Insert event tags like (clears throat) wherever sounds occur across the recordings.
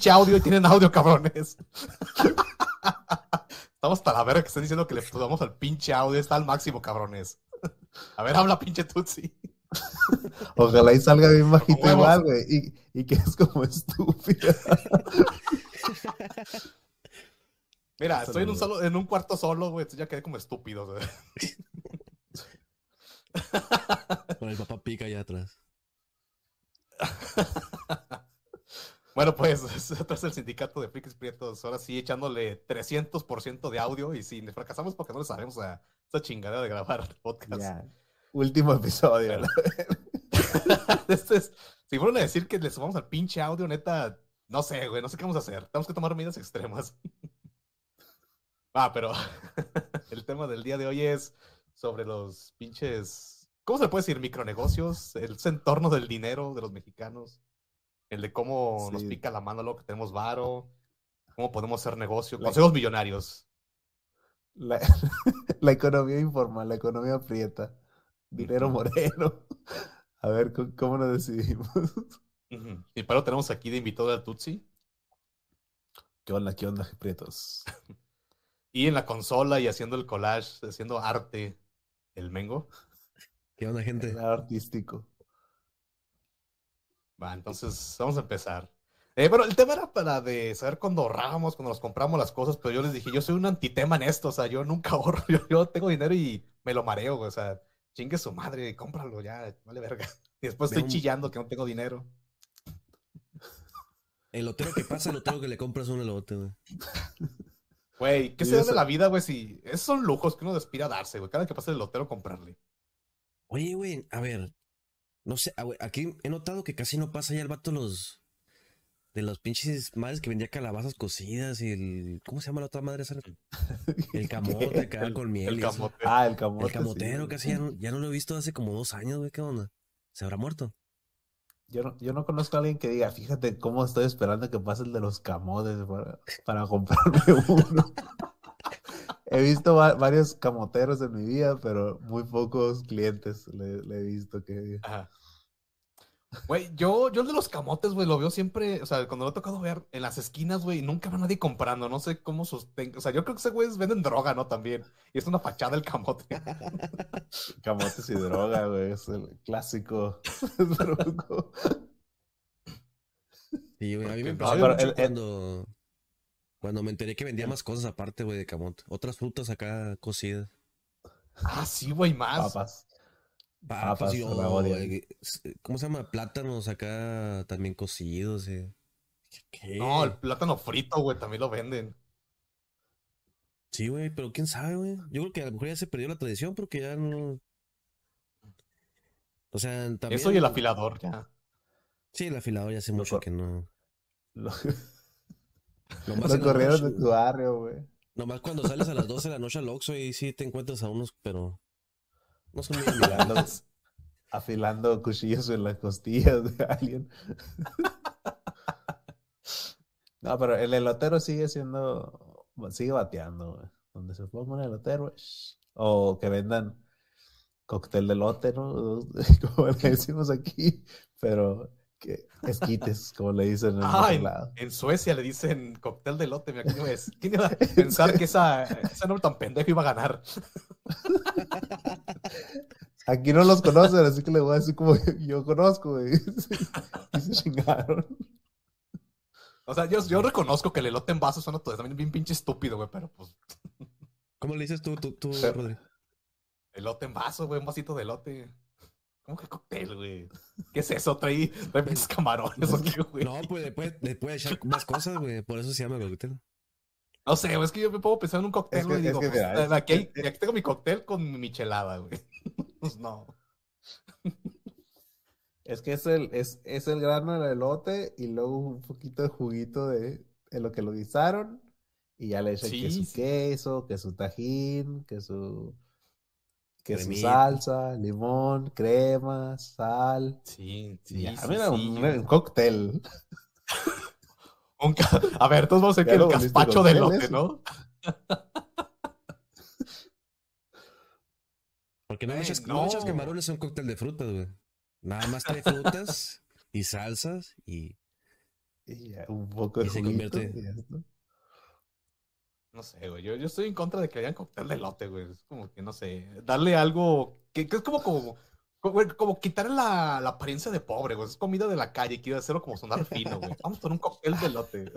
pinche audio y tienen audio, cabrones. (laughs) Estamos hasta la verga que están diciendo que le podamos al pinche audio. Está al máximo, cabrones. A ver, habla pinche Tutsi. Ojalá y salga bien bajito igual, güey. Y, y que es como estúpida. Mira, estoy en un, solo, en un cuarto solo, güey. entonces ya quedé como estúpido. güey. Con el papá pica allá atrás. (laughs) Bueno, pues, (laughs) es el sindicato de Frikis Prietos. Ahora sí, echándole 300% de audio. Y si fracasamos porque no le sabemos a esa chingadera de grabar podcast. Último episodio. (laughs) Este es- si fueron a decir que le sumamos al pinche audio, neta, no sé, güey, no sé qué vamos a hacer. Tenemos que tomar medidas extremas. (laughs) Ah, pero el tema del día de hoy es sobre los pinches, ¿cómo se le puede decir? Micronegocios, el entorno del dinero de los mexicanos, el de cómo nos pica la mano lo que tenemos varo, cómo podemos hacer negocio, La- consejos millonarios. La, (laughs) la economía informal, la economía prieta. Dinero moreno. (laughs) A ver, ¿cómo, cómo nos decidimos? (laughs) Y pero tenemos aquí de invitado al Tutsi. ¿Qué onda, qué onda, prietos? Y en la consola y haciendo el collage, haciendo arte, el Mengo. ¿Qué onda, gente? Artístico. Va, entonces vamos a empezar. Eh, bueno, el tema era para de saber cuándo ahorramos, cuando nos compramos las cosas, pero yo les dije, yo soy un antitema en esto, o sea, yo nunca (laughs) ahorro, yo, yo tengo dinero y me lo mareo, o sea, chingue su madre, cómpralo ya, vale verga. Y después estoy chillando que no tengo dinero. El lotero que pasa, el lotero que le compras un elote, güey. Güey, ¿qué se da de la vida, güey? Si esos son lujos que uno aspira a darse, güey, cada que pase el lotero comprarle. Oye, güey, a ver. No sé, ah, güey, aquí he notado que casi no pasa ya el vato los. De los pinches madres que vendía calabazas cocidas y el. ¿Cómo se llama la otra madre esa? (laughs) El camote acá con miel. El camote. Ah, el camote. El camotero sí. casi ya no, ya no lo he visto hace como dos años, güey. ¿Qué onda? ¿Se habrá muerto? Yo no, yo no conozco a alguien que diga, fíjate cómo estoy esperando que pase el de los camotes para, para comprarme (laughs) uno. he visto va- varios camoteros en mi vida, pero muy pocos clientes le, le he visto que... Ajá. Güey, yo, yo el de los camotes, güey, lo veo siempre, o sea, cuando lo he tocado ver en las esquinas, güey, nunca va nadie comprando, no sé cómo sostenga, o sea, yo creo que ese güeyes venden droga, ¿no? También, y es una fachada el camote. (laughs) Camotes y droga, güey, es el clásico (laughs) truco. Sí, güey. A mí me impresionó no, mucho el- el- cuando. Cuando me enteré que vendía más cosas aparte, güey, de camote. Otras frutas acá cocidas. Ah, sí, güey, más. Papas. Papas Papas, y, zanahoria. eh, ¿Cómo se llama? Plátanos acá también cocidos. eh. ¿Qué? No, el plátano frito, güey, también lo venden. Sí, güey, pero quién sabe, güey. Yo creo que a lo mejor ya se perdió la tradición porque ya no. O sea, también. Eso y el afilador, ya. Sí, el afilador ya hace Lo mucho cor- que no. Lo, (laughs) lo corrieron de tu barrio, güey. nomás cuando sales a las 12 de la noche al Oxxo y sí te encuentras a unos, pero. No son muy Afilando, (laughs) afilando cuchillos en las costillas de alguien. (laughs) No, pero el elotero sigue siendo, sigue bateando, güey. Donde se ponga un elotero, güey, o que vendan cóctel de elote, ¿no? (laughs) Como le decimos aquí, pero que esquites, (laughs) como le dicen en Ah, otro en, lado. en Suecia le dicen cóctel de lote, mira, ¿quién, es? ¿Quién iba a (laughs) pensar que esa, ese nombre tan pendejo iba a ganar? (laughs) Aquí no los conocen, así que le voy a decir como yo conozco, güey. Y se chingaron. O sea, yo, yo reconozco que el elote en vaso suena todo también bien pinche estúpido, güey, pero pues, ¿Cómo le dices tú, tú, tú, Rodri? elote en vaso, güey, un vasito de elote. ¿Cómo que cóctel, güey? (laughs) ¿Qué es eso? Trae, trae pinches camarones o qué, güey. No, pues después, después echar más cosas, güey. Por eso se llama cóctel. No sé, es que yo me a pensar en un cóctel, Es que- güey, digo, que pues, es- aquí, hay- aquí tengo mi cóctel con mi michelada, güey. (laughs) Pues no. Es que es el, es, es el grano del elote y luego un poquito de juguito de, de lo que lo guisaron. Y ya le echan que Sí, su sí. queso, que su tajín, que su, que su Cremita. salsa, limón, crema, sal. Sí, sí, ya, sí, mira, sí, un, un cóctel. (laughs) Un ca- A ver, entonces vamos a decir que el gazpacho de lote. ¿no? (laughs) Porque no, Güey, echas, no no. camarones a un cóctel de frutas, güey. Nada más trae frutas y salsas y Y ya, un poco de Y se juguito convierte-. No sé, güey. Yo, yo estoy en contra de que hayan cóctel de lote, güey. Es como que, no sé, darle algo que, que es como, como, como, como quitar la, la apariencia de pobre, güey. Es comida de la calle, quiero hacerlo como sonar fino, güey. Vamos por un cóctel de lote.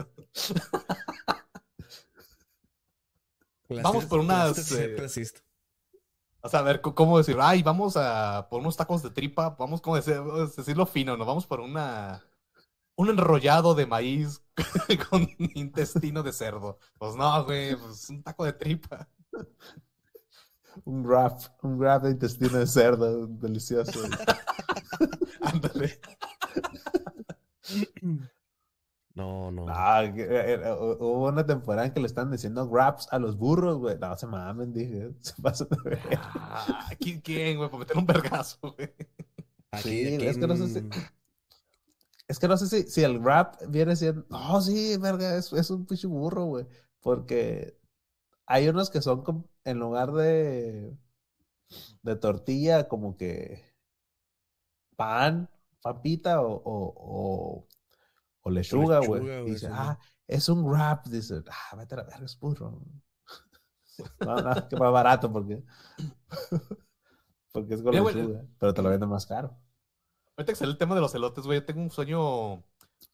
Vamos por unas, eh. O sea, a ver, ¿cómo decir? Ay, vamos a por unos tacos de tripa. Vamos, como decir, decirlo fino, ¿no? Vamos por una. Un enrollado de maíz (laughs) con intestino de cerdo. Pues no, güey, pues un taco de tripa. Un wrap, un wrap de intestino de cerdo, delicioso. (laughs) Ándale. No, no. Ah, eh, eh, hu- hubo una temporada en que le están diciendo wraps a los burros, güey. No, se mamen, dije. Se pasan de ver. Ah, ¿quién, quién, güey? Por meter un vergazo, güey. Sí, es que no sé si- Es que no sé si, si el wrap viene siendo. No, sí, verga, es, es un pinche burro, güey. Porque hay unos que son como, en lugar de, de tortilla, como que pan, papita o, o, o, o lechuga, güey. Dice, ah, es un wrap. Dice, ah, vete a la verga, es burro. (laughs) No, no, que más barato porque. (laughs) porque es con lechuga, pero te lo venden más caro. Ahorita que sale el tema de los elotes, güey, yo tengo un sueño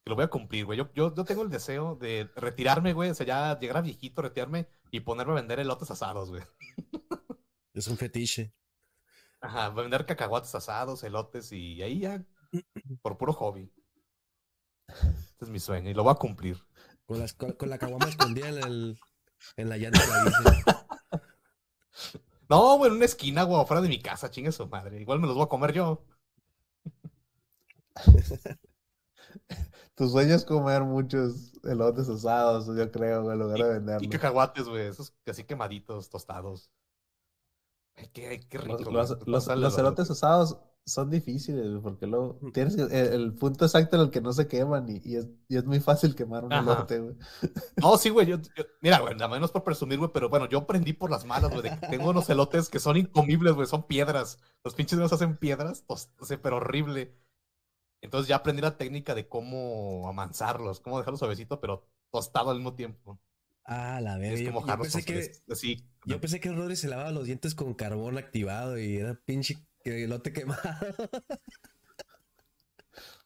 que lo voy a cumplir, güey. Yo, yo, yo tengo el deseo de retirarme, güey. O sea, ya llegar a viejito, retirarme y ponerme a vender elotes asados, güey. Es un fetiche. Ajá, vender cacahuates asados, elotes y ahí ya, por puro hobby. Este es mi sueño y lo voy a cumplir. Con, las, con, con la caguama escondida en, el, en la llanta de la bici. (laughs) No, güey, en una esquina, güey, afuera de mi casa, chingue su madre. Igual me los voy a comer yo. (laughs) Tu sueño es comer muchos elotes asados, yo creo, en lugar de Y venderlos. cacahuates, güey, esos así quemaditos, tostados. Ay, qué, qué rico. Los, elotes asados son difíciles, güey, porque luego tienes que- el, el punto exacto en el que no se queman y, y es, y es muy fácil quemar un Ajá. elote, güey. No, sí, güey. Yo, yo- mira, güey, nada menos por presumir, güey, pero bueno, yo aprendí por las malas, güey, de que tengo unos elotes que son incomibles, güey, son piedras. Los pinches dedos hacen piedras, tos- pero horrible. Entonces ya aprendí la técnica de cómo amansarlos, cómo dejarlos suavecito, pero tostado al mismo tiempo. Ah, la verga. Yo, yo pensé que, así. yo pensé que Rodri se lavaba los dientes con carbón activado y era pinche elote quemado. (laughs)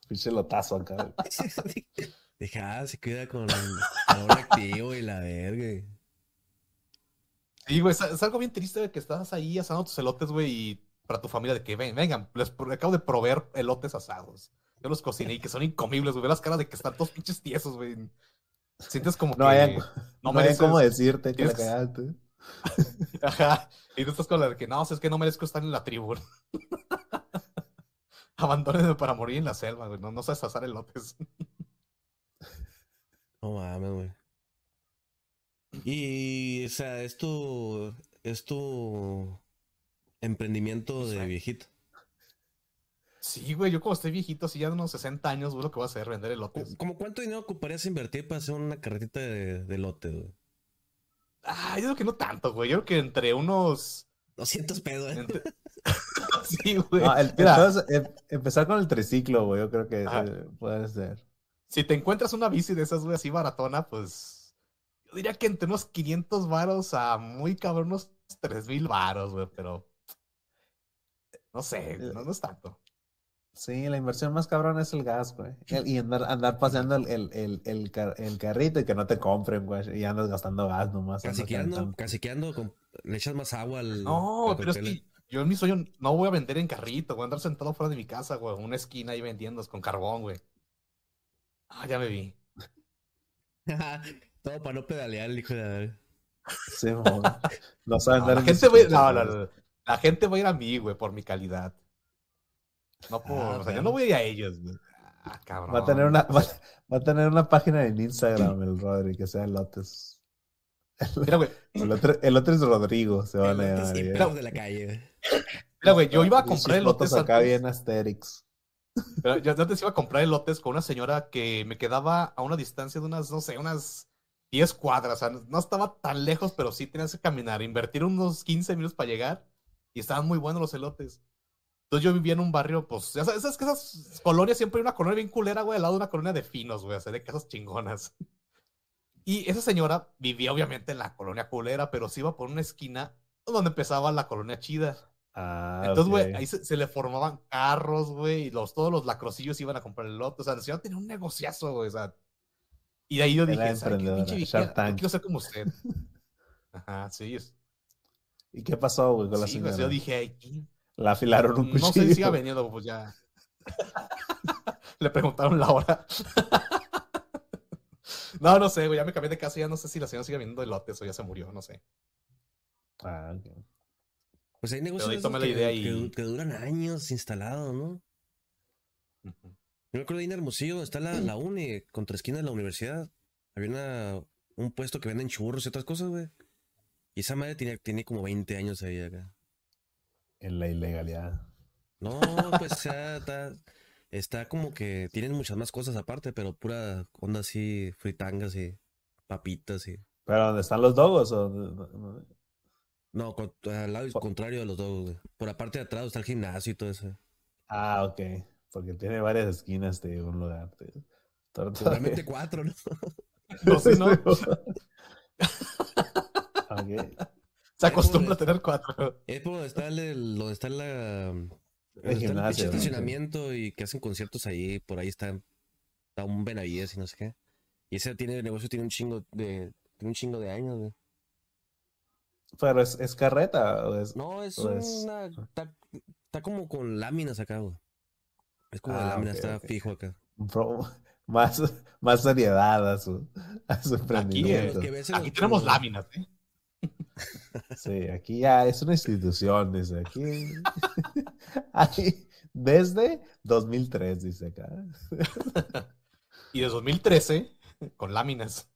Pinche elotazo acá. (laughs) Dije, ah, se cuida con carbón activo y la verga. Sí, güey, es, es algo bien triste de que estás ahí asando tus elotes, güey, y para tu familia de que ven, vengan, les acabo de proveer elotes asados. Yo los cociné y que son incomibles, güey. Ve las caras de que están todos pinches tiesos, güey. Sientes como No que hayan, no no hayan mereces. cómo decirte que la cagaste. (laughs) Ajá. Y tú estás con la de que no, o sea, es que no merezco estar en la tribu. (laughs) Abandónenme para morir en la selva, güey. No, no sabes asar elotes. No mames, güey. Y, o sea, es tu, es tu emprendimiento de Sí. viejito. Sí, güey, yo como estoy viejito, así ya de unos 60 años, güey, lo que voy a hacer, vender elotes. ¿Cómo cuánto dinero ocuparías invertir para hacer una carretita de, de lote, güey? Ah, yo creo que no tanto, güey. Yo creo que entre unos. 200 pesos, ¿eh? entre- (laughs) sí, güey. No, el- Mira, entonces, em- empezar con el triciclo, güey, yo creo que eh, puede ser. si te encuentras una bici de esas, güey, así baratona, pues. Yo diría que entre unos 500 varos a muy cabrón, unos 3000 varos, güey, pero. No sé, no, no es tanto. Sí, la inversión más cabrón es el gas, güey. El- Y andar, andar paseando el, el, el, el, car- el carrito y que no te compren, güey. Y andas gastando gas nomás. andas Caciqueando, calentando. caciqueando, con- le echas más agua al. No, al pero es que yo en mi sueño no voy a vender en carrito, voy a andar sentado fuera de mi casa, güey, en una esquina ahí vendiendo con carbón, güey. Ah, ya me vi. (laughs) Todo para no pedalear, el hijo de. Sí. No saben No, dar la en gente va a ir- bicicleta, no, la- la gente va a ir a mí, güey, por mi calidad. No por, Ah, o sea, yo no voy a ir a ellos, güey. Ah, cabrón. Va a tener una, va, va a tener una página en Instagram, el Rodri, que sea Lotes. Mira, güey, El otro, el otro es Rodrigo, se van a llamar. de la calle, mira, güey, yo iba a comprar elotes acá antes. bien Asterix. Pero yo antes iba a comprar elotes con una señora que me quedaba a una distancia de unas, no sé, unas 10 cuadras. O sea, no estaba tan lejos, pero sí tenías que caminar, invertir unos 15 minutos para llegar. Y estaban muy buenos los elotes. Entonces yo vivía en un barrio, pues, ya sabes, que esas colonias siempre hay una colonia bien culera, güey, al lado de una colonia de finos, güey, o sea, de casas chingonas. Y esa señora vivía obviamente en la colonia culera, pero se iba por una esquina donde empezaba la colonia chida. Ah, Entonces, güey, ahí se, se le formaban carros, güey, y los, todos los lacrosillos iban a comprar el lote. O sea, la señora tenía un negociazo, güey, o sea. Y de ahí yo dije, ¿sabes qué, emprendedora, pinche quiero ser como usted. (laughs) Ajá, sí. es- ¿Y qué pasó, güey, con la Sí, señora? yo dije, "Ay, ¿qué? La afilaron un No cuchillo. sé si siga veniendo, pues ya. (laughs) Le preguntaron la hora. (laughs) No, no sé, güey, ya me cambié de casa, ya no sé si la señora sigue vendiendo elotes o ya se murió, no sé. Ah, ok. Pues hay negocios ahí la que, idea que y- du- que duran años instalados, ¿no? Yo me acuerdo de ir en Hermosillo, está la, la uni, contra esquina de la universidad. Había una, un puesto que venden churros y otras cosas, güey. Y esa madre tiene, tiene como 20 años ahí acá. En la ilegalidad. No, pues (laughs) o sea, está, está como que tienen muchas más cosas aparte, pero pura onda así, fritangas y papitas y... ¿Pero dónde están los dogos? o? No, con- al lado Por- contrario de los dos, güey. Por la parte de atrás está el gimnasio y todo eso. Ah, ok. Porque tiene varias esquinas de un lugar. realmente cuatro, ¿no? (laughs) No, sí, no. (laughs) Ok. Se acostumbra a tener cuatro. Es por donde está el, donde está la El gimnasio. ¿no? estacionamiento y que hacen conciertos ahí, por ahí está, está un Benavides y no sé qué. Y ese tiene el negocio tiene un chingo de tiene un chingo de años, güey. Pero es, es carreta. ¿o es- No, es o es- una está, está como con láminas acá, güey. Es como de Ah, láminas, ok, está ok. fijo acá. pro- más, más seriedad a su, a su Aquí, que Aquí tenemos láminas, ¿eh? Sí, aquí ya es una institución, dice. Aquí. (laughs) Aquí, desde 2003, dice acá. Y de 2013, con láminas.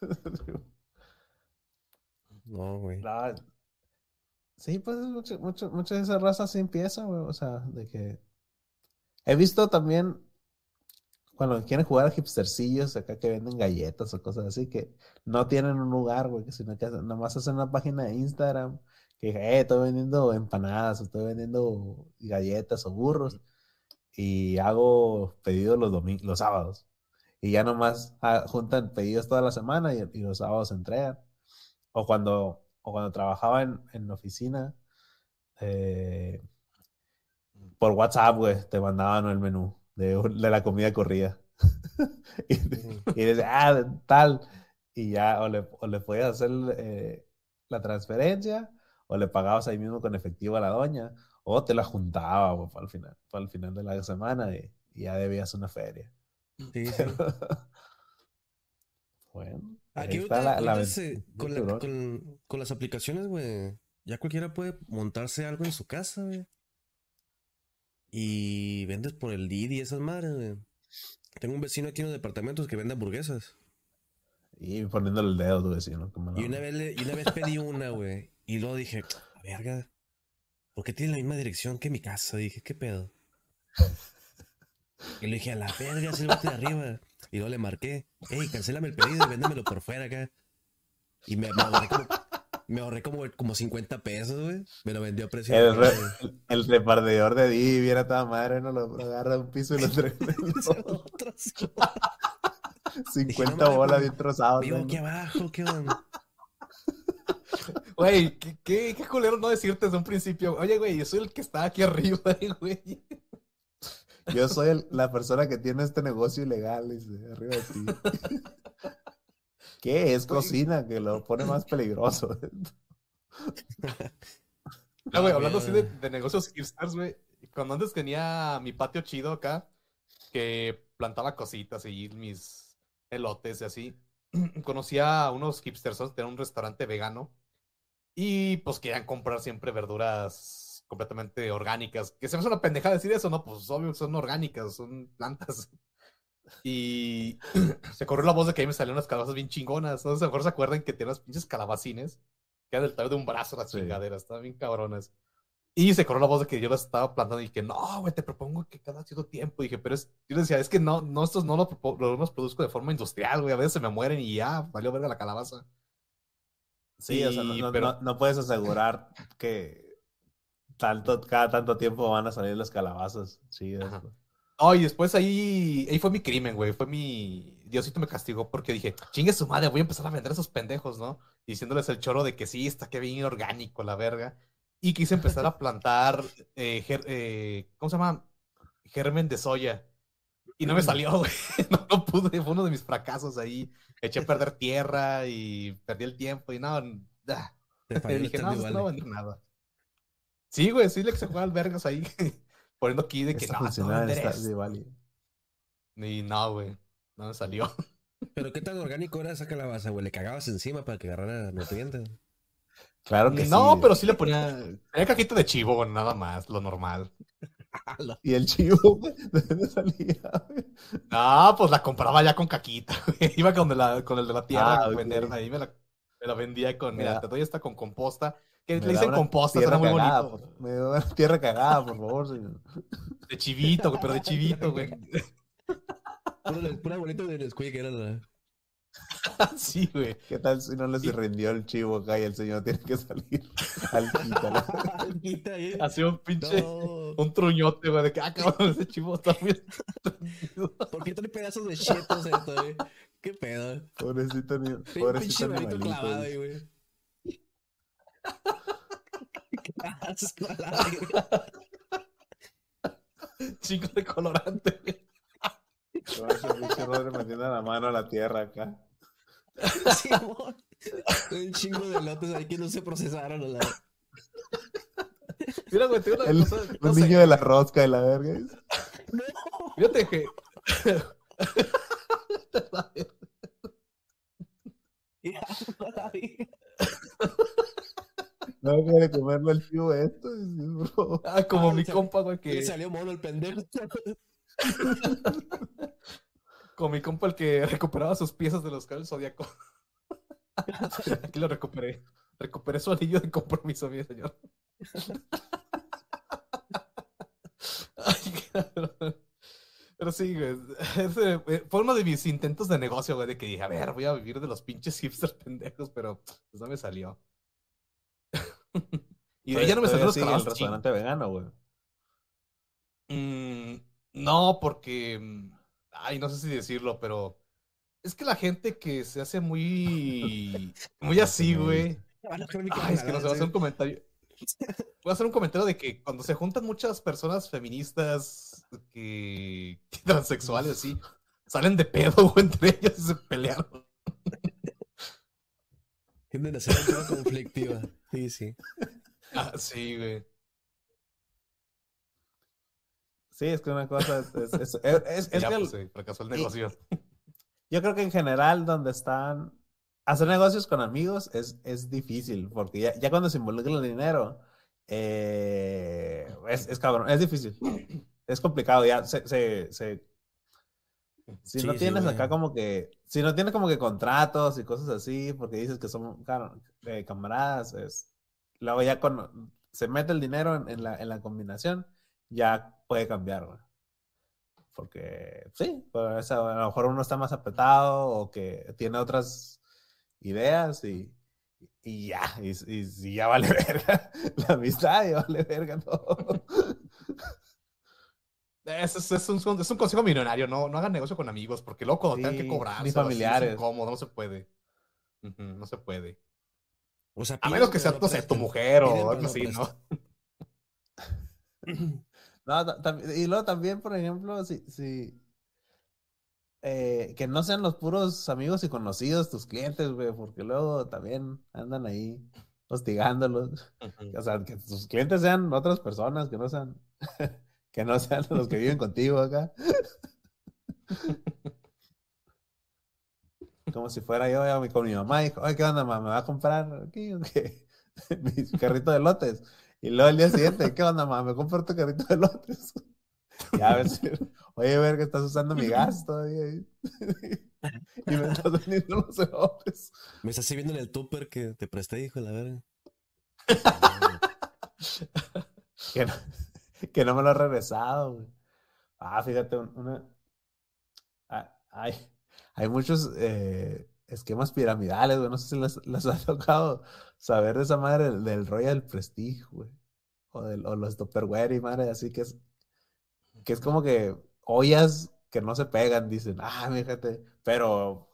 (laughs) No, güey. Sí, pues mucho, mucho, mucha de esa raza sí empieza, güey. O sea, de que. He visto también. Cuando quieren jugar a hipstercillos acá que venden galletas o cosas así, que no tienen un lugar, güey, que sino que nomás hacen una página de Instagram que eh, estoy vendiendo empanadas, o estoy vendiendo galletas o burros, y hago pedidos los domingos, los sábados. Y ya nomás ah, juntan pedidos toda la semana y, y los sábados se entregan. O cuando, o cuando trabajaba en, en oficina, eh, por WhatsApp, güey, te mandaban el menú de, la comida corrida. (laughs) y, y dices, ah, tal. Y ya, o le, o le podías hacer eh, la transferencia, o le pagabas ahí mismo con efectivo a la doña, o te la juntaba, güey, para el final, para el final de la semana y, y ya debías una feria. Sí, sí. (laughs) bueno, Aquí está ahorita, la, la ahorita ven- se- con, muy la- cabrón. con- con las aplicaciones, güey, ya cualquiera puede montarse algo en su casa, güey. Y vendes por el Didi y esas madres, güey. Tengo un vecino aquí en los departamentos que vende hamburguesas. Y poniéndole el dedo, tu vecino. Y una vez, le- y una vez pedí una, güey. Y luego dije, a verga, ¿por qué tiene la misma dirección que mi casa? Dije, ¿qué pedo? Y le dije, a la verga, es el bote de arriba. Y luego le marqué, hey, cancélame el pedido y véndemelo por fuera acá. Y me, me como, me ahorré como, como 50 pesos, güey. Me lo vendió a precio. El, re- güey. el, el repartidor de Didi viene a toda madre, no lo, lo agarra un piso y lo trae. Otros. 50 madre, bolas bien trozadas. Vivo ¿no? aquí abajo, ¿qué onda? Güey, ¿qué, qué, qué culero no decirte desde un principio. Oye, güey, yo soy el que está aquí arriba, (laughs) güey. Yo soy el- la persona que tiene este negocio ilegal, dice, arriba de ti. (laughs) ¿Qué es cocina? Que lo pone más peligroso. (laughs) Ah, güey, hablando así de, de negocios hipsters, güey. Cuando antes tenía mi patio chido acá, que plantaba cositas y mis elotes y así, (clears throat) conocía a unos hipsters, ¿no? tenían un restaurante vegano y pues querían comprar siempre verduras completamente orgánicas. Que se me hace una pendejada decir eso, ¿no? Pues obvio, son orgánicas, son plantas. Y (clears throat) se corrió la voz de que ahí me salieron unas calabazas bien chingonas. A lo mejor se acuerdan que tenían unas pinches calabacines que eran del tamaño de un brazo las Sí. chingaderas, estaban bien cabronas. Y se corrió la voz de que yo lo estaba plantando y que no, güey, te propongo que cada cierto tiempo. Y dije, pero es, yo decía, es que no, no, estos no los, produzco de forma industrial, güey. A veces se me mueren y ya, valió verga la calabaza. Sí, o sea, no, no- pero- no- no puedes asegurar que tanto, cada tanto tiempo van a salir las calabazas. Sí, Oh, y después ahí, ahí fue mi crimen, güey. Fue mi. Diosito me castigó porque dije, chingue su madre, voy a empezar a vender a esos pendejos, ¿no? Diciéndoles el choro de que sí, está que bien orgánico, la verga. Y quise empezar a plantar, eh, ger- eh, ¿cómo se llama? Germen de soya. Y no me salió, güey. (laughs) No, no pude, fue uno de mis fracasos ahí. Eché a perder tierra y perdí el tiempo y no. ah. Te (laughs) dije, no, Stardew no, no Valley. vender nada. Sí, güey, sí, le que se juega al vergas ahí. (laughs) Poniendo aquí de que no, no. Y güey. No me salió. (laughs) Pero qué tan orgánico era esa calabaza, güey. Le cagabas encima para que agarrara nutrientes. Claro que no, sí. pero sí le ponía. Tenía cajita de chivo, güey, nada más, lo normal. (laughs) ¿Y el chivo? ¿De dónde salía? güey? No, pues la compraba ya con caquita, (laughs) güey. Iba con, de la, con el de la tierra Ah, a venderla ahí me la, me la vendía con. Mira, Mira. te doy esta con composta. Que le dicen composta, tierra suena muy cagada, bonito. por- Me da una (laughs) tierra cagada, por favor, señor. De chivito, güey, pero de chivito, güey. Pura, pura bonito de Nesquik era la. (laughs) Sí, güey. ¿Qué tal si no les Y- rindió el chivo acá y el señor tiene que salir (laughs) al? Quita ahí. Así un pinche. No. Un truñote, güey, de que, ah, cabrón, ese chivo está muy. ¿Por qué trae pedazos de chetos esto, güey? ¿Qué pedo? Pobrecito, ni- pinche pobrecito barrito animalito. clavado güey. Asco, (laughs) a. (laughs) Chico de colorante, Rodri metiendo la mano a la tierra acá. (laughs) Simón. Un chingo de lotes ahí que no se procesaron. a la- Mira, güey, te digo una El, cosa, no un sé, niño de la rosca de la verga. dice. Fíjate que. A. No quiere comerlo el chivo esto. favor. (laughs) Ah, como Ah, mi compa, güey, que. salió mono el pendejo. (laughs) Como mi compa, el que recuperaba sus piezas de los cables zodiaco. (laughs) Aquí lo recuperé. Recuperé su anillo de compromiso, mi señor. Ay, cabrón. Pero sí, güey. ese, eh, fue uno de mis intentos de negocio, güey, de que dije, a ver, voy a vivir de los pinches hipsters pendejos, pero pues no me salió. (laughs) y de ahí ya no me salieron los sigue el calabazas restaurante vegano, güey. Mm, no, porque. mm, Ay, no sé si decirlo, pero. Es que la gente que se hace muy. (laughs) Muy así, güey. Van a dejar mi Ay, es que no se va a hacer un comentario. Voy a hacer un comentario de que cuando se juntan muchas personas feministas que, (laughs) que transexuales, así, salen de pedo güey, entre ellas y se pelearon. Tienden a ser conflictiva. Sí, sí. Ah, sí, güey. Sí, es que una cosa es, es, es- es- es- es (laughs) ya, que el- pues, sí, fracasó el negocio. (laughs) yo creo que en general donde están hacer negocios con amigos es, es difícil, porque ya, ya cuando se involucra el dinero, eh, es, es cabrón, es difícil. Es complicado, ya se, se, se- si Sí, no sí, tienes güey. acá como que, si no tienes como que contratos y cosas así, porque dices que son eh, camaradas, es, luego ya con, se mete el dinero en, en la, en la combinación, ya puede cambiar, güey. Porque sí, por eso, a lo mejor uno está más apretado o que tiene otras ideas y, y ya, y, y- y ya vale (laughs) verga la amistad, ya vale verga todo. Es, es- es un, es un consejo millonario, no, no hagan negocio con amigos, porque luego cuando tengan que Sí, cobrar, ni familiares. Es incómodo, no se puede. No se puede. O sea, A menos que sea, no no sé, tu mujer o algo así, ¿no? (clears throat) No, y luego también, por ejemplo, si, si eh, que no sean los puros amigos y conocidos tus clientes, güey, porque luego también andan ahí hostigándolos. O sea, que tus clientes sean otras personas, que no sean, (laughs) que no sean los que viven contigo acá. Como si fuera yo mi- con mi mamá y dijo, oye, ¿qué onda, mamá? ¿Me va a comprar aquí o qué? (laughs) mi carrito de lotes? Y luego el día siguiente, ¿qué onda, mamá? ¿Me compro tu carrito de lotes? (laughs) Ya a ver si, oye, ver que estás usando mi gas todavía. (laughs) y me estás vendiendo los elotes. Me estás sirviendo en el tupper que te presté, hijo de la verga. que, no, (laughs) que no me lo ha regresado, güey. Ah, fíjate, un- una. ah, Hay, (laughs) hay muchos eh, esquemas piramidales, güey. No sé si les, les (laughs) ha tocado saber de esa madre del, del Royal Prestige, güey. O, del, o los Tupperware y madre, así que es. Que es como que ollas que no se pegan, dicen, ah, fíjate, pero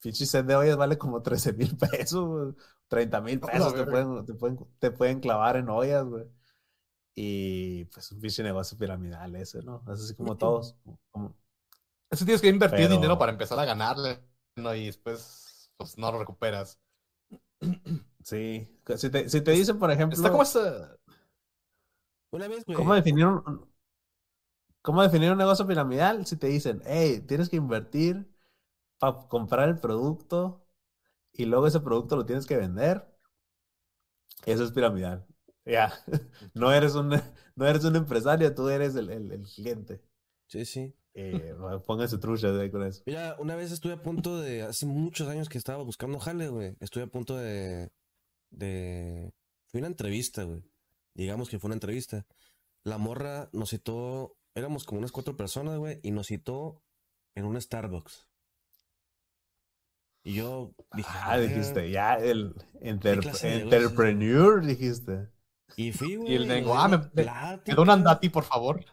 pinche set de ollas vale como 13 mil pesos, güey. 30 mil pesos te pueden, te, pueden, te pueden clavar en ollas, güey. Y pues un pinche negocio piramidal ese, ¿no? Es así como todos. como- Eso tienes que invertir Pero- dinero para empezar a ganarle, ¿no? Y después, pues, no lo recuperas. sí. Si te, si te dicen, por ejemplo, Está como esa... Una vez, güey. ¿cómo definir un, cómo definir un negocio piramidal? Si te dicen, hey, tienes que invertir para comprar el producto y luego ese producto lo tienes que vender, eso es piramidal. Ya, (laughs) no eres un, (laughs) no eres un empresario, tú eres el, el, el cliente. Sí, sí. Eh, (laughs) pónganse truchas ahí con eso. Mira, una vez estuve a punto de, hace muchos años que estaba buscando jale, güey. Estuve a punto de, de, fue una entrevista, güey. Digamos que fue una entrevista. La morra nos citó, éramos como unas cuatro personas, güey, y nos citó en un Starbucks. Y yo dije, Ah, dijiste, ya, el enter- de entrepreneur, dijiste. Y fui, güey. Y el di ah, me- me- ¿Me plática. da un andati, por favor?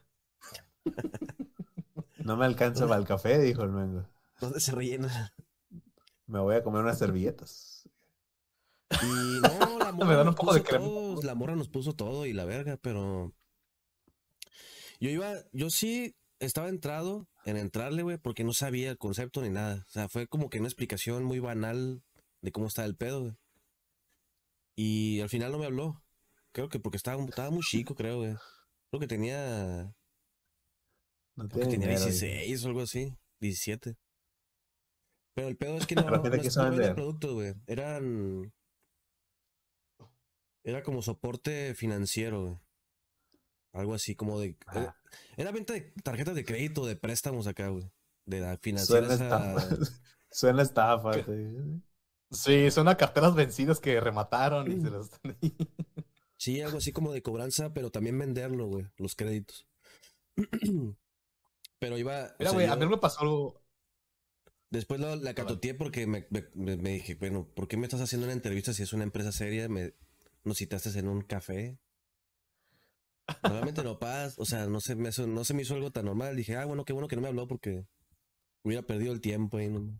No me alcanza para el café, dijo el Mengo. ¿Dónde se rellena? Me voy a comer unas servilletas. Y no, la (laughs) morra Me dan nos un poco de puso crema. todo, la morra nos puso todo y la verga, pero yo iba, yo sí estaba entrado en entrarle, güey, porque no sabía el concepto ni nada. O sea, fue como que una explicación muy banal de cómo está el pedo, güey. Y al final no me habló. Creo que porque estaba, estaba muy chico, creo, güey. Creo que tenía, No creo que tenía dinero, dijo. 16 o algo así, 17. Pero el pedo es que (laughs) no, no, quiso no vender. productos, güey. Eran. Era como soporte financiero, güey. Algo así como de. Ah. Era, era venta de tarjetas de crédito, de préstamos acá, güey. De la financiera. Suena estafa. esa- (laughs) Suena estafa. Sí, son a carteras vencidas que remataron y se las (laughs) están ahí. Sí, algo así como de cobranza, pero también venderlo, güey. Los créditos. (clears throat) pero iba. o Mira, sea, güey, a mí me pasó algo... Después lo- la catoteé porque me, me- dije, bueno, ¿por qué me estás haciendo una entrevista si es una empresa seria? Me, nos citaste en un café. Normalmente no pasa, o sea, no se, me, no se me hizo algo tan normal. Dije, ah, bueno, qué bueno que no me habló porque hubiera perdido el tiempo ahí. ¿no?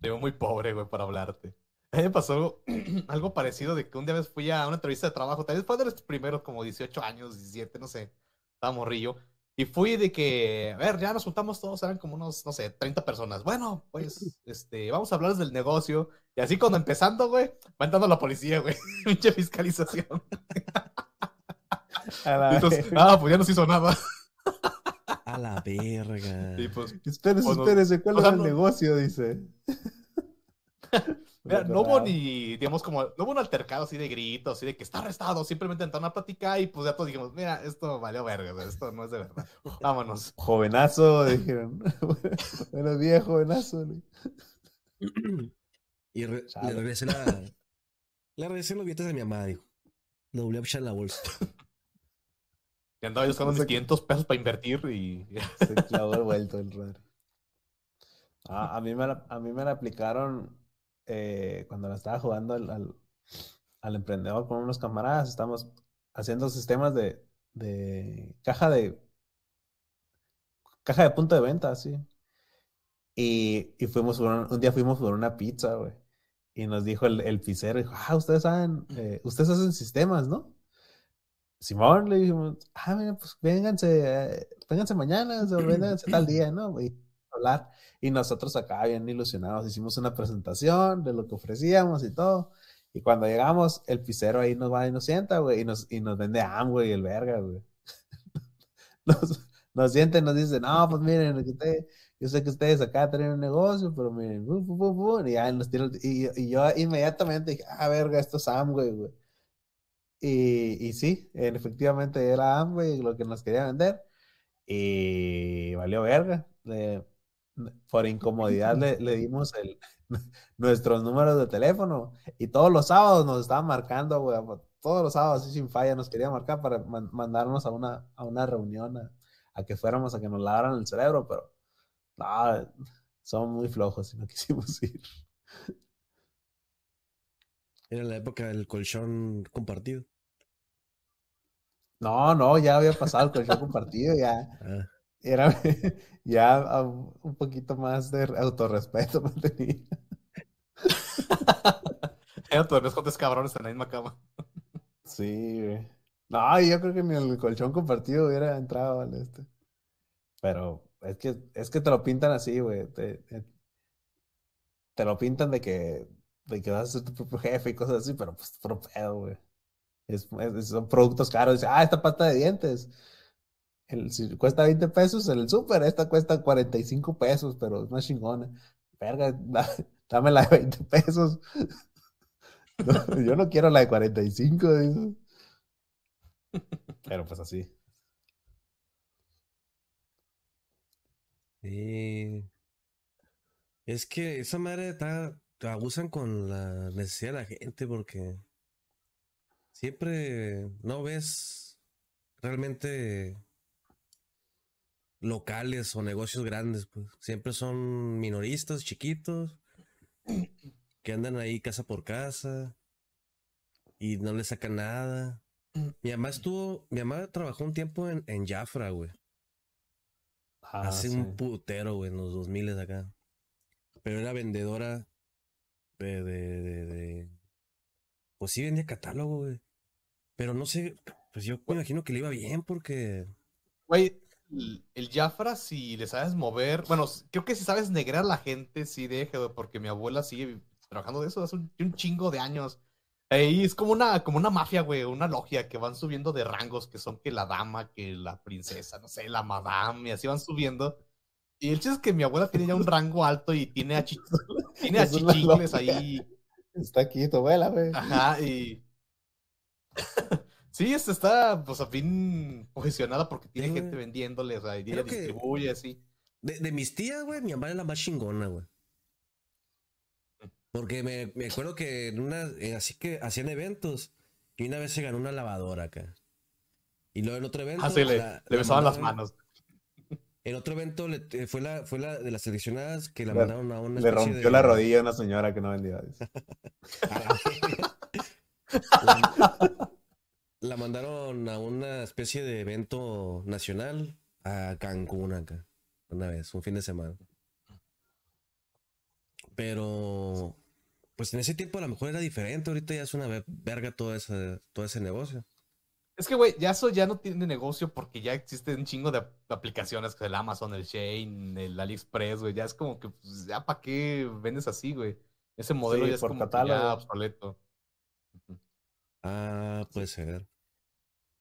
Te veo muy pobre, güey, para hablarte. A mí me pasó algo, (clears throat) algo parecido de que un día vez fui a una entrevista de trabajo, tal vez fue de los primeros como 18 años, 17, no sé, estaba morrillo. Y fui de que, a ver, ya nos juntamos todos, eran como unos, no sé, 30 personas. Bueno, pues, este, vamos a hablarles del negocio. Y así cuando empezando, güey, va entrando la policía, güey. (laughs) Pinche fiscalización. A la entonces, verga. ah, pues ya no se hizo nada. A la verga. Y pues, Espérese, espérese, ¿cuál o sea, es el no- negocio? Dice. (laughs) Mira, no hubo ni, digamos, como, no hubo un altercado así de gritos, así de que está arrestado, simplemente entraron a platicar y pues ya todos dijimos, mira, esto valió verga, esto no es de verdad. (laughs) Vámonos. Jovenazo, dijeron. (laughs) Buenos días, jovenazo. Y re- Chale. le regresé la. Le regresé los billetes de mi mamá, dijo. Lo volví a echar en la bolsa. Y andaba yo buscando qué- 500 pesos para invertir y... Se clavó el vuelto el Rodri. Ah, a, mí me la, a mí me la aplicaron eh, cuando la estaba jugando al, al, emprendedor con unos camaradas. Estamos haciendo sistemas de, de caja de caja de punto de venta, así. Y, y fuimos por un, un día fuimos por una pizza, güey. Y nos dijo el, el pizzero, dijo, ah, ustedes saben, eh, ustedes hacen sistemas, ¿no? Simón, le dijimos, ah, mira, pues vénganse, eh, vénganse mañana, o vénganse tal día, ¿no? Y hablar. Y nosotros acá bien ilusionados, hicimos una presentación de lo que ofrecíamos y todo. Y cuando llegamos, el pizzero ahí nos va y nos sienta, güey, y nos, y nos vende hambre y el verga, güey. (laughs) Nos, nos siente y nos dice, no, pues miren, usted- yo sé que ustedes acá tienen un negocio, pero miren, bu, bu, bu, bu", y ya nos tira y, y yo inmediatamente dije, ah, verga, esto es Amway, güey. Y, y sí, en- efectivamente era Amway lo que nos quería vender. Y valió verga. Le- por incomodidad le, le (laughs) dimos el, (laughs) nuestros números de teléfono. Y todos los sábados nos estaban marcando, güey, todos los sábados, así sin falla, nos quería marcar para man- mandarnos a una, a una reunión, a, a que fuéramos a que nos lavaran el cerebro, pero no, son muy flojos y no (laughs) quisimos ir. Era la época del colchón compartido. No, no, ya había pasado el colchón compartido, ya. Ah, Era (laughs) ya un poquito más de autorrespeto (laughs) me tenía. (laughs) Eran tus con tres cabrones en la misma cama. Sí, güey. No, yo creo que ni el colchón compartido hubiera entrado al este. Pero es que, es que te lo pintan así, güey. Te, te- te lo pintan de que, de que vas a ser tu propio jefe y cosas así, pero pues puro pedo, güey. Es, es- son productos caros. Dice, ah, esta pasta de dientes. El, si cuesta 20 pesos el súper, esta cuesta 45 pesos, pero es más chingona. Verga, da- (laughs) dame la de 20 pesos. (laughs) Yo no quiero la de 45, dice. Pero pues así. sí. Es que esa madre está, abusan con la necesidad de la gente porque siempre no ves realmente locales o negocios grandes, pues siempre son minoristas, chiquitos, que andan ahí casa por casa y no le sacan nada. Mi mamá estuvo, mi mamá trabajó un tiempo en, en Jafra, güey. Ah, Hace sí. un putero, güey, en los 2000 acá. Pero era vendedora de, de, de, de- Pues sí, vendía catálogo, güey. Pero no sé, pues yo me imagino que le iba bien porque... Güey, el, Jafra, si le sabes mover, bueno, creo que si sabes negrar a la gente, sí deja, güey, porque mi abuela sigue trabajando de eso hace un, un chingo de años. Ahí es como una, como una mafia, güey, una logia que van subiendo de rangos, que son que la dama, que la princesa, no sé, la madame, y así van subiendo. Y el chiste es que mi abuela tiene ya un rango alto y tiene a, (laughs) tiene a chichingles ahí. Está aquí tu abuela, güey. Ajá, y. (laughs) sí, este está, pues, bien posicionada porque tiene Sí, gente güey. vendiéndole, o sea, y ella distribuye así. De, de mis tías, güey, mi mamá era la más chingona, güey. Porque me, me acuerdo que en una, eh, así que hacían eventos y una vez se ganó una lavadora acá. Y luego en otro evento... Ah, sí, le, la- le la besaban las manos. En otro evento le- eh, fue, la, fue la de las seleccionadas que la Le- mandaron a una Le rompió de- la rodilla a una señora que no vendía. dice. (laughs) (laughs) la, la mandaron a una especie de evento nacional a Cancún acá. Una vez, un fin de semana. Pero, pues en ese tiempo a lo mejor era diferente. Ahorita ya es una ve- verga todo ese, todo ese negocio. Es que, güey, ya eso ya no tiene negocio porque ya existen un chingo de ap- aplicaciones, que el Amazon, el Shane, el AliExpress, güey. Ya es como que, pues, ya para qué vendes así, güey. Ese modelo Sí, ya es como que ya obsoleto. Ah, puede ser.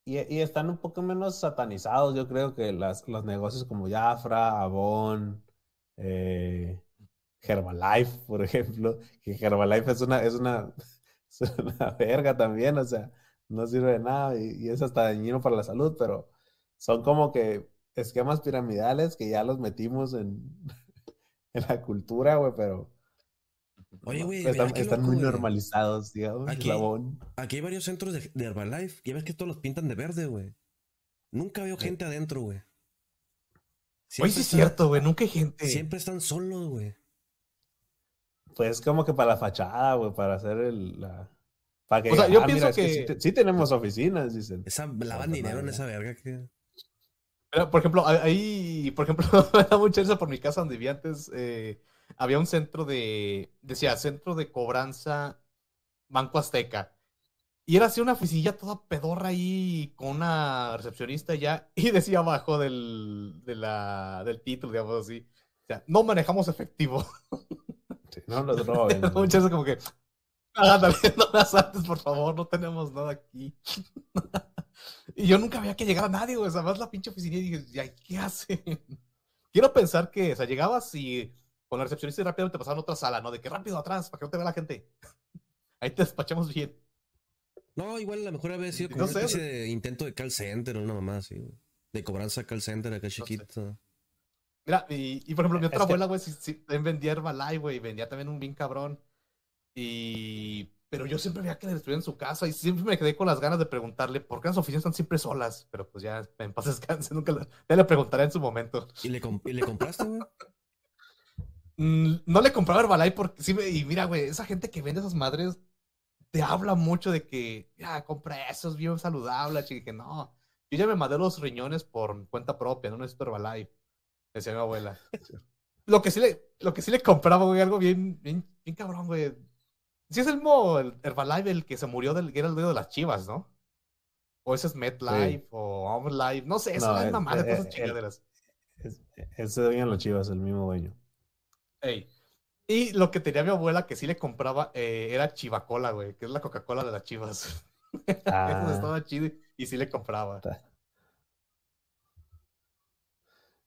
Y, están un poco menos satanizados, yo creo que las, los negocios como Jafra, Avon, eh, Herbalife, por ejemplo, que Herbalife es una, es una, (laughs) es una verga también, o sea, no sirve de nada y, y es hasta dañino para la salud, pero son como que esquemas piramidales que ya los metimos en, (laughs) en la cultura, güey, pero Oye, güey, están, mira qué están loco, muy normalizados, digamos, Aquí-. Aquí hay varios centros de, de Herbalife. Ya ves que todos los pintan de verde, güey. Nunca veo Sí. gente adentro, güey. Oye, Siempre sí es están- cierto, güey. Nunca hay gente. Siempre están solos, güey. Pues como que para la fachada, güey, para hacer el, la... Para que, O sea, yo ah, pienso mira, es que sí, te- sí tenemos oficinas, dicen. Esa, lavan dinero en esa verga que. Pero, por ejemplo, a- ahí, por ejemplo, (laughs) me da mucha risa por mi casa donde vivía antes. eh, había un centro de, decía, centro de cobranza Banco Azteca. Y era así una oficina toda pedorra ahí con una recepcionista ya. (laughs) Y decía abajo del, de la, del título, digamos así. O sea, no manejamos efectivo. Sí, no los roben. Me da (laughs) mucha risa como que, ándale, (laughs) no las antes, por favor, no tenemos nada aquí. y yo nunca veía que llegara nadie, güey. O sea, más la pinche oficina y dije, "Ya, ¿qué hacen? Quiero pensar que, o sea, llegabas y con la recepcionista y rápido te pasaban a otra sala, ¿no? De que rápido atrás, para que no te vea la gente. (laughs) Ahí te despachamos bien. No, igual a lo mejor había sido como No una sé, de intento de call center una mamá así, güey. De cobranza call center acá chiquito. Mira, y, y por ejemplo, mi otra Es que- abuela, güey, sí, sí, también vendía Herbalife, güey, vendía también un bien cabrón. Y pero yo siempre veía que le destruían su casa y siempre me quedé con las ganas de preguntarle por qué las oficinas están siempre solas. Pero pues ya en paz descanse, (laughs) nunca la- ya le preguntaré en su momento. ¿Y le, comp- y le compraste, güey? No le compraba Herbalife porque sí me, y mira, güey, esa gente que vende esas madres te habla mucho de que, ya, compra eso, es bien saludable, chique, que no. Yo ya me mandé los riñones por cuenta propia, no necesito Herbalife, decía mi abuela. (laughs) Lo que sí le, lo que sí le compraba, güey, algo bien, bien, bien cabrón, güey. Sí es el mismo el Herbalife el que se murió del, que era el dueño de las chivas, ¿no? O ese es MetLife o OmLife, no sé, es No, una el- mamada de el- esas el- chingaderas. Es- ese dueño de los chivas, el mismo dueño. Ey. Y lo que tenía mi abuela que sí le compraba eh, era Chivacola, güey, que es la Coca-Cola de las chivas. (laughs) Eso Ah, estaba chido y sí le compraba. Está-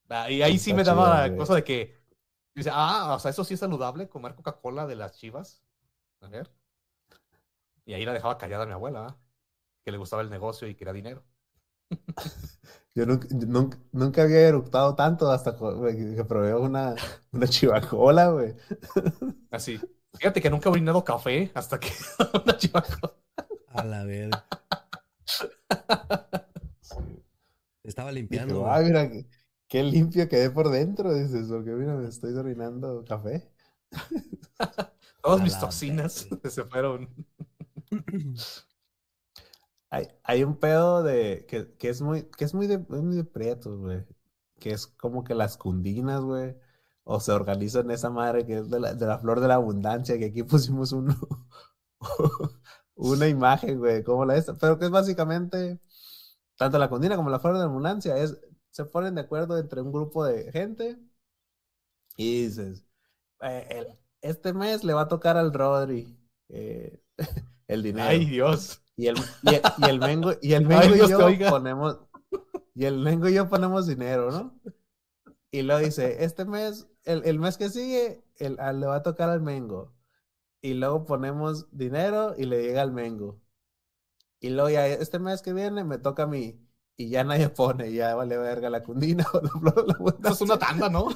Ah, y ahí sí me daba chido, la güey. cosa de que, dice, ah, o sea, eso sí es saludable, comer Coca-Cola de las chivas. A ver. Y ahí la dejaba callada mi abuela, ¿ah? que le gustaba el negocio y quería dinero. Yo nunca, nunca, nunca había eructado tanto hasta que, probé una, una chivacola, güey. Así. Fíjate que nunca he orinado café hasta que (laughs) una Chivacola. A la verga. Estaba (laughs) Dije, limpiando, ay, mira, qué, qué limpio quedé por dentro, dices, porque mira, me estoy orinando café. Todas A mis toxinas (laughs) se fueron. (clears throat) Hay, hay un pedo de que, que es muy, que es muy de, muy de prietos, güey. Que es como que las cundinas, güey. O se organizan esa madre que es de la, de la flor de la abundancia, que aquí (laughs) pusimos uno, (laughs) una imagen, güey, como la esta, pero que es básicamente, tanto la cundina como la flor de la abundancia, es, se ponen de acuerdo entre un grupo de gente y dices, eh, el- este mes le va a tocar al Rodri eh, (laughs) el dinero. Ay, Dios. Y el, y el, y el Mengo, y el Mengo y yo oiga. ponemos, y el Mengo y yo ponemos dinero, ¿no? Y luego dice, este mes, el, el mes que sigue, el, al- le va a tocar al Mengo. Y luego ponemos dinero y le llega al Mengo. Y luego ya este mes que viene me toca a mí. Y ya nadie pone, ya vale verga la cundina o la la Eso es una tanda, ¿no?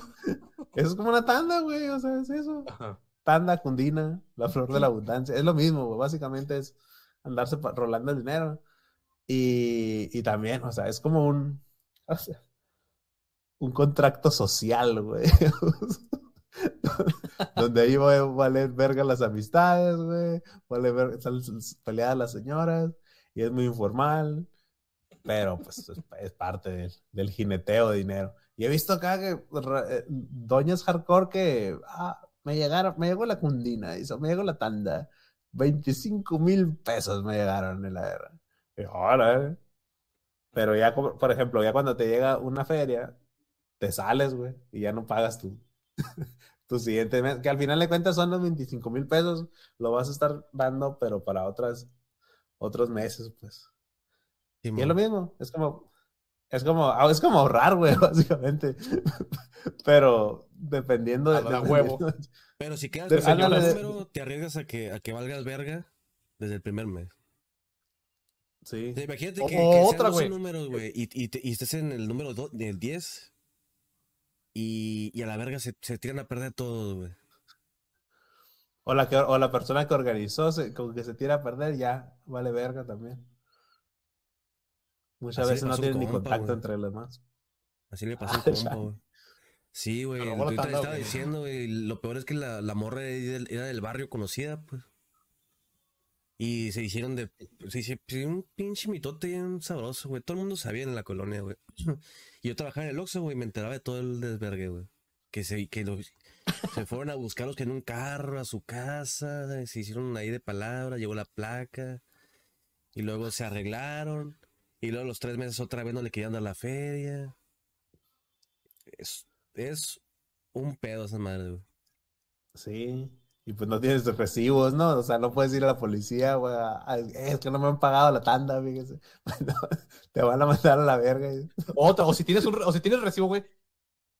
Eso es como una tanda, güey, o sea, es eso Ajá. tanda, cundina, la flor de la abundancia. Es lo mismo, güey, Básicamente es andarse rolando el dinero. Y, y también, o sea, es como un, (laughs) o sea, un contrato social, güey. (laughs) Donde ahí va a valer verga las amistades, güey. Vale ver, están peleadas las señoras. Y es muy informal. Pero pues es, es parte del, del jineteo de dinero. Y he visto acá que eh, doñas hardcore que ah, me llegaron, me llegó la cundina, hizo, me llegó la tanda. 25 mil pesos me llegaron en la guerra. Y, "Órale". Pero ya, por ejemplo, ya cuando te llega una feria, te sales, güey, y ya no pagas tu, (laughs) tu siguiente mes, que al final de cuentas son los 25 mil pesos, lo vas a estar dando, pero para otras, otros meses, pues. Y es lo mismo, es como, es como, ah, es como ahorrar, güey, (laughs) básicamente. Pero dependiendo de, la huevo. Pero si quedas De- con el de- número, te arriesgas a que, a que valgas verga desde el primer mes. Sí. Imagínate O- que, o que sean otra, 12 güey. números, güey, y, y, estés en el número do- del 10 y, y a la verga se, se tiran a perder todo, güey. O la, que, o la persona que organizó, se, como que se tira a perder, ya vale verga también. Muchas Así veces no tienen ni compa, contacto entre los demás. Así le pasó a un (laughs) Ah, compa, ya. güey. Sí, güey. Twitter estaba güey. diciendo, güey. Lo peor es que la, la morra era del, barrio conocida, pues. Y se hicieron de. Se hizo un pinche mitote bien sabroso, güey. Todo el mundo sabía en la colonia, güey. Y (clears throat) yo trabajaba en el Oxxo, güey. y Me enteraba de todo el desvergue, güey. Que se, que los- se fueron a buscarlos que en un carro a su casa. Se hicieron ahí de palabra. Llegó la placa. Y luego se arreglaron. Y luego los tres meses otra vez no le querían dar la feria. Es, es un pedo esa madre, güey. Sí. Y pues no tienes recibos, ¿no? O sea, no puedes ir a la policía, güey. Es que no me han pagado la tanda, fíjese. (laughs) Bueno, te van a mandar a la verga. (laughs) Otra, o si tienes un, o si tienes recibo, güey.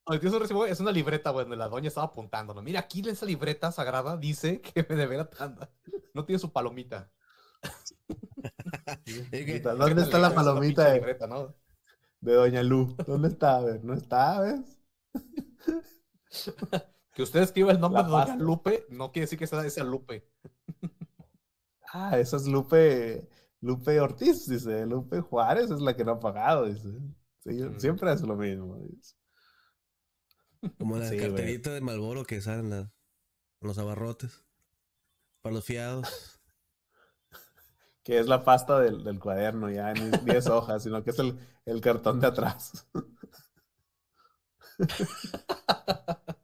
O si tienes un recibo, güey, es una libreta, güey, donde la doña estaba apuntando. ¿no? Mira, aquí en esa libreta sagrada dice que me debe la tanda. No tiene su palomita. (laughs) ¿Dónde está la palomita de, libreta, ¿no? de Doña Lu? ¿Dónde está? A ver, ¿no está? ¿Ves? (laughs) Que usted escriba el nombre de Doña. Lupe no quiere decir que sea esa Lupe. Ah, esa es Lupe, Lupe Ortiz, dice. Lupe Juárez es la que no ha pagado, dice. Sí, Mm. Siempre es lo mismo. dice. Como la Sí, güey. carterita de Malboro que sale en, la- en los abarrotes. Para los fiados. (laughs) Que es la pasta del, del cuaderno, ya ni 10 (laughs) hojas, sino que es el, el cartón de atrás. (laughs)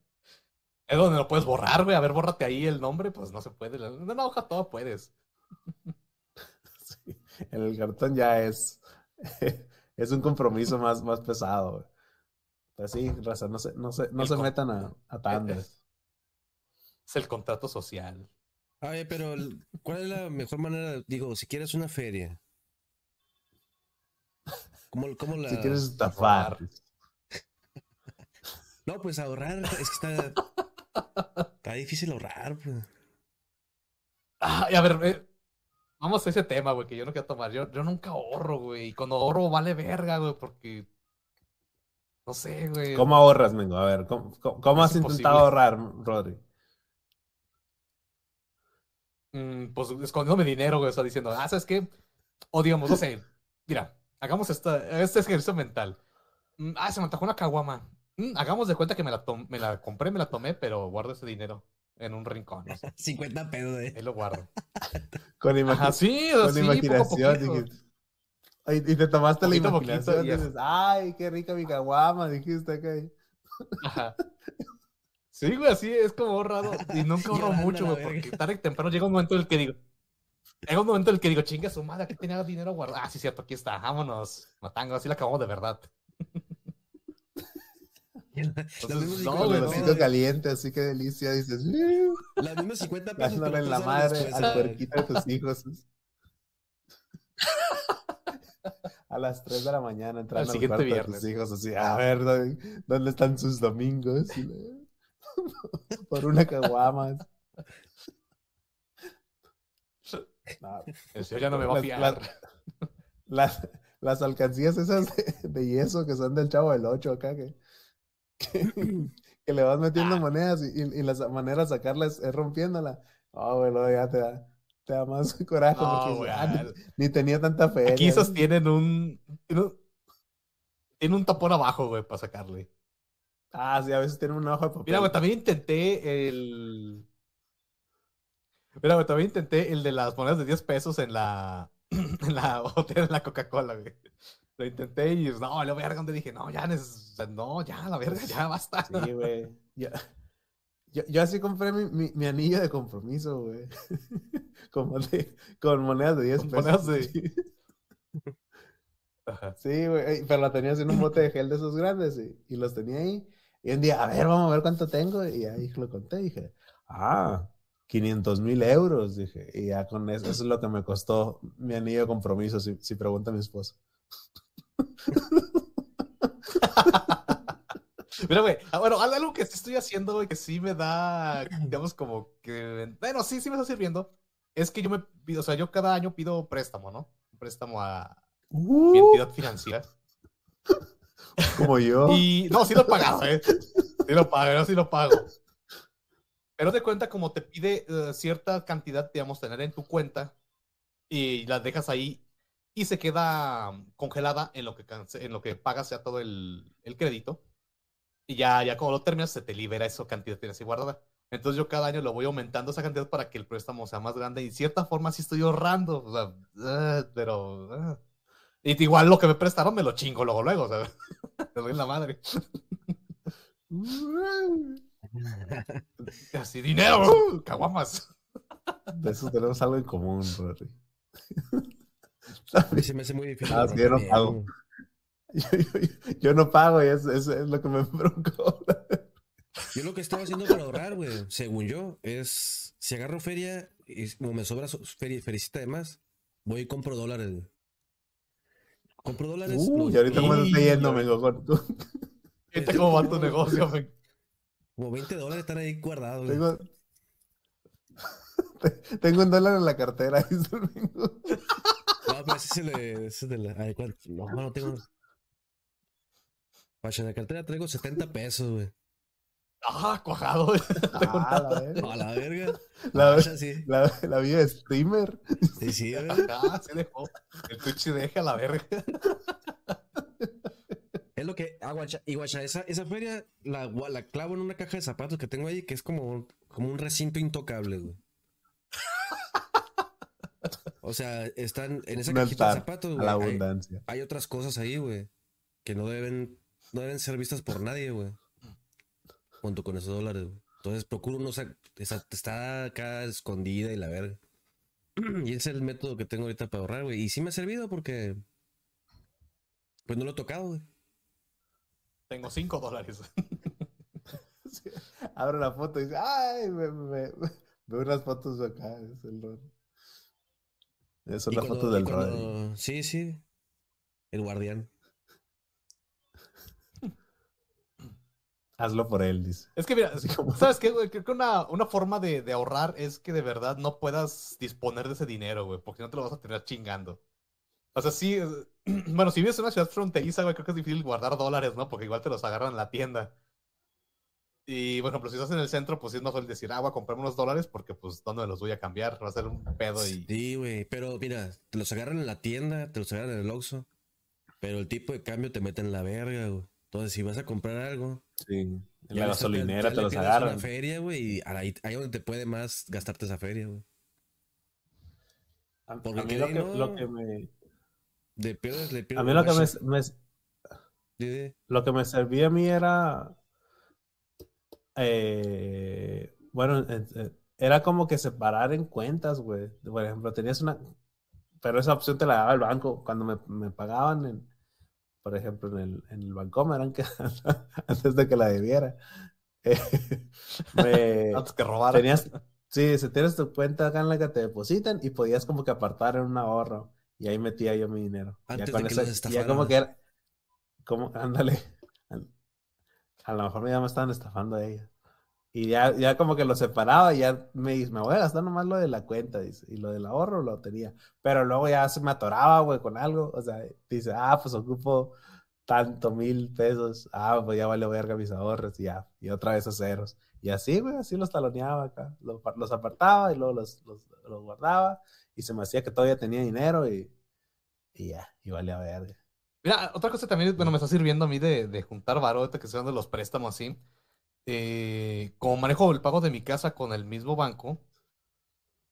Es donde lo puedes borrar, güey. A ver, bórrate ahí el nombre. Pues no se puede. En una hoja todo puedes. (laughs) Sí, En el cartón ya es, (laughs) es un compromiso más, más pesado. güey. Pues sí, raza, no se, no se, no El se metan a, a tandas. Es el contrato social. A ver, pero el- ¿cuál es la mejor manera? Digo, si quieres una feria. ¿Cómo, cómo la...? Si quieres estafar. No, pues ahorrar. Es que está... Está difícil ahorrar, pues. Ah, a ver, eh, vamos a ese tema, güey, que yo no quiero tomar. Yo, yo nunca ahorro, güey. Y cuando ahorro vale verga, güey, porque. No sé, güey. ¿Cómo ahorras, Mengo? A ver, ¿cómo, cómo- cómo Es has imposible. intentado ahorrar, Rodri? Mm, pues escondiéndome dinero, güey. O sea, diciendo, ah, ¿sabes qué? O digamos, no sé. Mira, hagamos esta, este ejercicio mental. Mm, ah, se me antojó una caguama. Mm, hagamos de cuenta que me la, me la compré, me la tomé, pero guardo ese dinero en un rincón. no sé. (laughs) 50 pesos, eh. Ahí lo guardo. (laughs) Con, Ajá, sí, o sea, con sí, poco imaginación. poquito. dijiste. Ay, y te tomaste la poquito, imaginación. y es- dices, ay, qué rica mi caguama, dijiste acá. Ajá. Sí, güey, así es como ahorrado. Y (laughs) nunca ahorro mucho, güey, porque tarde o temprano llega un momento en el que digo. Llega un momento en el que digo, chinga su madre, aquí tenía dinero guardado. Ah, sí, cierto, aquí está, vámonos. Matango, así la acabamos de verdad. (laughs) No, 50 güey, Con el no, caliente, así que delicia. Dices, "Uh", Las mismas 50 pesos. dándole en la madre después, al puerquito de tus hijos. (laughs) A las 3 de la mañana entrando Al cuarto de tus hijos así, a ver, ¿dónde, dónde están sus domingos? (laughs) Por una caguama. No, señor ya no me va a Las- fiar. las- las, las alcancías esas de, de yeso que son del chavo del 8 acá, que, que, que le vas metiendo monedas y, y- y la manera de sacarlas es rompiéndola. Oh, güey, luego ya te da, te da más (laughs) coraje No, porque "Ah, ni, ni tenía tanta fe. Aquí esos tienen un. Un, tienen un tapón abajo, güey, para sacarle. Ah, sí, a veces tienen una hoja de papel. Mira, güey, también intenté el. Mira, güey, también intenté el de las monedas de 10 pesos en la. (clears throat) en la botella de la Coca-Cola, güey. Lo intenté y no, la verga, donde dije, no, ya, no, ya, la verga, ya (laughs) basta. Sí, güey. Yo, yo, yo así compré mi, mi, mi anillo de compromiso, güey. (laughs) Con monedas de 10 Con pesos. monedas de- Sí. Güey, ey, pero la tenías en un bote de gel de esos grandes y, y los tenía ahí. Y un día, a ver, vamos a ver cuánto tengo. Y ahí lo conté dije, ah, 500 mil euros. Dije, y ya con eso, eso es lo que me costó mi anillo de compromiso, si, si pregunta mi esposa. (laughs) (laughs) Mira, güey, ah, bueno, al- algo que sí estoy haciendo, güey, que sí me da, digamos, como que, bueno, sí, sí me está sirviendo, es que yo me pido, o sea, yo cada año pido préstamo, ¿no? Un préstamo a mi entidad financiera. como yo. (laughs) Y, no, sí lo pagado, ¿eh? Sí lo pago, no, sí lo pago. Pero te cuenta como te pide eh, cierta cantidad, digamos, tener en tu cuenta y la dejas ahí y se queda mm, congelada en lo que, en lo que pagas ya todo el, el crédito. Y ya, ya cuando lo terminas, se te libera esa cantidad que tienes ahí guardada. Entonces yo cada año lo voy aumentando esa cantidad para que el préstamo sea más grande. Y de cierta forma sí estoy ahorrando. O sea, ah, pero... ah. Y igual lo que me prestaron me lo chingo luego, luego. O sea, (laughs) te doy la madre. (laughs) Así, dinero, uh, caguamas. De eso tenemos algo en común, Rory. (laughs) A mí se me hace muy difícil. Ah, sí, yo no pago. (laughs) Yo, yo- yo no pago y eso, eso es lo que me (laughs) broncó. Yo lo que estaba haciendo para ahorrar, güey, según yo, es si agarro feria y como me sobra so- feria, fericita de más, voy y compro dólares. güey. Compro dólares. Los- y ahorita cómo te está y- yendo, con- Fíjate cómo va tu negocio. Como 20 dólares están ahí guardados. Tengo... (laughs) Tengo un dólar en la cartera. dice el pero ese es el de, la. ay. No, no tengo. Pacha, en la cartera traigo 70 pesos, güey. Ah, cuajado. (laughs) Tengo Ah, la verga. A la verga. La- ya sí. La, la vida de streamer. Sí, sí, güey. Ah, sí dejó. El Twitch deja la verga. Es lo que, ah, guacha, y guacha, esa, esa feria la, la clavo en una caja de zapatos que tengo ahí, que es como, como un recinto intocable, güey. O sea, están en esa cajita de zapatos, a güey. la hay- abundancia. hay otras cosas ahí, güey, que no deben, no deben ser vistas por nadie, güey. Junto con esos dólares, güey. Entonces procuro no sa- esa- está acá escondida y la verga. (clears throat) Y ese es el método que tengo ahorita para ahorrar, güey. Y sí me ha servido porque, pues no lo he tocado, güey. Tengo 5 dólares. (laughs) Abro la foto y dice, ay, me, me- veo unas fotos de acá. Es el rol. Son Y las cuando- fotos y del cuando- rol. Sí, sí. El guardián. Hazlo por él, dice. Es que mira, (laughs) ¿sabes qué, güey? Creo que una, una forma de, de ahorrar es que de verdad no puedas disponer de ese dinero, güey, porque no te lo vas a tener chingando. O sea, sí, eh, (clears throat) bueno, si vives en una ciudad fronteriza, güey, creo que es difícil guardar dólares, ¿no? Porque igual te los agarran en la tienda. Y, por ejemplo, si estás en el centro, pues sí es más fácil decir, ah, voy a comprarme unos dólares porque, pues, ¿dónde me los voy a cambiar? Va a ser un pedo y... Sí, güey. Pero mira, te los agarran en la tienda, te los agarran en el Oxxo. Pero el tipo de cambio te mete en la verga, güey. Entonces, si vas a comprar algo, Sí. En la gasolinera ya te le los pierdes una agarran. feria, güey, y ahí, ahí donde te puede más gastarte esa feria, güey. A, mí lo que, no- lo que me... De pierdes, le A mí lo que me, lo que me servía a mí era... eh, bueno, en- en- era como que separar en cuentas, güey. Por ejemplo, tenías una... Pero esa opción te la daba el banco. Cuando me, me pagaban, en, por ejemplo, en el, en el Bancomer, (laughs) aunque antes de que la debiera. eh, (laughs) me, Antes que robar. tenías, sí, si tienes tu cuenta acá en la que te depositan y podías como que apartar en un ahorro. Y ahí metía yo mi dinero. Ya Antes con de que los ya como que era, como, ándale. A lo mejor ya me estaban estafando a ella. Y ya, ya como que lo separaba y ya me dice, me voy a gastar nomás lo de la cuenta, dice, y lo del ahorro lo tenía. Pero luego ya se me atoraba, güey, con algo. O sea, dice, ah, pues ocupo tanto mil pesos. Ah, pues ya vale verga mis ahorros y ya. Y otra vez a ceros. Y así, güey, así los taloneaba acá. Los, los apartaba y luego los, los, los guardaba. Y se me hacía que todavía tenía dinero y, y ya, y valía verga. Mira, otra cosa también, bueno, me está sirviendo a mí de, de juntar varo, que estoy dando los préstamos así. Eh, como manejo el pago de mi casa con el mismo banco,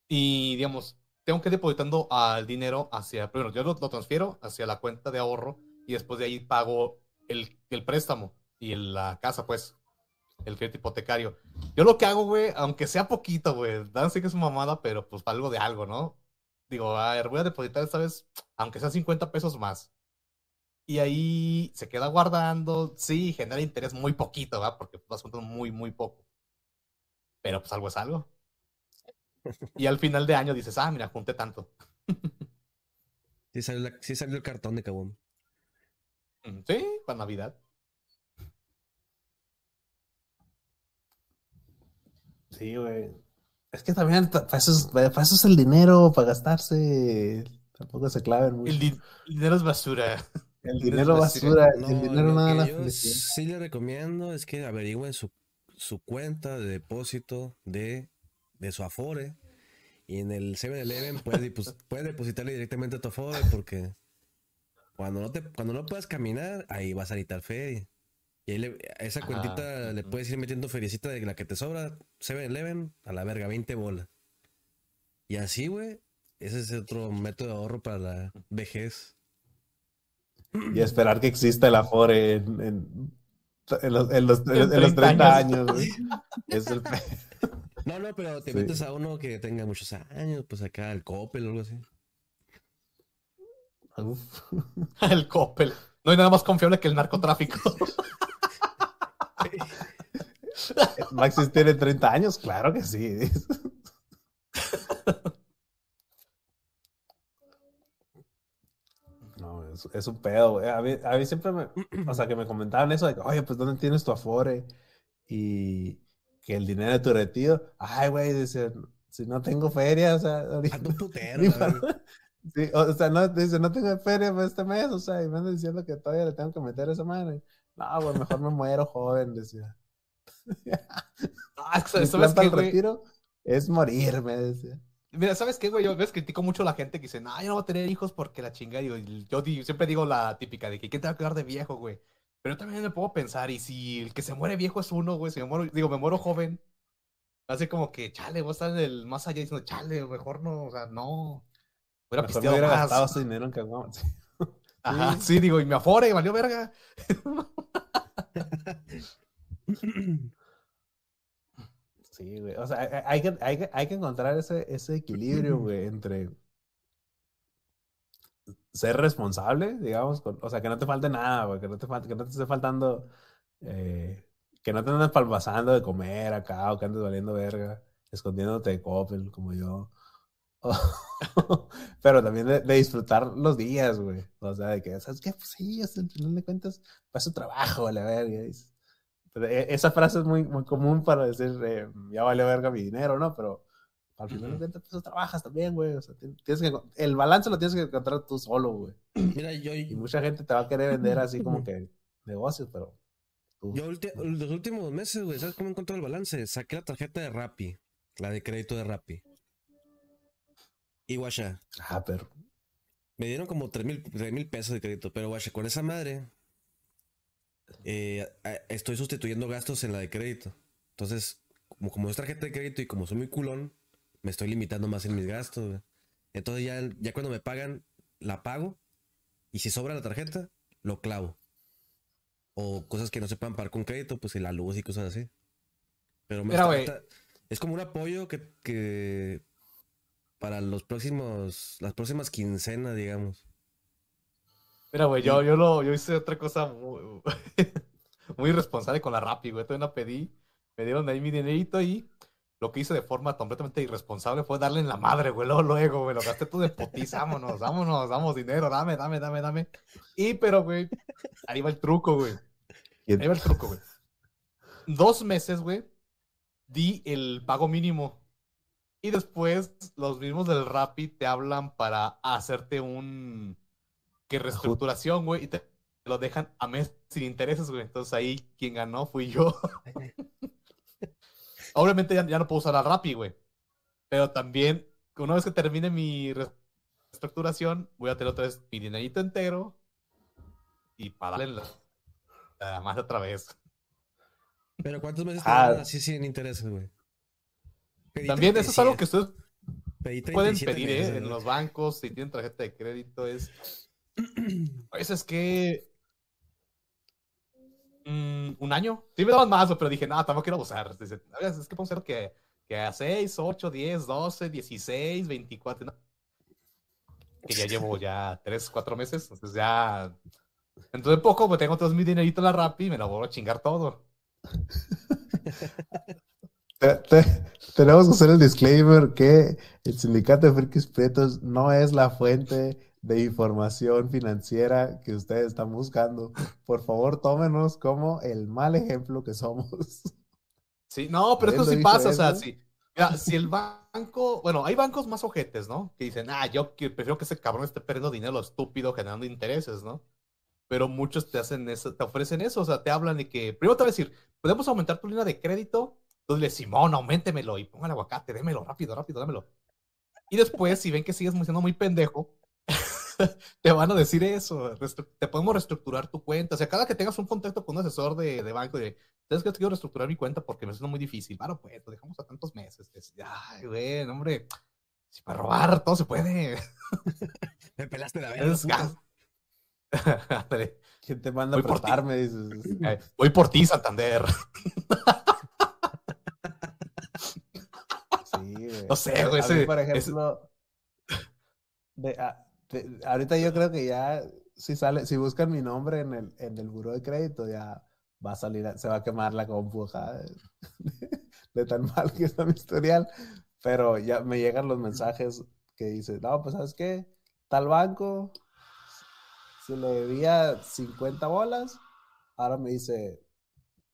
y digamos, tengo que ir depositando al dinero hacia, primero, yo lo, lo transfiero hacia la cuenta de ahorro y después de ahí pago el, el préstamo y el- la casa, pues, el crédito hipotecario. Yo lo que hago, güey, aunque sea poquito, güey, dan sí que es mamada, pero pues algo de algo, ¿no? Digo, a ver, voy a depositar esta vez, aunque sea 50 pesos más. Y ahí se queda guardando. Sí, genera interés muy poquito, ¿va? Porque vas juntando muy, muy poco. Pero pues algo es algo. (laughs) Y al final de año dices, ah, mira, junté tanto. (laughs) Sí salió, la- sí salió el cartón de cabón. Mm, Sí, para Navidad. Sí, güey. Es que también ta- para eso, es, para eso es el dinero, para gastarse. Tampoco se claven mucho. El, di- el dinero es basura. (laughs) El dinero dinero es basura, No, el dinero lo nada que yo sí le recomiendo es que averigüen su, su cuenta de depósito de, de su Afore. Y en el 7-Eleven puedes, (laughs) puedes depositarle directamente a tu Afore porque cuando no, te, cuando no puedas caminar, ahí vas a necesitar feria. Y ahí le- a esa cuentita le puedes ir metiendo feriecita de la que te sobra, 7-Eleven, a la verga, 20 bolas. Y así, güey, ese es otro método de ahorro para la vejez. Y esperar que exista el Afore en, en, en los, en los- En en los 30 30 años. Es el (laughs) No, no, pero te Sí. metes a uno que tenga muchos años, pues acá el Coppel o algo así. Uf. (laughs) El Coppel. No hay nada más confiable que el narcotráfico. ¿Va a existir en 30 años? Claro que sí. (laughs) No, es, es un pedo, güey. A mí, a mí siempre me, o sea, que me comentaban eso de que, oye, pues, ¿dónde tienes tu Afore? Y que el dinero de tu retiro. Ay, güey, dice, si no tengo feria, o sea, ahorita- un putero. Sí, o sea, no, dice, no tengo feria para este mes, o sea, y me anda diciendo que todavía le tengo que meter esa madre. No, güey, mejor me muero joven, decía. (laughs) Ah, Mi ¿sabes plan para qué, el güey? retiro es morir, me decía. Mira, ¿sabes qué, güey? Yo a veces critico mucho a la gente que dice, no, yo no voy a tener hijos porque la chinga. Digo, y yo di- siempre digo la típica de que ¿quién te va a quedar de viejo, güey? Pero yo también me puedo pensar, y si el que se muere viejo es uno, güey, si me muero, digo, me muero joven, así como que, chale, voy a estar en el más allá diciendo, chale, mejor no, o sea, no. Hubiera Mejor me hubiera más. gastado ese dinero en caguamas. (laughs) Ajá, sí, digo, y me afore, valió verga. (laughs) Sí, güey. O sea, hay- que, hay que, hay que encontrar ese, ese equilibrio, (clears throat) güey, entre ser responsable, digamos, con- o sea, que no te falte nada, güey, que no te falte, que no te esté faltando, eh, que no te andes palpasando de comer acá, o que andes valiendo verga, escondiéndote de Coppel, como yo. (laughs) Pero también de, de disfrutar los días, güey. O sea, de que, ¿sabes qué? Pues sí, sea, al final de cuentas, para su trabajo, la verga. dices. E- esa frase es muy, muy común para decir, eh, ya vale verga mi dinero, ¿no? Pero al final de cuentas, pues trabajas también, güey. O sea, ti- tienes que, el balance lo tienes que encontrar tú solo, güey. (clears throat) Mira, yo, Y mucha gente te va a querer vender así como (clears throat) que negocios, pero tú. yo ulti- los últimos meses, güey, ¿sabes cómo encontré el balance? Saqué la tarjeta de Rappi, la de crédito de Rappi. Y guacha, Ah, pero. me dieron como 3 mil, tres mil pesos de crédito, pero guacha, con esa madre eh, estoy sustituyendo gastos en la de crédito. Entonces, como, como es tarjeta de crédito y como soy muy culón, me estoy limitando más en mis gastos. güey. Entonces ya, ya cuando me pagan, la pago. Y si sobra la tarjeta, lo clavo. O cosas que no se puedan pagar con crédito, pues la luz y cosas así. Pero me es como un apoyo que, que para los próximos, las próximas quincenas, digamos. Mira, güey, yo, yo, lo, yo hice otra cosa muy, (laughs) muy irresponsable con la Rappi, güey. Todavía no pedí, me dieron ahí mi dinerito y lo que hice de forma completamente irresponsable fue darle en la madre, güey. Luego, luego, güey, lo gasté todo de putiza. Vámonos, vámonos, damos dinero, dame, dame, dame, dame. Y, pero, güey, ahí va el truco, güey. ¿quién- Ahí va el truco, güey. Dos meses, güey, di el pago mínimo. Y después los mismos del Rappi te hablan para hacerte un... que reestructuración, güey, y te lo dejan a mes sin intereses, güey. Entonces ahí quien ganó fui yo. (laughs) Obviamente ya, ya no puedo usar al Rappi, güey. Pero también, una vez que termine mi reestructuración, voy a tener otra vez mi dinerito entero y para darle la- la más otra vez. Pero ¿cuántos meses te Ah. dan así sin intereses, güey? Pedí También eso es algo que 37, ustedes pueden 37 pedir meses, ¿eh? en los bancos, si tienen tarjeta de crédito, es... Pues es que... mm, un año. Sí me daban más, pero dije, no, tampoco quiero abusar. Dice, "A ver, es que podemos ser que, que a 6, 8, 10, 12, 16, 24, no. Que ya llevo ya 3, 4 meses, entonces ya... De poco, pues tengo todo mi dinerito en la Rappi y me lo voy a chingar todo. (laughs) Te- te- tenemos que hacer el disclaimer que el sindicato de frikis pretos no es la fuente de información financiera que ustedes están buscando. Por favor, tómenos como el mal ejemplo que somos. Sí, no, pero esto sí pasa, o sea, eso. si, mira, si el banco, bueno, hay bancos más ojetes, ¿no? Que dicen, ah, yo prefiero que ese cabrón esté perdiendo dinero estúpido generando intereses, ¿no? Pero muchos te hacen eso, te ofrecen eso, o sea, te hablan de que, primero te van a decir, ¿podemos aumentar tu línea de crédito? Entonces le Simón, aumentemelo y ponga el aguacate, démelo, rápido, rápido, dámelo. Y después, si ven que sigues siendo muy pendejo, (laughs) te van a decir eso, te podemos reestructurar tu cuenta. O sea, cada que tengas un contacto con un asesor de, de banco, de, ¿sabes que quiero reestructurar mi cuenta porque me suena muy difícil? Bueno, pues, lo dejamos a tantos meses. Es- Ay, güey, hombre, si para robar todo se puede. (laughs) Me pelaste la verga. (laughs) ¿Quién te manda a Voy por ti. prestarme? Dices. Eh, Voy por ti, Santander. Sí, güey. No sé, A- güey, a mí, ese- por ese- ejemplo, de- a- de- ahorita yo creo que ya, si sale, si buscan mi nombre en el, en el buró de crédito, ya va a salir, se va a quemar la compu, de, (laughs) de tan mal que está mi historial. Pero ya me llegan los mensajes que dicen, no, pues, ¿sabes qué? Tal banco, se le debía 50 bolas, ahora me dice,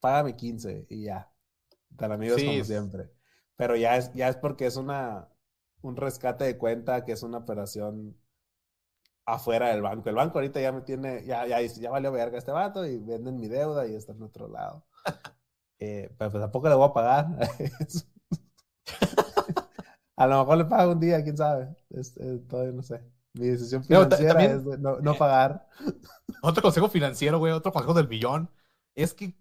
págame 15 y ya. Tan amigos Sí, como siempre. Pero ya es, ya es porque es una, un rescate de cuenta, que es una operación afuera del banco. El banco ahorita ya me tiene, ya, ya, ya valió verga este vato y venden mi deuda y está en otro lado. (laughs) Eh, pero pues tampoco le voy a pagar. (laughs) a lo mejor le pago un día, quién sabe. Este, todavía no sé. Mi decisión financiera también- es de no, no pagar. (laughs) Otro consejo financiero, güey, otro consejo del billón, es que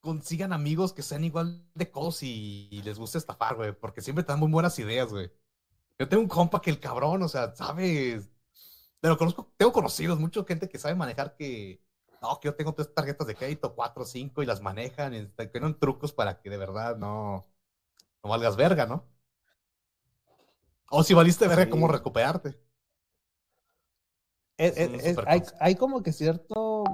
consigan amigos que sean igual de cos y, y les guste estafar, güey, porque siempre te dan muy buenas ideas, güey. Yo tengo un compa que el cabrón, o sea, sabe, pero conozco, tengo conocidos, mucha gente que sabe manejar que, no, que yo tengo tres tarjetas de crédito, cuatro, cinco, y las manejan, y te- tienen trucos para que de verdad no, no valgas verga, ¿no? O si valiste verga, Sí. ¿cómo recuperarte? Es- Es un es- es- super hay, hay como que cierto,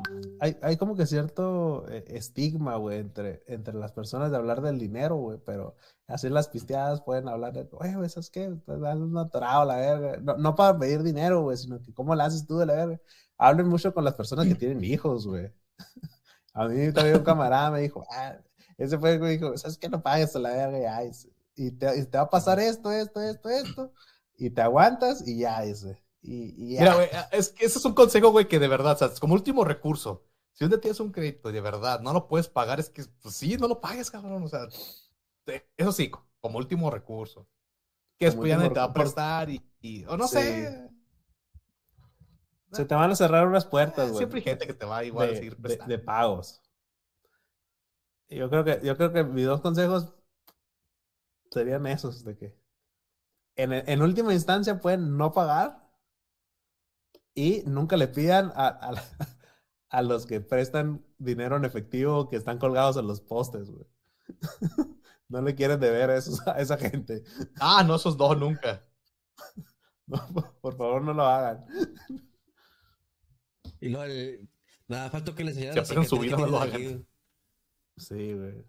hay, hay como que cierto eh, estigma, güey, entre, entre las personas de hablar del dinero, güey, pero así las pisteadas pueden hablar de, güey, ¿sabes qué? Te dan un atorado, la verga. No, no para pedir dinero, güey, sino que cómo la haces tú de la verga. Hablen mucho con las personas que tienen hijos, güey. (laughs) A mí también un camarada me dijo, ah, ese fue el que me dijo, ¿sabes qué? No pagues a la verga, ya, y te, y te va a pasar esto, esto, esto, esto, y te aguantas y ya, dice. Y, y ya. Mira, güey, es que ese es un consejo, güey, que de verdad, o sea, es como último recurso. Si un día tienes un crédito y de verdad no lo puedes pagar, es que, pues sí, no lo pagues, cabrón. O sea, eso sí, como último recurso. Que Como después ya te va a prestar y, y- o no Sí. sé. Se te van a cerrar unas puertas, güey. Siempre hay gente que te va igual a seguir de- de pagos. Yo creo que, yo creo que mis dos consejos serían esos, de que en, en última instancia pueden no pagar y nunca le pidan a, a, (laughs) a los que prestan dinero en efectivo que están colgados en los postes, güey. (laughs) No le quieren deber a, esos- (laughs) a esa gente. Ah, no, esos dos nunca. No, por favor, no lo hagan. Y luego, el- nada, falta que le enseñaran Si su vida que no lo hagan. aquí. Sí, güey.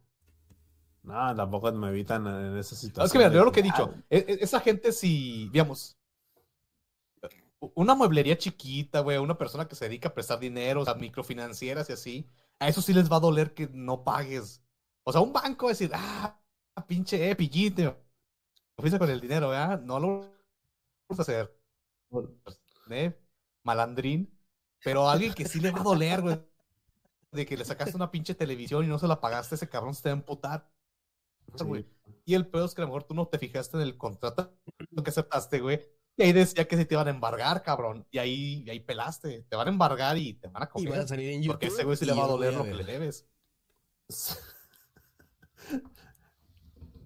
No, tampoco me evitan en esa No, situación. es que mira, yo lo que he dicho, e- e- esa gente si, digamos, una mueblería chiquita, güey, una persona que se dedica a prestar dinero, o sea, microfinancieras y así, a eso sí les va a doler que no pagues. O sea, un banco va a decir, ah, pinche, eh, pillite, me fuiste con el dinero, ¿verdad? No lo vamos a hacer, ¿eh? Malandrín. Pero a alguien que sí le va a doler, güey, de que le sacaste una pinche televisión y no se la pagaste, ese cabrón se te va a emputar. sí. Y el peor es que a lo mejor tú no te fijaste en el contrato que aceptaste, güey. Y ahí decía que se te iban a embargar, cabrón. Y ahí, y ahí pelaste. Te van a embargar y te van a Y coger. van a salir en YouTube. Porque ese güey sí y le va a doler lo que le debes. (laughs)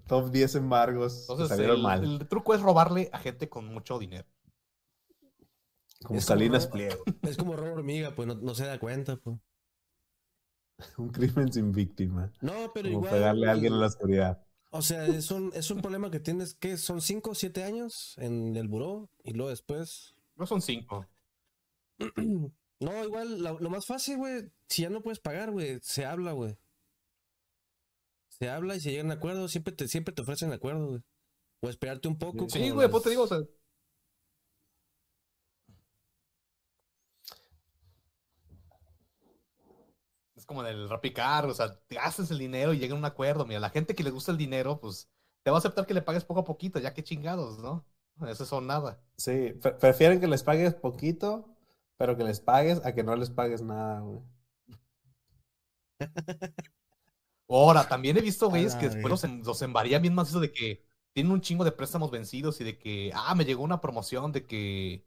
Top 10 embargos Entonces, salieron el, mal. el truco es robarle a gente con mucho dinero. Como es como Salinas robo. Pliego. (laughs) Es como robo hormiga, pues no, no se da cuenta, pues. (laughs) Un crimen sin víctima. No, pero Como igual. pegarle a alguien en la oscuridad. O sea, es un, es un problema que tienes, que son 5 o 7 años en el buró y luego después. No son cinco. (clears throat) No, igual, lo, lo más fácil, güey, si ya no puedes pagar, güey, se habla, güey. Se habla y se llegan a acuerdos, siempre te, siempre te ofrecen acuerdos, güey. O esperarte un poco. Sí, güey, pues las- te digo, o sea. Es como en el Rapicar, o sea, te gastas el dinero y llega a un acuerdo. Mira, la gente que le gusta el dinero, pues te va a aceptar que le pagues poco a poquito, ya que chingados, ¿no? Eso son nada. Sí, pre- prefieren que les pagues poquito, pero que les pagues a que no les pagues nada, güey. (laughs) Ahora, también he visto, güeyes, la que después los, en- los bien más eso de que tienen un chingo de préstamos vencidos y de que, ah, me llegó una promoción de que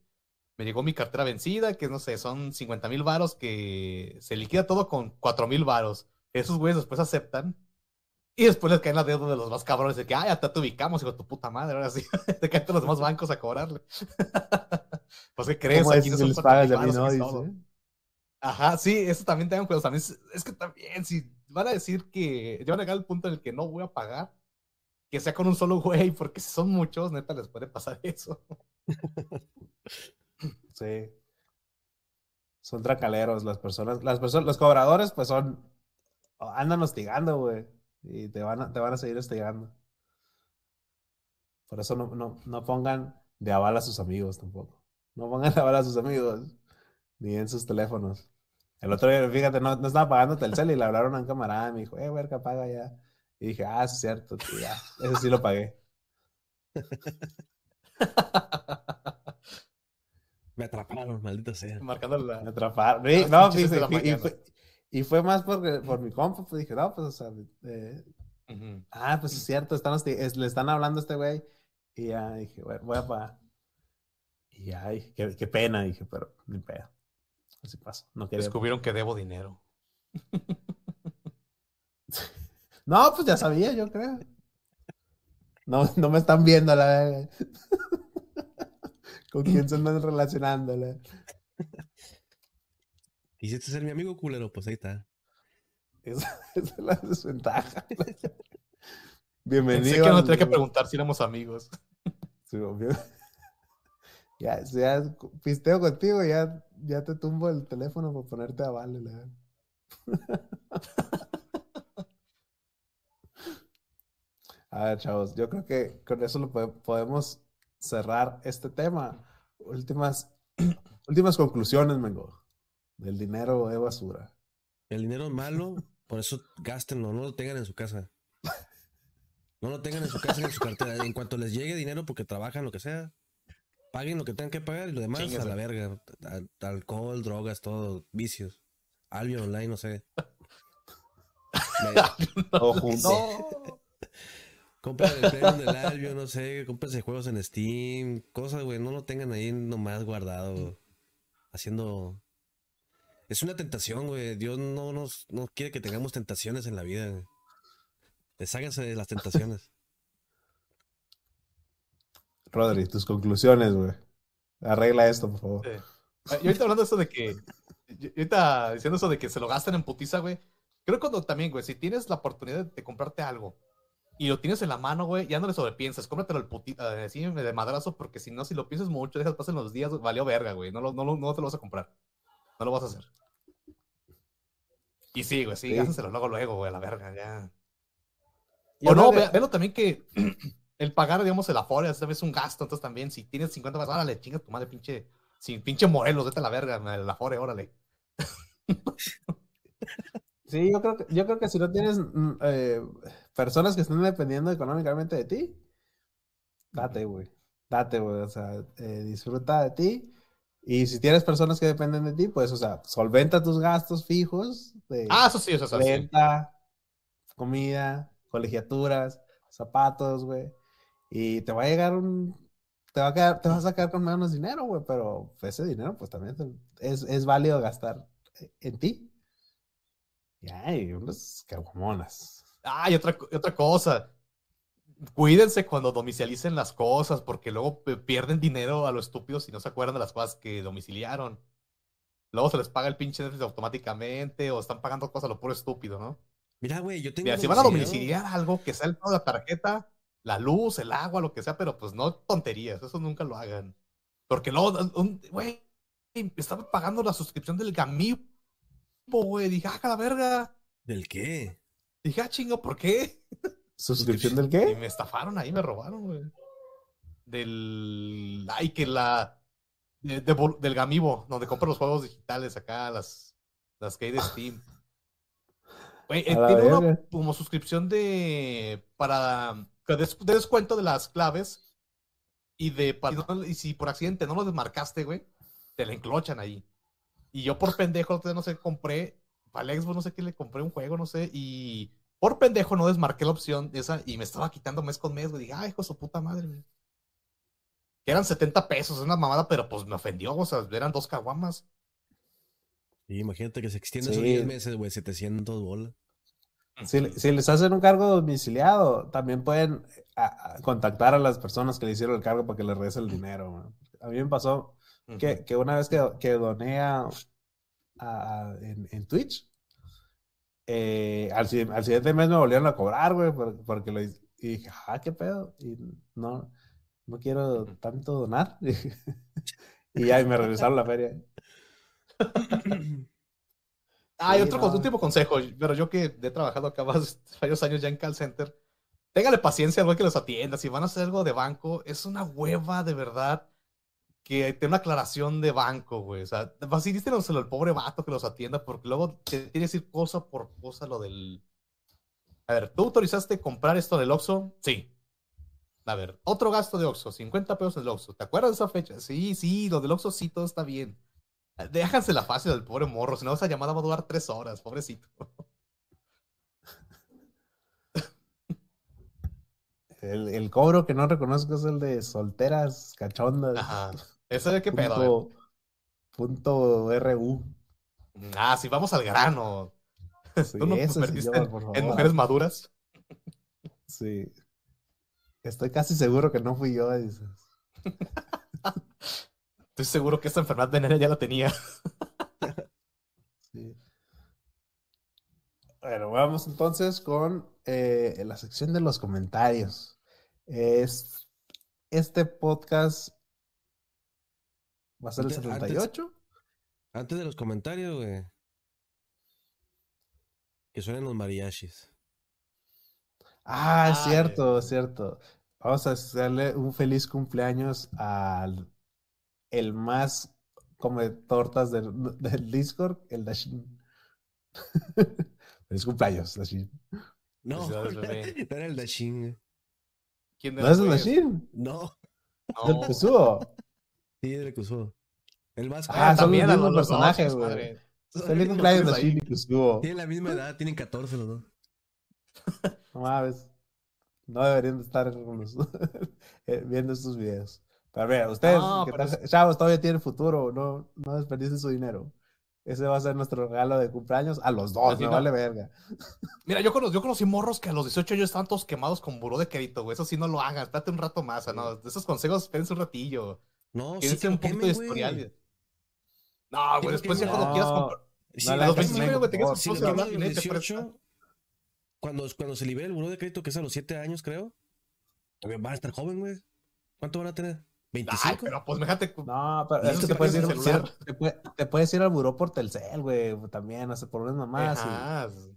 me llegó mi cartera vencida, que no sé, son 50 mil varos, que se liquida todo con 4 mil varos. Esos güeyes después aceptan y después les caen la deuda de los más cabrones de que, ah, ya te ubicamos, hijo de tu puta madre, ahora sí, (laughs) te caen todos los demás bancos a cobrarle. (laughs) pues, ¿qué crees? ¿Cómo Aquí no son les 4,000 pagas a mí no? Dice. Ajá, sí, eso también tengan cuidado. También es, es que también, si van a decir que van a llegar al punto en el que no voy a pagar, que sea con un solo güey, porque si son muchos, neta, les puede pasar (laughs) eso. Sí. Son tracaleros las personas. Las personas, los cobradores, pues son. Andan hostigando, güey. Y te van a, te van a seguir hostigando. Por eso no, no, no pongan de aval a sus amigos tampoco. No pongan de aval a sus amigos. Ni en sus teléfonos. El otro día, fíjate, no, no estaba pagando Telcel y le hablaron a un camarada me dijo, eh, verga, paga ya. Y dije, ah, es cierto, tío, ya. Ese sí lo pagué. (laughs) Me atraparon, maldita sea. Marcando la. Me atraparon. Sí, Las no, y y fue- Y fue más porque, por mi compa, pues dije, no, pues, o sea, eh, ah, pues es cierto, están es- le están hablando a este güey. Y ya dije, bueno, voy a pagar. Y ay, qué, qué pena, dije, pero ni pedo. Así pasó. No quería. Descubrieron que debo dinero. (laughs) No, pues ya sabía, yo creo. No, no me están viendo la verga. ¿Con quién se andan relacionando? la- (laughs) Quisiste ser mi amigo culero, pues ahí está. Esa, (laughs) esa es la desventaja. (laughs) Pensé Bienvenido. que no al- tenía que preguntar si éramos amigos. Sí, obvio. Ya, si ya pisteo contigo, ya, ya te tumbo el teléfono para ponerte a vale. la verdad. A ver, chavos, yo creo que con eso lo pode- podemos cerrar este tema. Últimas, (clears throat) últimas conclusiones, Mengo. Del dinero es basura. El dinero es malo, por eso gástenlo, no lo tengan en su casa. No lo tengan en su casa ni en su cartera. En cuanto les llegue dinero porque trabajan, lo que sea, paguen lo que tengan que pagar y lo demás a la verga. Al- alcohol, drogas, todo, vicios. Albion online, no sé. (laughs) Me- (laughs) O juntos. No. Compren el premium del Albion, no sé, cómprense juegos en Steam, cosas, güey, no lo tengan ahí nomás guardado, haciendo... Es una tentación, güey. Dios no nos no quiere que tengamos tentaciones en la vida, güey. Desháganse de las tentaciones. Rodri, tus conclusiones, güey. Arregla esto, por favor. Sí. Ah, Y ahorita hablando de eso de que. ahorita diciendo eso de que se lo gastan en putiza, güey. Creo que cuando también, güey, si tienes la oportunidad de comprarte algo y lo tienes en la mano, güey, ya no le sobrepiensas. Cómpratelo al putita, así de madrazo, porque si no, si lo piensas mucho, dejas pasen los días, valió verga, güey. No, lo- no, lo- no te lo vas a comprar. No lo vas a hacer. Y sí, güey, sí, Sí. luego, luego, güey, a la verga, ya. O no, ve- velo también que (clears throat) el pagar, digamos, el vez es un gasto, entonces también, si tienes 50 más, órale, chinga tu madre, pinche, sin pinche Morelos, vete a la verga, el afore, órale. Sí, yo creo que, yo creo que si no tienes mm, eh, personas que estén dependiendo económicamente de ti, date, güey. Date, güey. O sea, eh, disfruta de ti. Y si tienes personas que dependen de ti, pues, o sea, solventa tus gastos fijos de Ah, eso sí, eso sí. renta, comida, colegiaturas, zapatos, güey. Y te va a llegar un... Te, va a quedar, te vas a quedar con menos dinero, güey, pero ese dinero, pues también te- es, es válido gastar en ti. Y hay unas caguamonas. Ah, y otra, otra cosa. Cuídense cuando domicialicen las cosas, porque luego pierden dinero a lo estúpido si no se acuerdan de las cosas que domiciliaron. Luego se les paga el pinche Netflix automáticamente o están pagando cosas a lo puro estúpido, ¿no? Mira, güey, yo tengo Mira, si van a domiciliar algo, que sea el de la tarjeta, la luz, el agua, lo que sea, pero pues no tonterías, eso nunca lo hagan. Porque luego, güey, estaba pagando la suscripción del Gamibo, güey, dije, ah, la verga. ¿Del qué? Dije, ah, chingo, ¿por qué? (laughs) ¿Suscripción del Y qué? me estafaron ahí, me robaron, güey. Del. Ay, que la. de- de vol- del Gamibo, donde compro los juegos digitales acá, las, las que hay de Steam. (laughs) Güey, eh, tiene una como suscripción de. para. de descuento de las claves. Y de. y y si por accidente no lo desmarcaste, güey, te la enclochan ahí. Y yo por pendejo, no sé, compré. Para el Xbox, no sé qué, le compré un juego, no sé, y por pendejo no desmarqué la opción esa y me estaba quitando mes con mes, güey. Dije, ay, hijo de su puta madre, güey. Que eran 70 pesos, una mamada, pero pues me ofendió, o sea, eran dos caguamas. Y imagínate que se extiende Sí. esos 10 meses, güey, 700 bolas. Si, si les hacen un cargo domiciliado, también pueden a- a contactar a las personas que le hicieron el cargo para que les regrese el dinero. güey. A mí me pasó que, que una vez que, que doné a, a- en, en Twitch, eh, al, al siguiente mes me volvieron a cobrar, güey, por- porque lo. Y dije, ah, qué pedo. Y no, no quiero tanto donar. (laughs) y ya, y me regresaron la feria. (clears throat) Ah, y Sí, otro no. último consejo, pero yo que he trabajado acá varios años ya en call center, téngale paciencia al güey que los atienda. Si van a hacer algo de banco, es una hueva de verdad que tenga una aclaración de banco, güey. O sea, facilítenoselo al pobre vato que los atienda, porque luego te tiene que decir cosa por cosa lo del. A ver, ¿tú autorizaste comprar esto del Oxxo? Sí. A ver, otro gasto de Oxxo, 50 pesos del Oxxo. ¿Te acuerdas de esa fecha? Sí, sí, lo del Oxxo sí, todo está bien. Déjansela fácil al pobre morro, si no esa llamada va a durar tres horas, pobrecito. (laughs) El, el cobro que no reconozco es el de solteras cachondas. Ajá. ¿Eso de qué pedo? punto, punto RU. Ah, sí, vamos al grano. Sí, (laughs) ¿Tú no eso en- mujeres maduras? Sí. Estoy casi seguro que no fui yo, dices. (laughs) Estoy seguro que esta enfermedad venérea ya la tenía. Sí. Bueno, vamos entonces con eh, la sección de los comentarios. Es, este podcast va a ser el Antes- antes- 78. Antes de los comentarios, güey. Que suenen los mariachis. Ah, es Ah, cierto, eh. es cierto. Vamos a hacerle un feliz cumpleaños al el más come tortas del, del Discord, el Dashin. (laughs) feliz cumpleaños, Dashin. No, (laughs) no era el Dashin, güey. ¿Quién ¿No era, es el? Dashin? No, ¿Del No. Pesudo? Sí, el más Ah, son también los mismos los personajes, güey. Feliz cumpleaños, tienes ahí. Dashin y. Tienen la misma edad, tienen 14 los dos. (laughs) No mames. No deberían de estar los- (laughs) eh, viendo estos videos. Pero mira, ustedes, No, que pero tal- chavos, todavía tienen futuro. No, no desperdicien su dinero. Ese va a ser nuestro regalo de cumpleaños a los dos, me no. vale verga. Mira, yo conocí, yo conocí morros que a los 18 años estaban todos quemados con buró de crédito, güey. Eso sí no lo hagan. Espérate un rato más. ¿no? De esos consejos, espérense un ratillo. No, sí que un poquito quemen, de historial. No, Sí, güey, después ya cuando quieras comprar. Sí, No a le los hagas 25 caso, güey, te por quedas Si favor. lo expuesto a queman la a los te presta. 18, cuando, cuando se libere el buró de crédito, que es a los 7 años, creo, todavía van a estar joven, güey. ¿Cuánto van a tener? ¿25? Ay, pero pues déjate. No, pero es que sí te puedes, ir, te, puede- te puedes ir al buró por Telcel, güey, también, sea, por unas mamás. y-.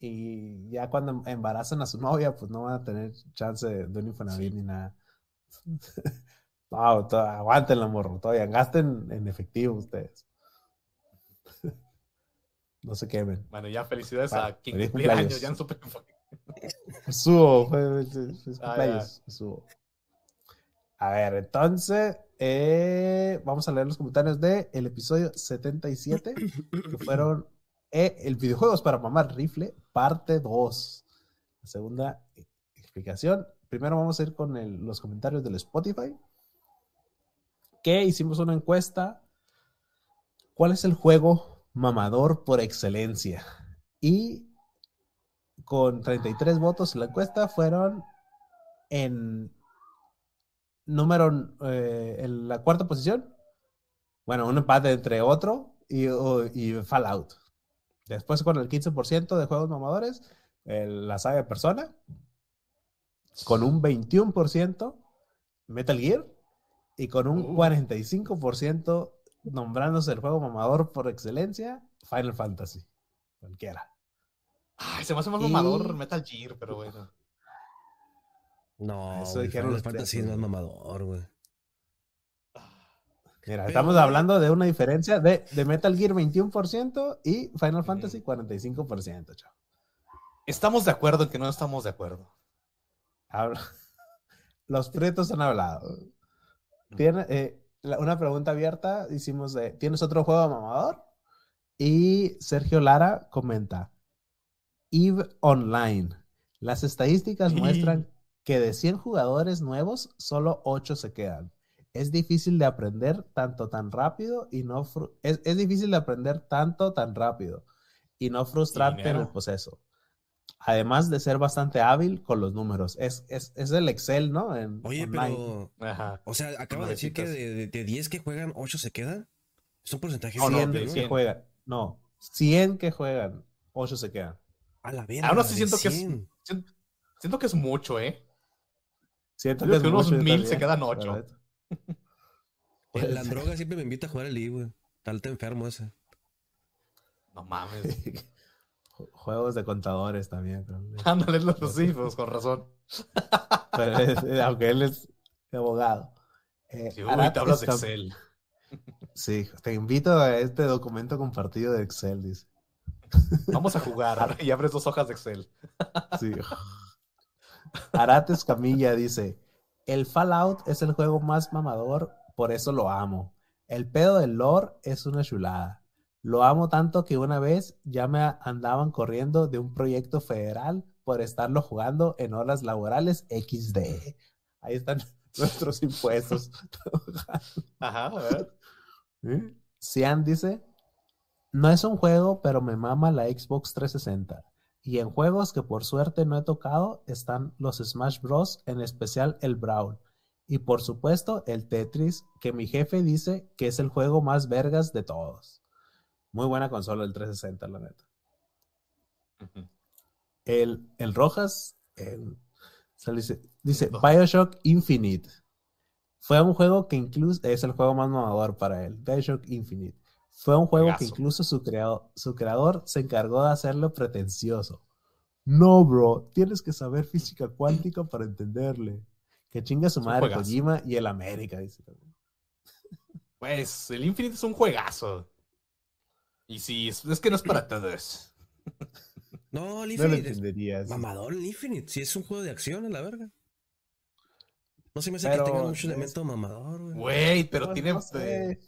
Y, ya cuando embarazan a su novia, pues no van a tener chance de un Infonavit ni nada. (laughs) No, to- aguántenla, morro, todavía gasten en efectivo ustedes. (laughs) No se quemen. Bueno, ya felicidades Bueno, a quien cumpliera años. Ya no supe qué fue. Subo, fue, cumpleaños, subo. A ver, entonces, eh, vamos a leer los comentarios del el episodio 77, que fueron eh, el videojuegos para mamar rifle, parte 2. La segunda explicación. Primero vamos a ir con el- los comentarios del Spotify, que hicimos una encuesta. ¿Cuál es el juego mamador por excelencia? Y con 33 votos en la encuesta fueron en número eh, en la cuarta posición. Bueno, un empate entre otro y, y Fallout. Después con el 15% de juegos mamadores, la saga de Persona. Con un 21% Metal Gear. Y con un Uh. 45% nombrándose el juego mamador por excelencia, Final Fantasy. Cualquiera. Ay, se me hace más Y- mamador Metal Gear, pero bueno. No, Eso dijeron Final Fantasy es más precios, mamador, güey. Mira, Pero, estamos hablando de una diferencia de, de Metal Gear 21% y Final. Fantasy 45%, chavo. Estamos de acuerdo en que no estamos de acuerdo. Habla- (laughs) Los prietos han hablado. Tiene, eh, la- una pregunta abierta, hicimos de, ¿tienes otro juego mamador? Y Sergio Lara comenta, EVE Online. Las estadísticas muestran (laughs) que de 100 jugadores nuevos, solo 8 se quedan. Es difícil de aprender tanto tan rápido y no es, es difícil de aprender tanto tan rápido y no frustrarte en el proceso. Además de ser bastante hábil con los números. Es, es, es el Excel, ¿no? En Oye, online. pero. Ajá. O sea, acaba de decir que de, de, de 10 que juegan, 8 se quedan. Es un porcentaje No, no, 100 de grande, que ¿no? 100. juegan. No, 100 que juegan, 8 se quedan. A la verga. Aún así de siento que es- 100. Siento, siento que es mucho, ¿eh? Siento Yo digo que unos mucho, yo mil también, se quedan la ocho. verdad. Eh, La droga siempre me invita a jugar el League, güey. Tal te enfermo ese. No mames. (laughs) Ju- Juegos de contadores también. Ándale, los sí, pues con razón. Pero es- eh, aunque él es abogado. Eh, Sí, uy, tablas de Excel. Sí, te invito a este documento compartido de Excel, dice. Vamos a jugar. y abres dos hojas de Excel. Sí. Arates Camilla dice: El Fallout es el juego más mamador, por eso lo amo. El pedo del lore es una chulada. Lo amo tanto que una vez ya me andaban corriendo de un proyecto federal por estarlo jugando en horas laborales XD. Ahí están (laughs) nuestros impuestos. (laughs) (laughs) Ajá, a ver. ¿Eh? Cian dice, no es un juego, pero me mama la Xbox 360. Y en juegos que por suerte no he tocado están los Smash Bros, en especial el Brawl. Y por supuesto el Tetris, que mi jefe dice que es el juego más vergas de todos. Muy buena consola el 360, la neta. El, el Rojas el- dice, dice. Bioshock Infinite. Fue un juego que incluso es el juego más mamador para él. Bioshock Infinite. Fue un juego que incluso su, creado- su creador se encargó de hacerlo pretencioso. No, bro, tienes que saber física cuántica para entenderle. Que chinga su madre. Kojima y el América, dice también. Pues el Infinite es un juegazo. Y sí, es, es que no es para todos. (laughs) No, el No lo Infinite es entenderías. mamador el Infinite. Si es un juego de acción, a la verga. No se me hace Pero que tenga mucho es- elemento mamador, güey. Güey, pero No, tiene, no sé. eh,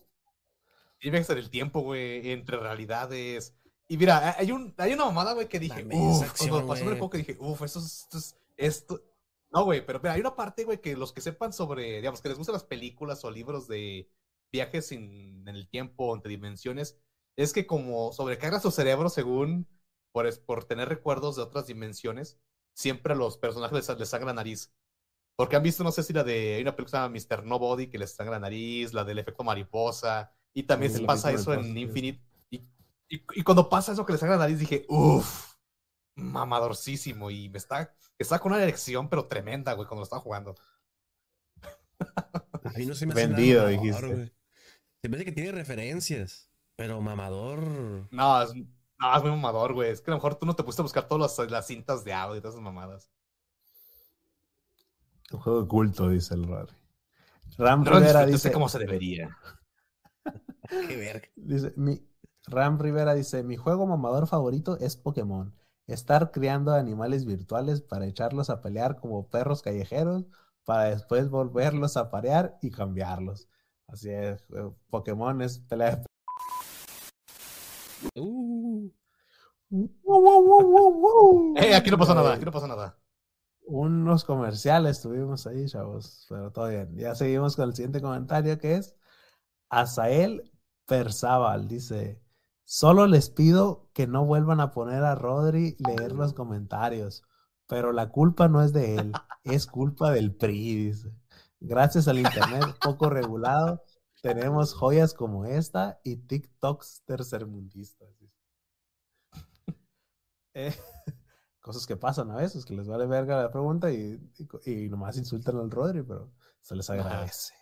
tiene que ser el tiempo, güey, entre realidades. Y mira, hay, un, hay una mamada, güey, que dije, uff, cuando pasó el juego que dije, uff, esto es, esto es, esto. No, güey, pero mira, hay una parte, güey, que los que sepan sobre, digamos, que les gustan las películas o libros de viajes en, en el tiempo, entre dimensiones, es que como sobrecarga su cerebro según, por, por tener recuerdos de otras dimensiones, siempre a los personajes les, les sangra la nariz. Porque han visto, no sé si la de, hay una película que se llama Mr. Nobody que les sangra la nariz, la del efecto mariposa, y también Sí, se pasa eso en sí. Infinite. Y, y, y cuando pasa eso que les sangra la nariz, dije, uff, mamadorcísimo, y me está, está con una erección, pero tremenda, güey, cuando lo estaba jugando. A mí no se me hace nada Vendido, mamador, dijiste. Se me hace que tiene referencias, pero mamador. No, es, no, es muy mamador, güey. Es que a lo mejor tú no te pusiste a buscar todas las, las cintas de audio y todas esas mamadas. Un juego oculto, dice el Rory. Ram No Rivera dice, como se debería. (laughs) Qué verga. dice mi, Ram Rivera dice, mi juego mamador favorito es Pokémon. Estar criando animales virtuales para echarlos a pelear como perros callejeros, para después volverlos a parear y cambiarlos. Así es, eh, Pokémon es pelea de... Uh, Eh, aquí no pasó nada, aquí no pasó nada. unos comerciales tuvimos ahí, chavos, pero todo bien. Ya seguimos con el siguiente comentario que es Azael Perzábal. Dice, solo les pido que no vuelvan a poner a Rodri leer los comentarios, pero la culpa no es de él, es culpa del PRI, dice. Gracias al internet poco regulado, tenemos joyas como esta y TikToks tercermundistas. (laughs) Eh, (laughs) cosas que pasan a veces, que les vale verga la pregunta y, y, y nomás insultan al Rodri, pero se les agradece.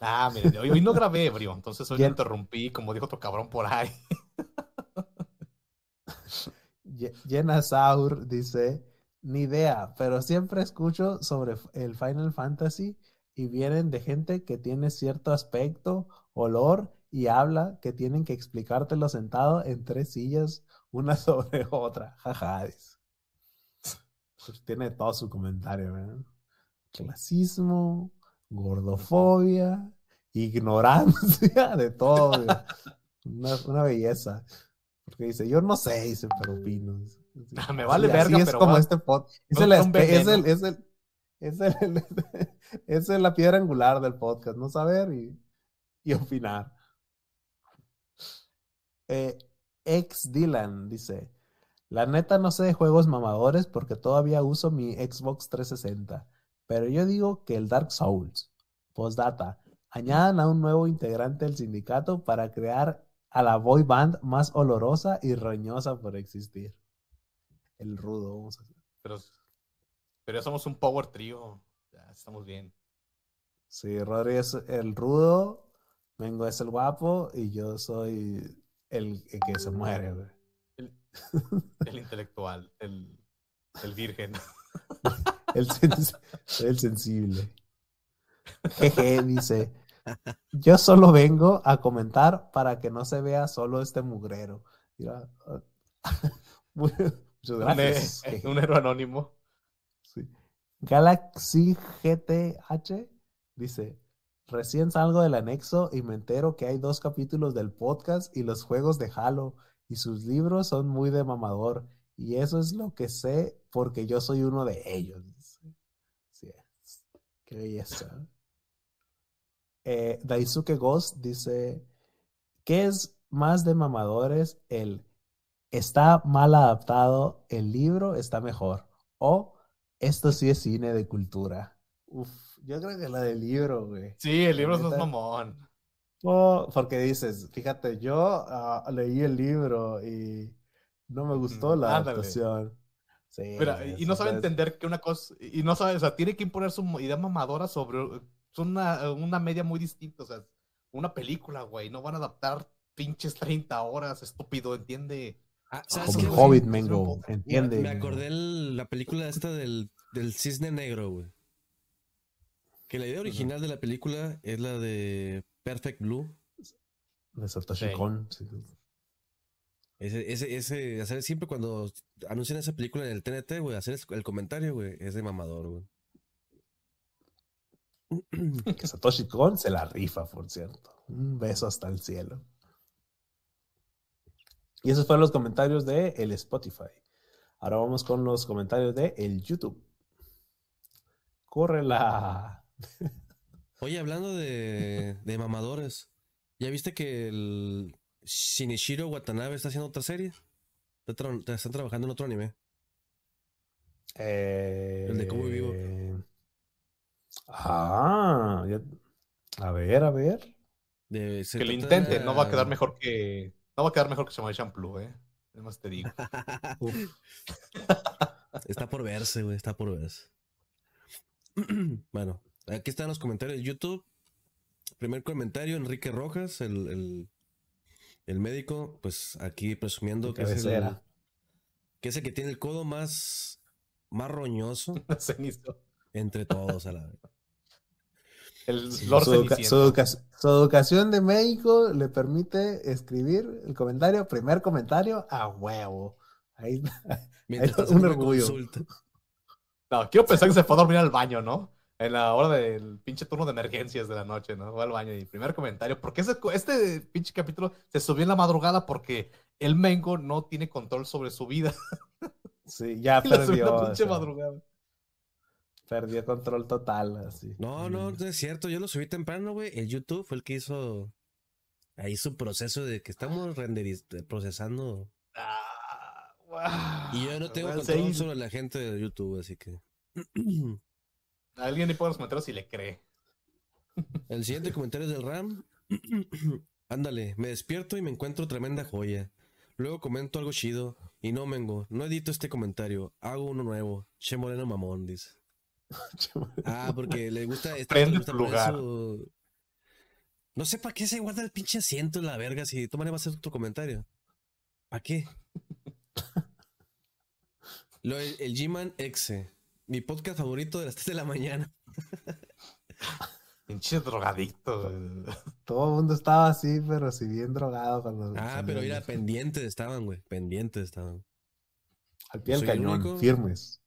Ah, mire, hoy, hoy no grabé, bro. Entonces hoy (laughs) lo interrumpí, como dijo otro cabrón por ahí. Jenna Saur dice, ni idea, pero siempre escucho sobre el Final Fantasy y vienen de gente que tiene cierto aspecto, olor y habla que tienen que explicártelo sentado en tres sillas, una (laughs) sobre otra. Jaja, dice. Pues tiene todo su comentario, ¿verdad? Clasismo, gordofobia, ignorancia, de todo. (laughs) Una, una belleza. Porque dice, yo no sé, dice, pero opino. dice. (laughs) Me vale verga, es pero como va- este pod. Es, el es, el, es, el, es, el- (laughs) es el- la piedra angular del podcast, no saber y, opinar. Eh, ex Dylan dice, la neta no sé de juegos mamadores porque todavía uso mi Xbox 360, pero yo digo que el Dark Souls. Postdata, añadan a un nuevo integrante del sindicato para crear a la boy band más olorosa y roñosa por existir. El rudo, vamos a hacer. Pero, pero ya somos un power trio. Ya estamos bien. Sí, Rodri es el rudo, Mengo es el guapo y yo soy el, el que se muere, güey. El intelectual, el, el virgen. (laughs) El, sens- el sensible. Jeje, dice. Yo solo vengo a comentar para que no se vea solo este mugrero. Mira, ah, (laughs) Muchas gracias. un héroe anónimo. Galaxy GTH dice: Recién salgo del anexo y me entero que hay dos capítulos del podcast y los juegos de Halo y sus libros son muy de mamador y eso es lo que sé porque yo soy uno de ellos. Sí, qué belleza. (laughs) Eh, Daisuke Ghost dice, ¿qué es más de mamadores? El está mal adaptado, el libro está mejor o esto sí es cine de cultura. Uf, yo creo que la del libro, güey. Sí, el libro es más mamón. Oh, porque dices, fíjate, yo ah, leí el libro y no me gustó la ándale. adaptación. Sí, Mira, sí, y no sabe entonces- entender que una cosa, y no sabe, o sea, tiene que imponer su idea mamadora sobre son una, una media muy distinta, o sea, una película, güey, no van a adaptar pinches 30 horas, estúpido, entiende. Ah, ¿sabes Como qué? Hobbit, Mengo, poco. entiende. Me acordé el- la película esta del, del cisne negro, güey. Que la idea original de la película es la de Perfect Blue. De Satoshi Sí. Kon. sí. Ese, ese, ese, hacer siempre cuando anuncian esa película en el TNT, güey, hacer el comentario, güey, es de mamador, güey. Que Satoshi Kon se la rifa, por cierto. Un beso hasta el cielo. Y esos fueron los comentarios de el Spotify. Ahora vamos con los comentarios de el YouTube. Corre la. (laughs) Oye, hablando de, de mamadores, ¿ya viste que el Shinichiro Watanabe está haciendo otra serie? Tra- están trabajando en otro anime. El de Cowboy Vivo. Eh, Ah, ya- a ver, a ver. De, que lo intente, no va a quedar mejor que, no va a quedar mejor que Samurai Champloo, eh. Además te digo. Está por verse, güey, está por verse. (clears throat) bueno, aquí están los comentarios de YouTube. Primer comentario, Enrique Rojas, el, el, el médico, pues aquí presumiendo que es, el, que es el que tiene el codo más, más roñoso (laughs) entre todos a la vez. El su, Lord educa- Ceniciento. su educa- su educación de médico le permite escribir el comentario, primer comentario, a huevo. Ahí, está un orgullo. consulta. No, quiero pensar que se fue a dormir al baño, ¿no? En la hora del pinche turno de emergencias de la noche, ¿no? Fue al baño y primer comentario. ¿Por qué ese co- este pinche capítulo se subió en la madrugada? Porque el Mengo no tiene control sobre su vida. sí, ya (laughs) Y lo subió en perdió. la o pinche sea, madrugada. Perdió control total, así. No, no, no es cierto. Yo lo subí temprano, güey. El YouTube fue el que hizo ahí su proceso de que estamos procesando. Ah, guau. Y yo no tengo Bueno, control sobre la gente de YouTube, así que. (clears throat) Alguien ahí pone los comentarios si le cree. El siguiente comentario es del RAM. (clears throat) Ándale, me despierto y me encuentro tremenda joya. Luego comento algo chido y no mengo, no edito este comentario, hago uno nuevo. Che Moreno mamón, dice. Ah, porque le gusta Prende le gusta lugar. su- No sé para qué se guarda el pinche asiento en la verga si tú va a hacer tu comentario. ¿Para qué? Lo, el, el G-Man Exe, mi podcast favorito de las 3 de la mañana. Pinche drogadicto. güey. Todo el mundo estaba así, pero si bien drogado cuando Ah, pero mira, pendientes estaban, güey. Pendientes estaban. al pie del cañón, único. firmes.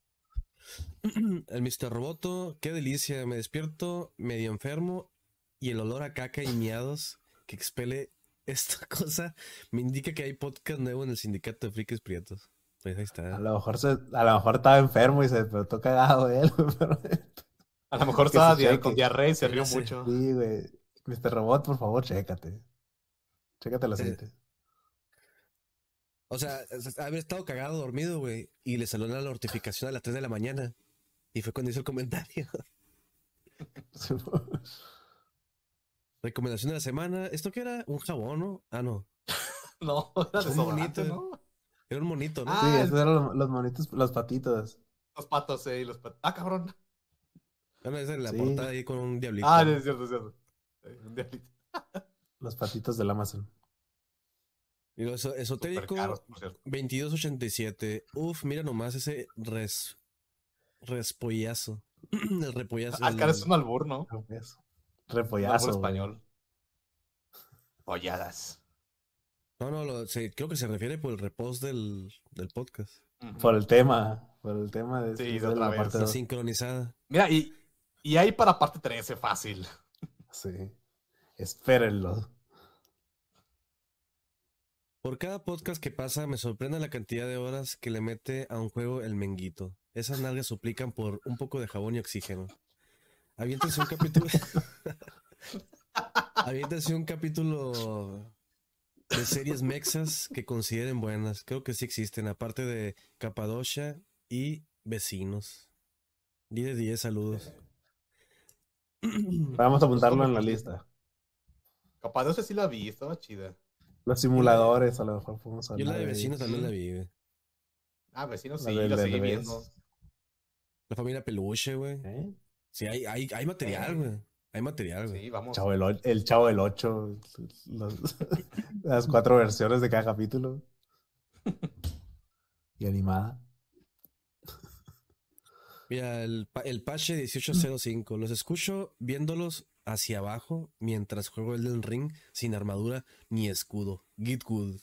(clears throat) El Mr. Roboto, qué delicia. Me despierto medio enfermo y el olor a caca y miados que expele esta (laughs) cosa me indica que hay podcast nuevo en el sindicato de frikis prietos. Pues ahí A está. lo mejor se, a lo mejor estaba enfermo y se despertó cagado él, (laughs) pero A lo mejor estaba cheque. con diarrea y se rió Sí. mucho. sí, güey. Mr. Robot, por favor, chécate. Chécate el Sí. aceite. O sea, haber estado cagado dormido, güey, y le salió la notificación a las 3 de la mañana. Y fue cuando hizo el comentario. (laughs) Recomendación de la semana. ¿Esto qué era? ¿Un jabón, no? Ah, no. (laughs) No, era Un. ¿no? Era un monito, ¿no? Ah, sí, el- esos eran los, los monitos, los patitos. Los patos, eh, y los patos. Ah, cabrón. Bueno, esa es la Sí. portada ahí con un diablito. Ah, es cierto, es cierto. Un diablito. Los patitos del Amazon. Eso- esotérico, caros, por cierto. 2287. Uf, mira nomás ese res, respollazo. (clears throat) el repollazo. Ah, el- cara, es un albur, ¿no? Repollazo. español. Polladas. No, no, lo- se- creo que se refiere por el repost del, del podcast. Por el tema. Por el tema de, Sí, de de otra la vez. parte sincronizada. Mira, y, y ahí para parte 13, fácil. Sí. Espérenlo. Por cada podcast que pasa, me sorprende la cantidad de horas que le mete a un juego el menguito. Esas nalgas suplican por un poco de jabón y oxígeno. Aviéntense un capítulo. (laughs) Aviéntense un capítulo de series mexas que consideren buenas. Creo que sí existen, aparte de Capadocia y Vecinos. 10 de 10, saludos. Vamos a apuntarlo en la lista. Ese sí la vi, estaba chida. Los simuladores, a lo mejor podemos Yo hablar. la de Vecinos también la vi, güey. Ah, vecinos La sí, la seguí Derbez. viendo. La familia Peluche, güey. ¿Eh? Sí, hay, hay, hay material, güey. Hay material, güey. Sí, vamos. Chavo del O- el Chavo del 8. (laughs) las cuatro versiones de cada capítulo. Y animada. Mira, el, el Pache 1805. Los escucho viéndolos hacia abajo mientras juego Elden Ring sin armadura ni escudo. Get good.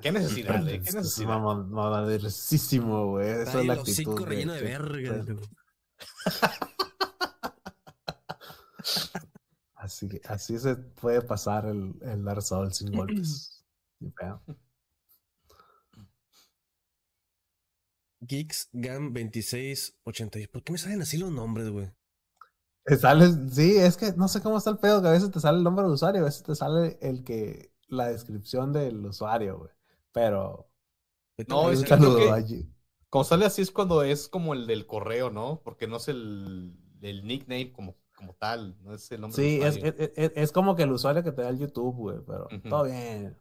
¿Qué necesidad, eh? ¿Qué Es necesidad? mamonerosísimo, güey. Esa es la actitud. relleno de verga. (laughs) Así, que- así se puede pasar el, el Dark Souls sin golpes. (clears throat) Geeks Gam 2680. ¿Por qué me salen así los nombres, güey? Te sale, sí, es que no sé cómo está el pedo, que a veces te sale el nombre del usuario, a veces te sale el que, la descripción del usuario, güey. Pero No, es un que allí. Cuando sale así es cuando es como el del correo, ¿no? Porque no es el, el nickname como, como tal, no es el nombre Sí, del es, usuario. es, es- es como que el usuario que te da el YouTube, güey, pero Ujú. todo bien.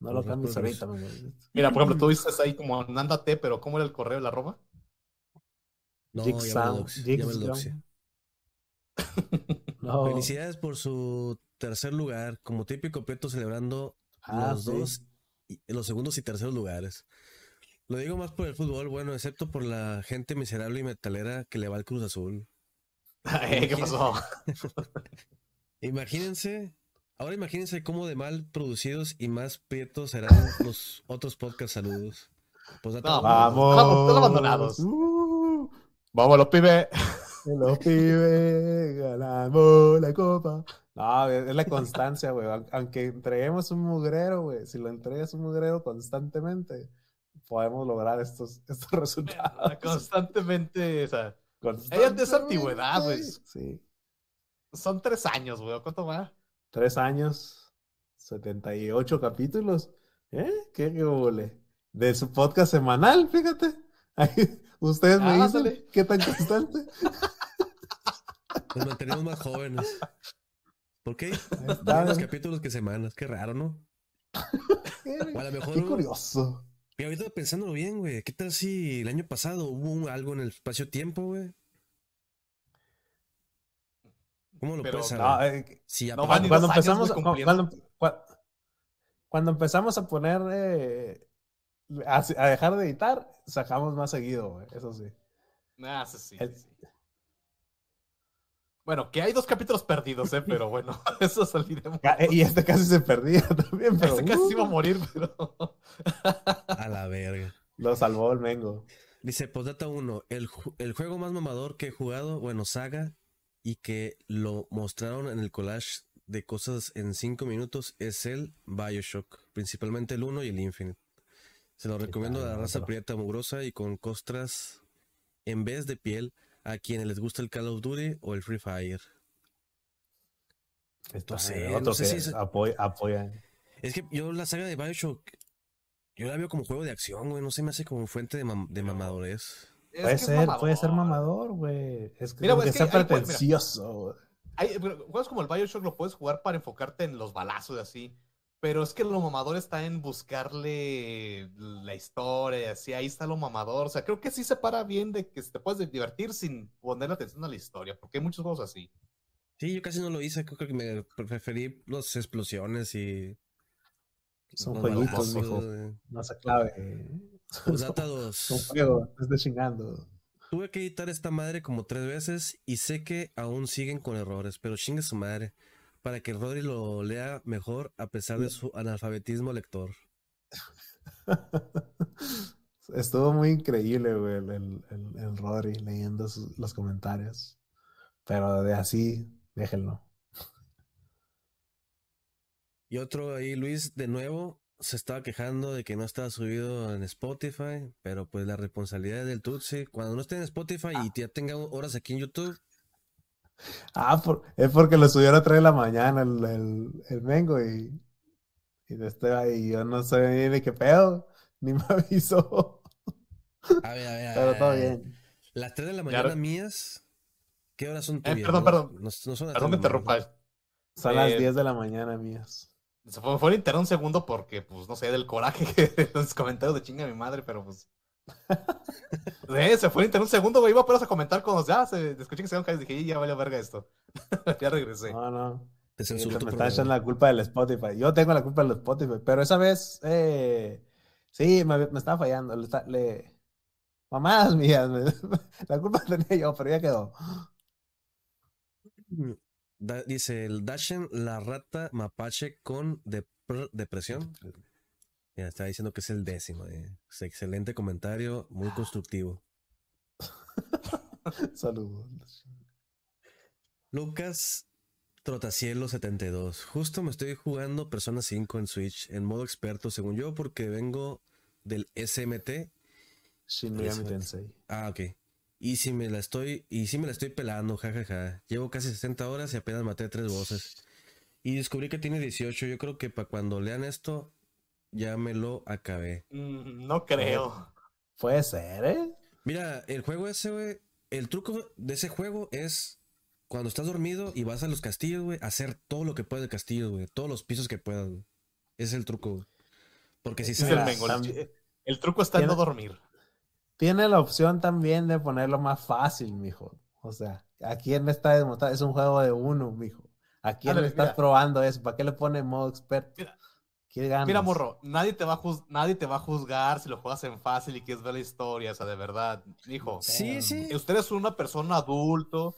No lo cambies ahorita, güey. Mira, por ejemplo, tú (clears throat) dices ahí como Nándate, pero ¿cómo era el correo, la arroba? No, ya me lo Jigsaw- doxi- ya me lo Jigsaw. doxi. (laughs) No. Felicidades por su tercer lugar, como típico completo celebrando Ah, los sí. dos, los segundos y terceros lugares. Lo digo más por el fútbol, bueno, excepto por la gente miserable y metalera que le va al Cruz Azul. (laughs) Eh, ¿Qué pasó? (laughs) Imagínense, ahora imagínense cómo de mal producidos y más prietos serán los otros podcast saludos. Pues No, Vamos. Están abandonados. Uh, Vámonos, pibe. Los pibes ganamos la copa. No, es la constancia, güey. Aun- Aunque entreguemos un mugrero, güey. Si lo entregas un mugrero constantemente, podemos lograr estos, (laughs) estos resultados. Constantemente, o sea, Constantemente, es antigüedad, güey. Sí. son tres años, güey. ¿Cuánto va? Tres años, 78 capítulos. ¿Eh? ¿Qué, qué huele? De su podcast semanal, fíjate. (laughs) Ahí, ustedes me Ah, dicen qué tan constante. (laughs) Nos mantenemos más jóvenes. ¿Por qué? Güey. capítulos que semanas, qué raro, ¿no? O a lo mejor qué curioso. Y ahorita pensándolo bien, güey, ¿qué tal si el año pasado hubo un- algo en el espacio-tiempo, güey? ¿Cómo lo Pero puedes No, saber? eh, Si no ni cuando empezamos, cuando, cua- cuando empezamos a poner, eh, a, a dejar de editar, sacamos más seguido, güey, eso sí. Ah, sí, El- sí. Bueno, que hay dos capítulos perdidos, ¿eh? Pero bueno, (laughs) eso eh, Y este casi se perdía (laughs) también, pero Ese casi uh, iba a morir, pero. (laughs) A la verga. lo salvó el Mengo. Dice, postdata 1, el, ju- el juego más mamador que he jugado, bueno, saga, y que lo mostraron en el collage de cosas en 5 minutos es el Bioshock, principalmente el 1 y el Infinite. Se lo recomiendo a la raza prieta mugrosa y con costras en vez de piel a quienes les gusta el Call of Duty o el Free Fire. Sé, eh, no sé que si es- apoya, apoya. Es que yo la saga de Bioshock, yo la veo como juego de acción, güey, no se me hace como fuente de, mam- de mamadores. Es Puede ser, puede ser mamador. mamador, güey. Es que, Mira, que es que sea ahí, pues, pretencioso, güey. Hay, juegos como el Bioshock lo puedes jugar para enfocarte en los balazos y así. Pero es que lo mamador está en buscarle la historia y así. Ahí está lo mamador. O sea, creo que sí se para bien de que te puedes divertir sin poner atención a la historia. Porque hay muchos juegos así. Sí, yo casi no lo hice, creo que me preferí las explosiones y... Son los jueguitos, mijo. eh. No se clave. Postdata Son 2. juegos, te estés chingando. Tuve que editar esta madre como tres veces y sé que aún siguen con errores, pero chingue su madre. Para que Rodri lo lea mejor a pesar de su analfabetismo lector. (laughs) Estuvo muy increíble, güey, el, el, el, el Rodri leyendo sus- los comentarios. Pero de así, déjenlo. Y otro ahí, Luis, de nuevo, se estaba quejando de que no estaba subido en Spotify, pero pues la responsabilidad es del Tutsi. Cuando no esté en Spotify y ya tenga horas aquí en YouTube, Ah, por- es porque lo subieron a 3 de la mañana el, el, el Mengo y, y de este ahí yo no sé ni de qué pedo, (laughs) ni me avisó. a ver, a ver, a Pero ver, todo a ver. bien. Las 3 de la mañana mías, ¿qué horas son Eh, tuyas? perdón, no? perdón. No, no son las Perdón 3 que de la interrumpa. mañana. Son las Eh, 10 de la mañana mías. Se fue, fue un segundo porque, pues, no sé, del coraje (laughs) que los comentarios de chinga mi madre, pero pues. Sí, (laughs) se fue el internet un segundo, güey. Iba apenas a comentar cuando ya se escuché que se iban caídos. Dije, "Y ya vale verga esto. (laughs) ya regresé. No, no. Te Sí, me están programa. echando la culpa del Spotify. Yo tengo la culpa del Spotify, pero esa vez, eh, sí, me, me estaba fallando. Le, está- le- Mamadas mías, me- (laughs) la culpa la tenía yo, pero ya quedó. Da- dice el Dashen, la rata mapache con depr- depresión. Ya está diciendo que es el décimo. eh. Es excelente comentario, muy constructivo. (laughs) Saludos. Lucas Trotacielo 72. Justo me estoy jugando Persona 5 en Switch en modo experto, según yo, porque vengo del SMT. Shin Megami. Tensei. Ah, ok. Y si me la estoy, y si me la estoy pelando, jajaja. Llevo casi 60 horas y apenas maté tres voces. Y descubrí que tiene 18. Yo creo que para cuando lean esto, ya me lo acabé. Mm, no creo. Puede ser, ¿eh? Mira, el juego ese, güey. El truco de ese juego es cuando estás dormido y vas a los castillos, güey, hacer todo lo que puedes del castillo, güey. Todos los pisos que puedas, güey. Ese es el truco, güey. Porque si Mira, el truco está en no dormir. Tiene la opción también de ponerlo más fácil, mijo. O sea, ¿a quién le está demostrando? Es un juego de uno, mijo. ¿A quién Ándale, le estás mira. probando eso? ¿Para qué le pone modo experto? Mira. ¿Qué ganas? Mira, morro, nadie te, va a juz- nadie te va a juzgar si lo juegas en fácil y quieres ver la historia, o sea, de verdad. Hijo, Sí, sí. usted es una persona adulto,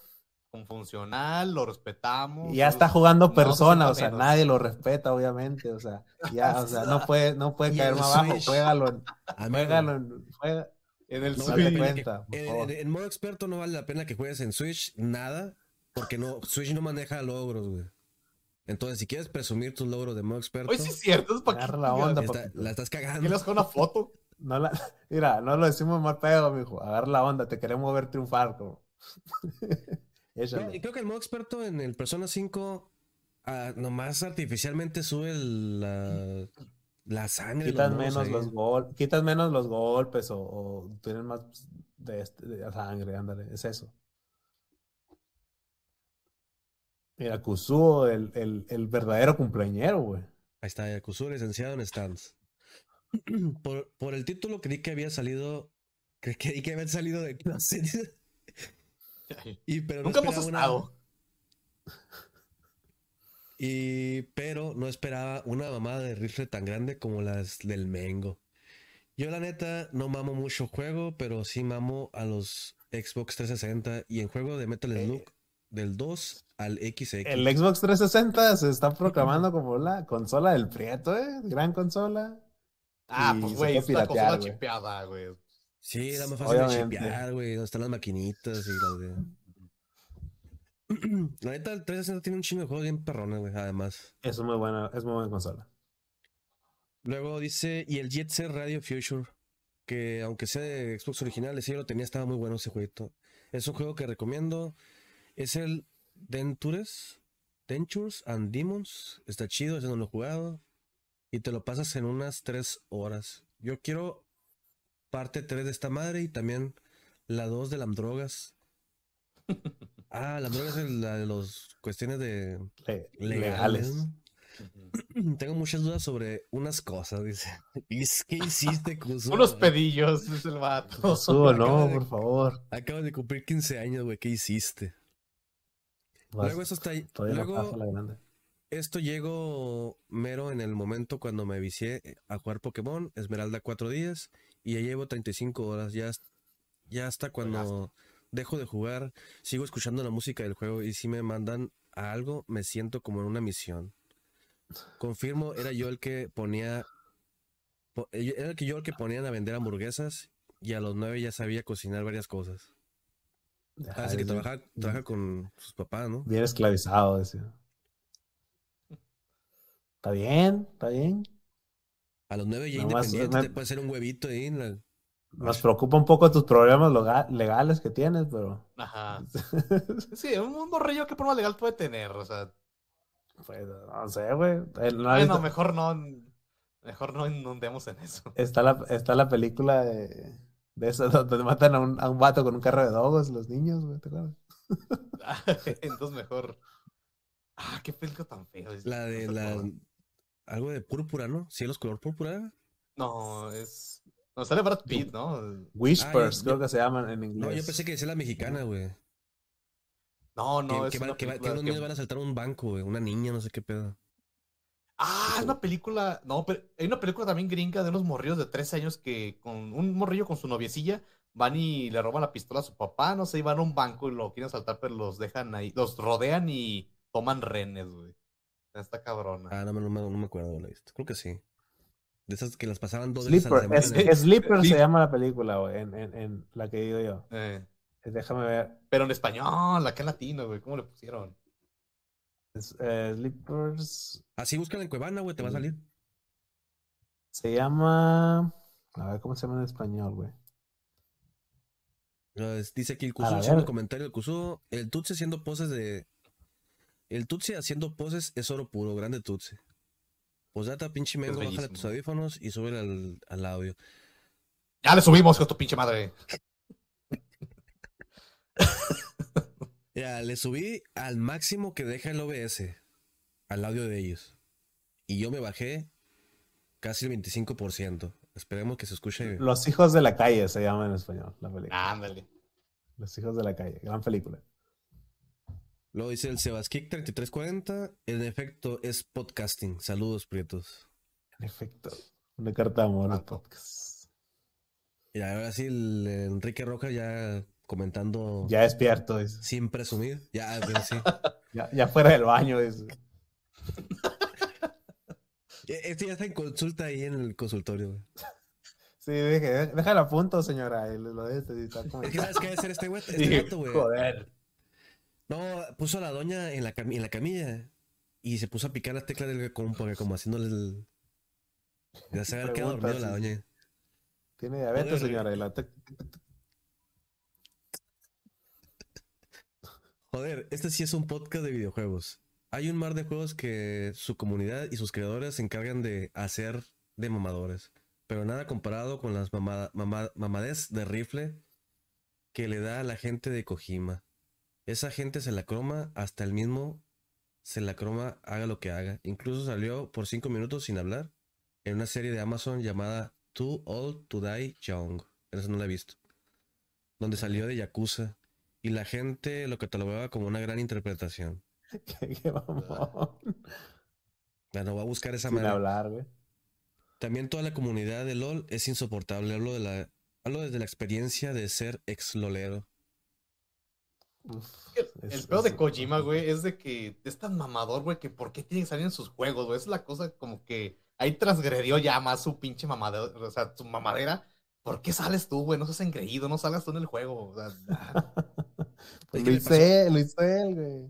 con funcional, lo respetamos. Y ya está jugando persona, o sea, menos. nadie lo respeta, obviamente. O sea, ya, o sea, no puede, no puede caer más abajo. Switch. Juégalo, en- juégalo, en- juega- En el no vale que- cuenta, en- en modo experto no vale la pena que juegues en Switch nada, porque no Switch no maneja logros, güey. Entonces, si quieres presumir tus logros de modo experto, Oye, sí es cierto, es para Agarra la onda, está- papito. la estás ¿Qué cagando. le con una foto? no la- mira, no lo decimos mal pedo, mijo. Agarra la onda, te queremos ver triunfar, como. (laughs) Creo que el modo experto en el Persona 5 ah, nomás artificialmente sube el- la, la sangre. los Quitas menos ahí. los gol, quitas menos los golpes o, o tienes más de, este- de sangre, ándale, es eso. Mira, Kusuo, el, el, el verdadero cumpleañero, güey. Ahí está, Yakuzu, licenciado en stands. (clears throat) por, por el título creí que había salido. Creí que, había salido de clase. (laughs) y, pero no Nunca hemos una- estado. Y, pero no esperaba una mamada de rifle tan grande como las del Mengo. Yo, la neta, no mamo mucho juego, pero sí mamo a los Xbox 360 y en juego de Metal Slug del 2 al XX. El Xbox 360 se está proclamando como la consola del Prieto, ¿eh? Gran consola. Ah, Y pues güey, esta piratear, consola güey. chipeada, güey. Sí, era más fácil de chipear, güey. Donde están las maquinitas y las de. (clears throat) La neta, el 360 tiene un chingo de juegos bien perrones, güey, además. Es muy buena, es muy buena consola. Luego dice, y el Jet Set Radio Future, que aunque sea de Xbox original, ese yo lo tenía, estaba muy bueno ese jueguito. Es un juego que recomiendo. Es el Dentures, Dentures and Demons. Está chido, ese no lo he jugado. Y te lo pasas en unas 3 horas. Yo quiero parte 3 de esta madre y también la 2 de las drogas. (laughs) Ah, las drogas es la de las cuestiones de Le- legales. legales. ¿no? (clears throat) Tengo muchas dudas sobre unas cosas, dice. (laughs) ¿Y es- ¿Qué hiciste, Kuzuo? Unos pedillos, es el vato. Kusuo, no, por favor. Acabas de cumplir 15 años, güey. ¿Qué hiciste? Vas- Luego eso está Luego la esto llegó mero en el momento cuando me vicié a jugar Pokémon, Esmeralda 4 días, y ya llevo 35 horas. Ya, ya hasta cuando dejo de jugar, sigo escuchando la música del juego y si me mandan a algo, me siento como en una misión. Confirmo, era yo el que ponía, po- era el que yo el que ponían a vender hamburguesas y a los 9 ya sabía cocinar varias cosas. Sí, que trabaja, trabaja con sus papás, ¿no? Bien esclavizado, decía. Está bien, está bien. A los nueve ya Nomás, independiente me- te puede hacer un huevito ahí en la... Nos preocupa un poco tus problemas legales que tienes, pero. Ajá. (laughs) Sí, un, morrillo que problema legal puede tener, o sea. pues, no sé, güey. Eh, ¿no has Bueno, visto- mejor no. Mejor no inundemos en eso. Está la, está la película de, de eso (laughs) donde matan a un, a un vato con un carro de dogos, los niños, güey, ¿te acuerdas? (laughs) Entonces mejor. Ah, qué película tan feo. es- La de no la... Algo de púrpura, ¿no? Cielos color púrpura. No, es. No, sale Brad Pitt, ¿no? Whispers, yo- creo que se llaman en inglés. No, yo pensé que decía la mexicana, güey. No, no, que, es que, va- una que va- que película unos que- niños van a saltar un banco, güey. Una niña, no sé qué pedo. Ah, es una película. No, pero hay una película también gringa de unos morrillos de 13 años que con un morrillo con su noviecilla van y le roban la pistola a su papá, no sé, y van a un banco y lo quieren saltar, pero los dejan ahí, los rodean y toman renes, güey. Está cabrona. Ah, no, me- no, me- no me acuerdo de la vista. Creo que sí. De esas que las pasaban dos veces a la Sleeper, semana. es- Sleeper se llama la película, güey, en, en, en la que digo yo. Eh, Eh, Déjame ver. pero en español, acá en latino, güey, ¿cómo le pusieron? Es, eh, Sleepers Así búscala en Cuevana, güey, te va a salir. se llama. A ver cómo se llama en español, güey. Es- Dice aquí el segundo verga. comentario del Cusu. El Tutsi haciendo poses de. El Tutsi haciendo poses es oro puro, grande Tutsi. Posdata, pinche mengo, bájale tus audífonos y sube al, al audio. Ya le subimos con tu pinche madre. (laughs) Ya, le subí al máximo que deja el OBS, al audio de ellos. Y yo me bajé casi el 25%. Esperemos que se escuche. Los hijos de la calle se llama en español, la película. Ándale. Los hijos de la calle, gran película. Luego dice el Sebaskick 3340. En efecto, es podcasting. Saludos, prietos. En efecto, una carta de amor al Tanto. podcast. Y ahora sí, el Enrique Roja ya comentando Ya despierto, dice. sin presumir. Ya, sí. (laughs) Ya, ya fuera del baño, dice. Este ya está en consulta ahí en el consultorio. güey. Sí, dije, déjalo a punto, señora. y lo de este, y está como- Es que sabes qué debe ser este güey. (laughs) Este vato, güey. Joder. No, puso a la doña en la, en la camilla y se puso a picar las teclas del como, porque como haciéndole el. Ya se había quedado dormido la sí. doña. Tiene diabetes, señora. Y la Joder, este sí es un podcast de videojuegos. Hay un mar de juegos que su comunidad y sus creadores se encargan de hacer de mamadores. Pero nada comparado con las mamada, de rifle que le da a la gente de Kojima. Esa gente se la croma hasta el mismo se la croma haga lo que haga. Incluso salió por cinco minutos sin hablar en una serie de Amazon llamada Too Old to Die Young. Esa no la he visto. Donde salió de Yakuza. Y la gente lo catalogaba como una gran interpretación. (laughs) qué, qué mamón. Bueno, voy a buscar esa Sin manera. hablar, güey. También toda la comunidad de LOL es insoportable. Hablo, de la, hablo desde la experiencia de ser ex lolero. Uf, El es- peor de Kojima, güey, es de que es tan mamador, güey, que por qué tiene que salir en sus juegos, güey. Es la cosa como que ahí transgredió ya más su pinche mamadera, o sea, su mamadera. ¿Por qué sales tú, güey? No seas engreído, no salgas tú en el juego. O sea, (laughs) Pues ¿qué lo él, lo hizo él, güey.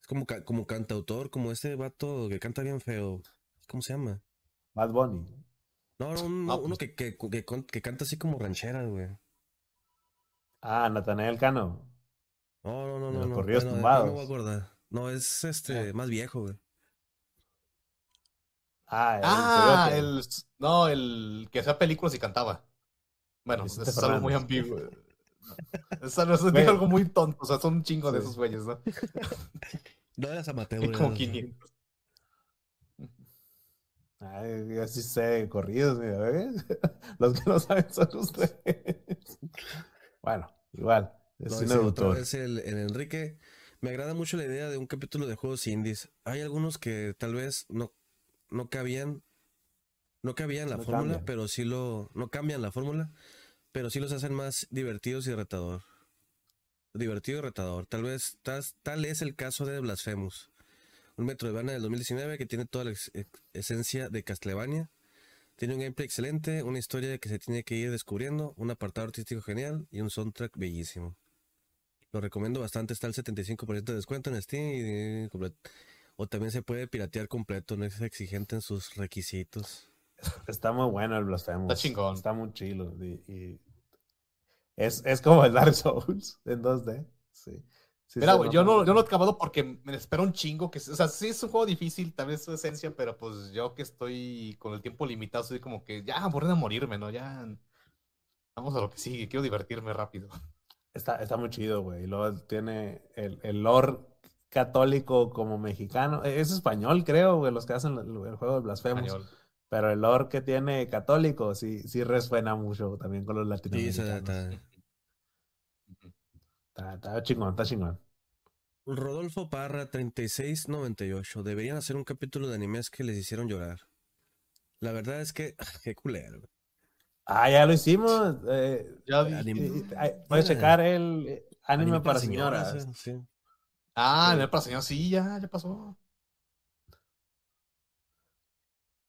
Es como, como cantautor, como este vato que canta bien feo. ¿Cómo se llama? Bad Bunny. No, no, un- No, uno pues- que, que, que, canta así como rancheras, güey. Ah, Natanael Cano. No, no, no, no. los no. corridos Bueno, tumbados. No me acordar. No, es este, más viejo, güey. Ah, el Ah, el. No, el que hacía películas y cantaba. Bueno, eso es algo muy ambiguo. Es algo, es Güey. algo muy tonto. O sea, son un chingo de Sí. esos güeyes, ¿no? (laughs) No eras amateur, Hay como eras- 500. Ay, yo sí sé corridos, mira, ¿ves? (laughs) Los que no saben son ustedes. (laughs) Bueno, igual. Es No, otro es el, el Enrique. Me agrada mucho la idea de un capítulo de juegos indies. Hay algunos que tal vez no, no cabían, no cabían la No fórmula, cambian. pero sí lo, no cambian la fórmula, pero sí los hacen más divertidos y retador. Divertido y retador. Tal vez, tal, tal es el caso de Blasphemous. Un Metroidvania del 2019 que tiene toda la ex- ex- esencia de Castlevania. Tiene un gameplay excelente, una historia que se tiene que ir descubriendo, un apartado artístico genial y un soundtrack bellísimo. Lo recomiendo bastante. Está el 75% de descuento en Steam. y- o también se puede piratear completo. No es exigente en sus requisitos. Está muy bueno el Blasphemous. Está chingón. Está muy chilo. y- y es, es como el Dark Souls (laughs) en 2D. Sí. Sí Mira, güey, yo no, yo no he acabado porque me espera un chingo. Que, o sea, sí es un juego difícil, tal vez su esencia, pero pues yo que estoy con el tiempo limitado, soy como que ya aburrido a morirme, ¿no? Ya vamos a lo que sigue, quiero divertirme rápido. Está, está muy chido, güey. Y luego tiene el, el lore católico como mexicano. Eh, Es español, creo, güey, los que hacen el, el juego de Blasphemous. Español. Pero el lore que tiene católico sí, sí resuena mucho también con los Sí, latinoamericanos. está- Está, está chingón, está chingón. Rodolfo Parra, 3698. Deberían hacer un capítulo de animes que les hicieron llorar. La verdad es que, (laughs) qué culero. Ah, ya lo hicimos. eh, Ya vi. Anime. eh, eh, puedes Ya. checar el eh, anime, Anime para señoras. eh, sí. Ah, Sí. el para señor, sí, ya, ya pasó.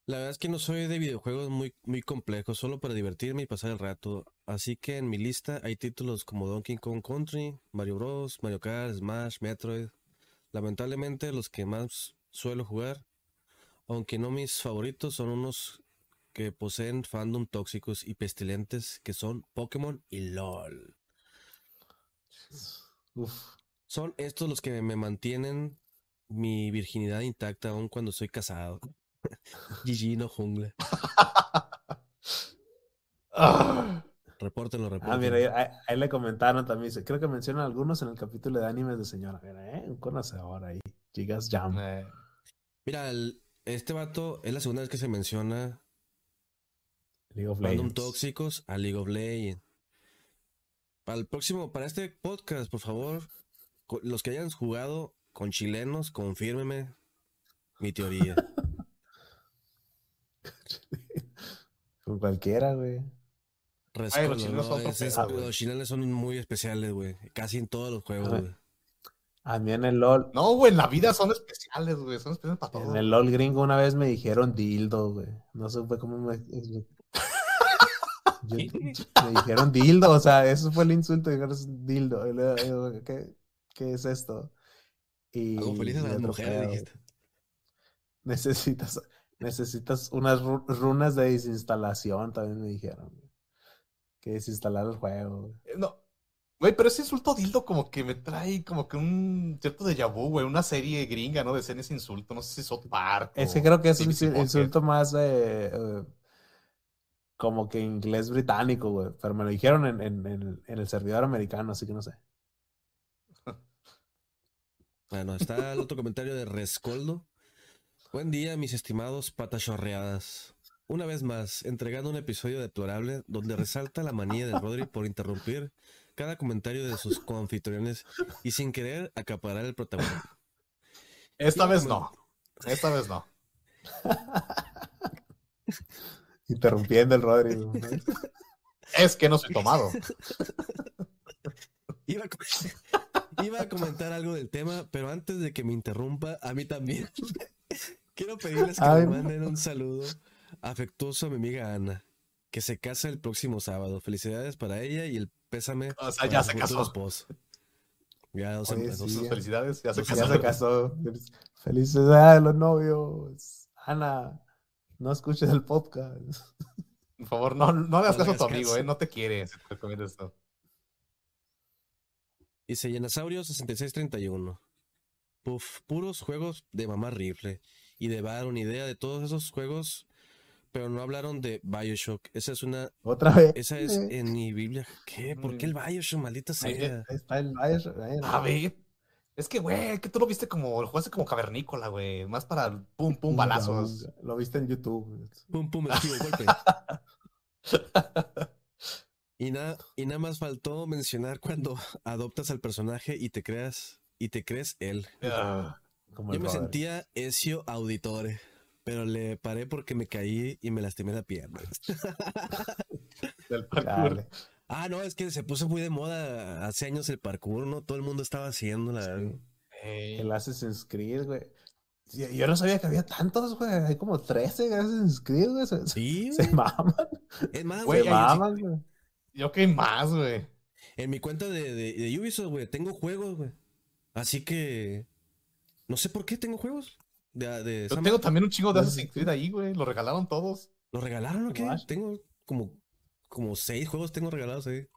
La verdad es que no soy de videojuegos muy, muy complejos, solo para divertirme y pasar el rato. Así que en mi lista hay títulos como Donkey Kong Country, Mario Bros, Mario Kart, Smash, Metroid. Lamentablemente los que más suelo jugar, aunque no mis favoritos, son unos que poseen fandom tóxicos y pestilentes que son Pokémon y LOL. Uf. Son estos los que me mantienen mi virginidad intacta aun cuando soy casado. (laughs) GG no jungla. (laughs) Ah, Repórtenlo, Ah, repórtenlo. mira, ahí, le comentaron también. dice, Creo que mencionan algunos en el capítulo de animes de señora. Mira, eh, un conocedor ahí. Gigas Jam. eh, Mira, el- este vato es la segunda vez que se menciona League of fandom Legends. tóxicos a League of Legends. Para el próximo, para este podcast, por favor, los que hayan jugado con chilenos, confírmeme mi teoría. (laughs) Con cualquiera, güey. Rescoldo, chilenos ¿no? son otro Es- es- pedo, güey. los chilenos son muy especiales, güey. Casi en todos los juegos, Ajá. güey. A mí en el LOL, No, güey, en la vida son especiales, güey. Son especiales para todo. en el LOL gringo una vez me dijeron dildo, güey. No supe cómo me... (laughs) Yo- me dijeron dildo, o sea, eso fue el insulto, dijeron dildo. Y luego digo, ¿Qué, qué es esto? Y, Hago felices a las mujeres, dijiste. Necesitas, necesitas unas ru- runas de desinstalación, también me dijeron. güey. Que desinstalar el juego. güey. Eh, No. Güey, pero ese insulto dildo como que me trae como que un cierto déjà vu, güey. Una serie gringa, ¿no? De ser ese insulto. No sé si es South Park. Es que creo que es un insulto más eh, eh, como que inglés británico, güey. Pero me lo dijeron en, en- en- en el servidor americano, así que no sé. (laughs) Bueno, está el otro comentario de Rescoldo. Buen día, mis estimados patachorreadas. Una vez más, entregando un episodio deplorable donde resalta la manía de Rodri por interrumpir cada comentario de sus coanfitriones y sin querer acaparar el protagonismo. Esta vez como- no. Esta vez no. Interrumpiendo el Rodri. güey. Es que no soy tomado. Iba a, com- iba a comentar algo del tema, pero antes de que me interrumpa, a mí también. Quiero pedirles que Ay, me manden un saludo afectuoso a mi amiga Ana, que se casa el próximo sábado. Felicidades para ella y el pésame O sea, ya su se casó. esposo. Ya dos Oye, sí, ya. felicidades. Ya se Ya Ya casó. se casó. Felic- Felicidades a los novios. Ana, no escuches el podcast. Por favor, no, no le hagas No caso a tu amigo, caso. ¿eh? No te quiere. Recomiendo esto. Dice Llenasaurio 6631. Puf, puros juegos de mamá rifle. Y de dar una idea de todos esos juegos, pero no hablaron de Bioshock. Esa es una Otra vez. Esa es Eh, en mi Biblia. ¿Qué? ¿Por qué el Bioshock, maldita sea? ahí está el Bioshock, ahí, A ver. Es que, güey, que tú lo viste como, lo jugaste como cavernícola, güey. Más para el pum, pum, balazos. Lo viste en YouTube. Pum, pum, esquivo, golpe. (laughs) Y nada, y nada más faltó mencionar cuando adoptas al personaje y te creas, y te crees él. Ah, Como Yo me Robert. sentía Ezio Auditore, pero le paré porque me caí y me lastimé la pierna. (laughs) del parkour. Ah, no, es que se puso muy de moda hace años el parkour, ¿no? Todo el mundo estaba haciendo la... Sí. Ey. El Assassin's Creed, güey. Yo, no sabía que había tantos, güey. Hay como 13 Assassin's Creed, güey. Se, Sí, se maman. es más, Güey, se maman, güey. Yo qué más, güey. En mi cuenta de, de, de Ubisoft, güey, tengo juegos, güey. Así que. No sé por qué tengo juegos. De, de esa Yo tengo también un chingo de Assassin's Creed ahí, güey. Lo regalaron todos. ¿Lo regalaron o qué? Tengo como, como seis juegos tengo regalados ahí.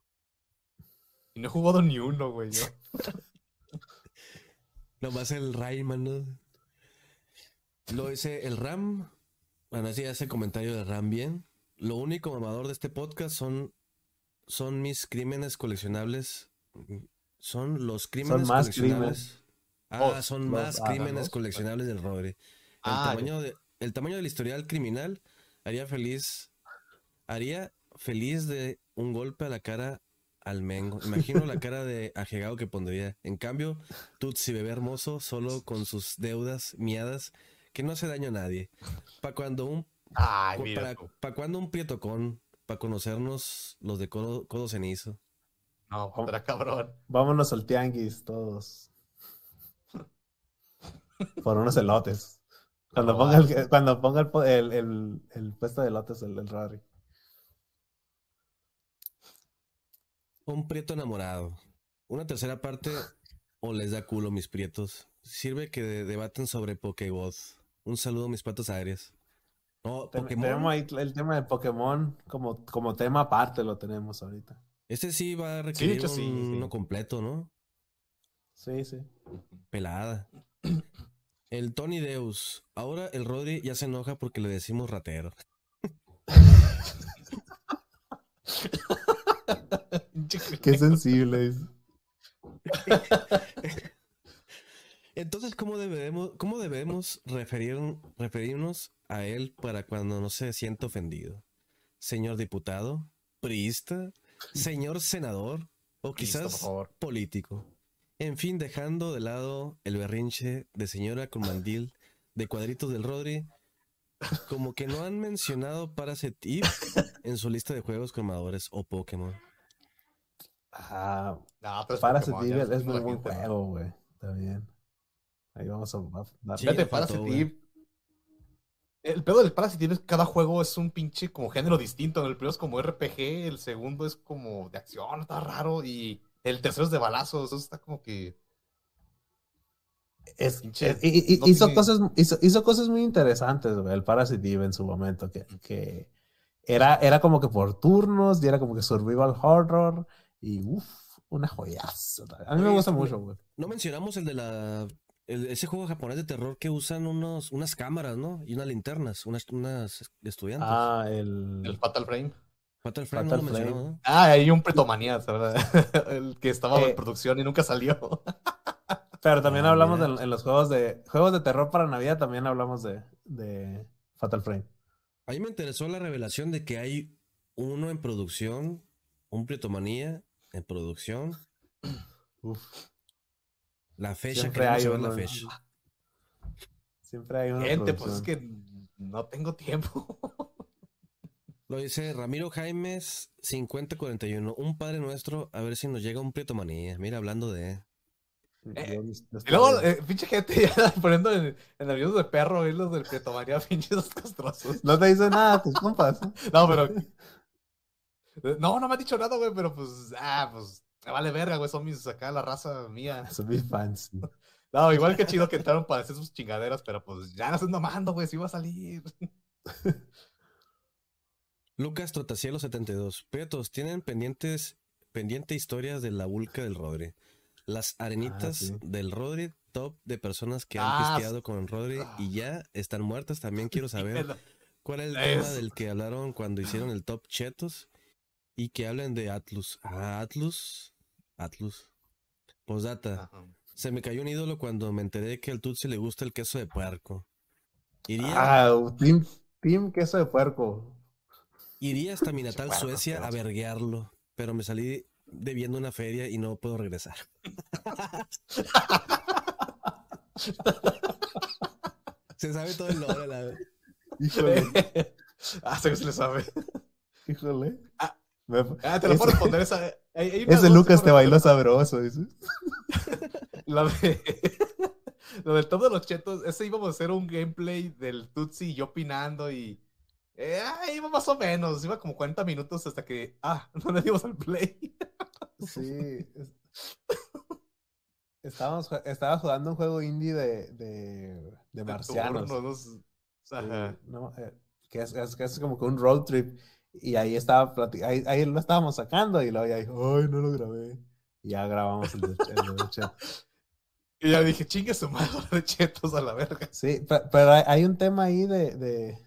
Y no he jugado ni uno, güey. yo. (laughs) (laughs) Nomás el Rayman, ¿no? Lo dice el Ram. Bueno, así hace comentario de Ram bien. Lo único mamador de este podcast son, son mis crímenes coleccionables. Son los crímenes más coleccionables. Ah, Oh, son los- más ah, crímenes los- coleccionables del Rodri. El, Ah, tamaño de, el tamaño del historial criminal haría feliz. Haría feliz de un golpe a la cara al Mengo. Imagino la cara de ajegado que pondría. En cambio, Tutsi bebé hermoso, solo con sus deudas miadas, que no hace daño a nadie. Pa' cuando un, Ay, cu- mira. para, pa' cuando un prietocón, para conocernos los de codo, codo cenizo. No, era cabrón. Vámonos al tianguis todos. Por unos elotes. Cuando ponga el, cuando ponga el, el, el- puesto de elotes, el, Rory. Un prieto enamorado. Una tercera parte o les da culo mis prietos. Sirve que de- debaten sobre Pokébot. Un saludo mis patas aéreas. No, Ten- Pokémon. Tenemos ahí el tema de Pokémon como, como tema aparte, lo tenemos ahorita. Este sí va a requerir hecho, sí, un- sí. uno completo, ¿no? Sí, sí. Pelada. (clears throat) El Tony Deus. Ahora el Rodri ya se enoja porque le decimos ratero. (laughs) Qué sensible es. Entonces, ¿cómo debemos, cómo debemos referir, referirnos a él para cuando no se sienta ofendido? Señor diputado, priista, señor senador o quizás político. En fin, dejando de lado el berrinche de señora con mandil de cuadritos del Rodri, como que no han mencionado Parasite Eve en su lista de juegos cromadores o Pokémon. Ah, No, pero es Parasite Pokémon, ya Eve es muy buen juego, güey. Está bien. Ahí vamos a a dar- Sí, faltó, Parasite. Eve. El pedo del Parasite Eve es que cada juego es un pinche como género distinto. El primero es como RPG, el segundo es como de acción, está raro. Y el tercero es de balazos. Eso está como que. Es- Pinche, eh, y- y- no hizo, tiene- cosas, hizo, hizo cosas muy interesantes, güey, el Parasite Eve en su momento, que, que era, era como que por turnos y era como que survival horror y uff, una joyaza. A mí me gusta mucho, güey. No mencionamos el de la. el- ese juego japonés de terror que usan unos, unas cámaras, ¿no? Y unas linternas, unas, unas estudiantes. Ah, el... El Fatal Frame. Fatal Frame Fatal no lo Frame. mencionamos, ¿no? Ah, hay un Pretomanía, ¿verdad? (laughs) el que estaba Eh. en producción y nunca salió. (laughs) Pero también Ah, hablamos de- en los juegos de juegos de terror para Navidad, también hablamos de, de Fatal Frame. A mí me interesó la revelación de que hay uno en producción, un Pretomanía en producción. (clears throat) Uf, La fecha, Siempre hay uno la fecha. siempre hay una Gente, pues es que no tengo tiempo. (laughs) Lo dice Ramiro Jaimes 5041. Un padre nuestro, a ver si nos llega un Pretomanía. Mira, hablando de. Eh, Y luego, eh, pinche gente (laughs) ya poniendo en, en aviones de perro y los del Pretomanía, (laughs) pinches castrosos. No te dice nada tus compas. No, (laughs) pero. No, no me han dicho nada, güey, pero pues. Ah, pues. Me vale verga, güey. Son mis acá, la raza mía. Son mis fans. No, igual que chido que entraron para hacer sus chingaderas, pero pues ya no están mamando, güey. Si va a salir. Lucas Trotacielo 72. Prietos, tienen pendientes, pendiente historias de la vulca del Rodri. Las arenitas sí. del Rodri, top de personas que han Ah, pisteado con Rodri y ya están muertas. También quiero (laughs) saber cuál es el tema del que hablaron cuando hicieron el top chetos y que hablen de Atlus. Ah, Atlus. Atlus. Postdata. Ajá. Se me cayó un ídolo cuando me enteré que al Tutsi le gusta el queso de puerco. Iría, Ah, team, team queso de puerco. Iría hasta (laughs) mi natal Suecia a verguearlo, pero me salí debiendo una feria y no puedo regresar. (laughs) Se sabe todo el lore, la Híjole, (laughs) ah, se le sabe. híjole. Ah. Me- Ah, te lo puedo responder esa. hay- hay ese Lucas te bailó sabroso. dice. Lo, de, lo del top de los chetos, ese íbamos a hacer un gameplay del Tutsi y yo opinando y. Eh, ah, iba más o menos, iba como 40 minutos hasta que. Ah, (laughs) no le dimos al play. Sí. es- (laughs) Estábamos, estaba jugando un juego indie de, de, de marcianos. turnos, ¿no? Sí, Ajá. no, eh, que, es, es- que es como que un road trip. Y ahí estaba ahí, ahí lo estábamos sacando y luego ya dijo, ay, no lo grabé. Y ya grabamos el de, el de (laughs) chat. Y ya dije, chingue su madre de chetos a la verga. Sí, pe- pero hay, hay un tema ahí de, de-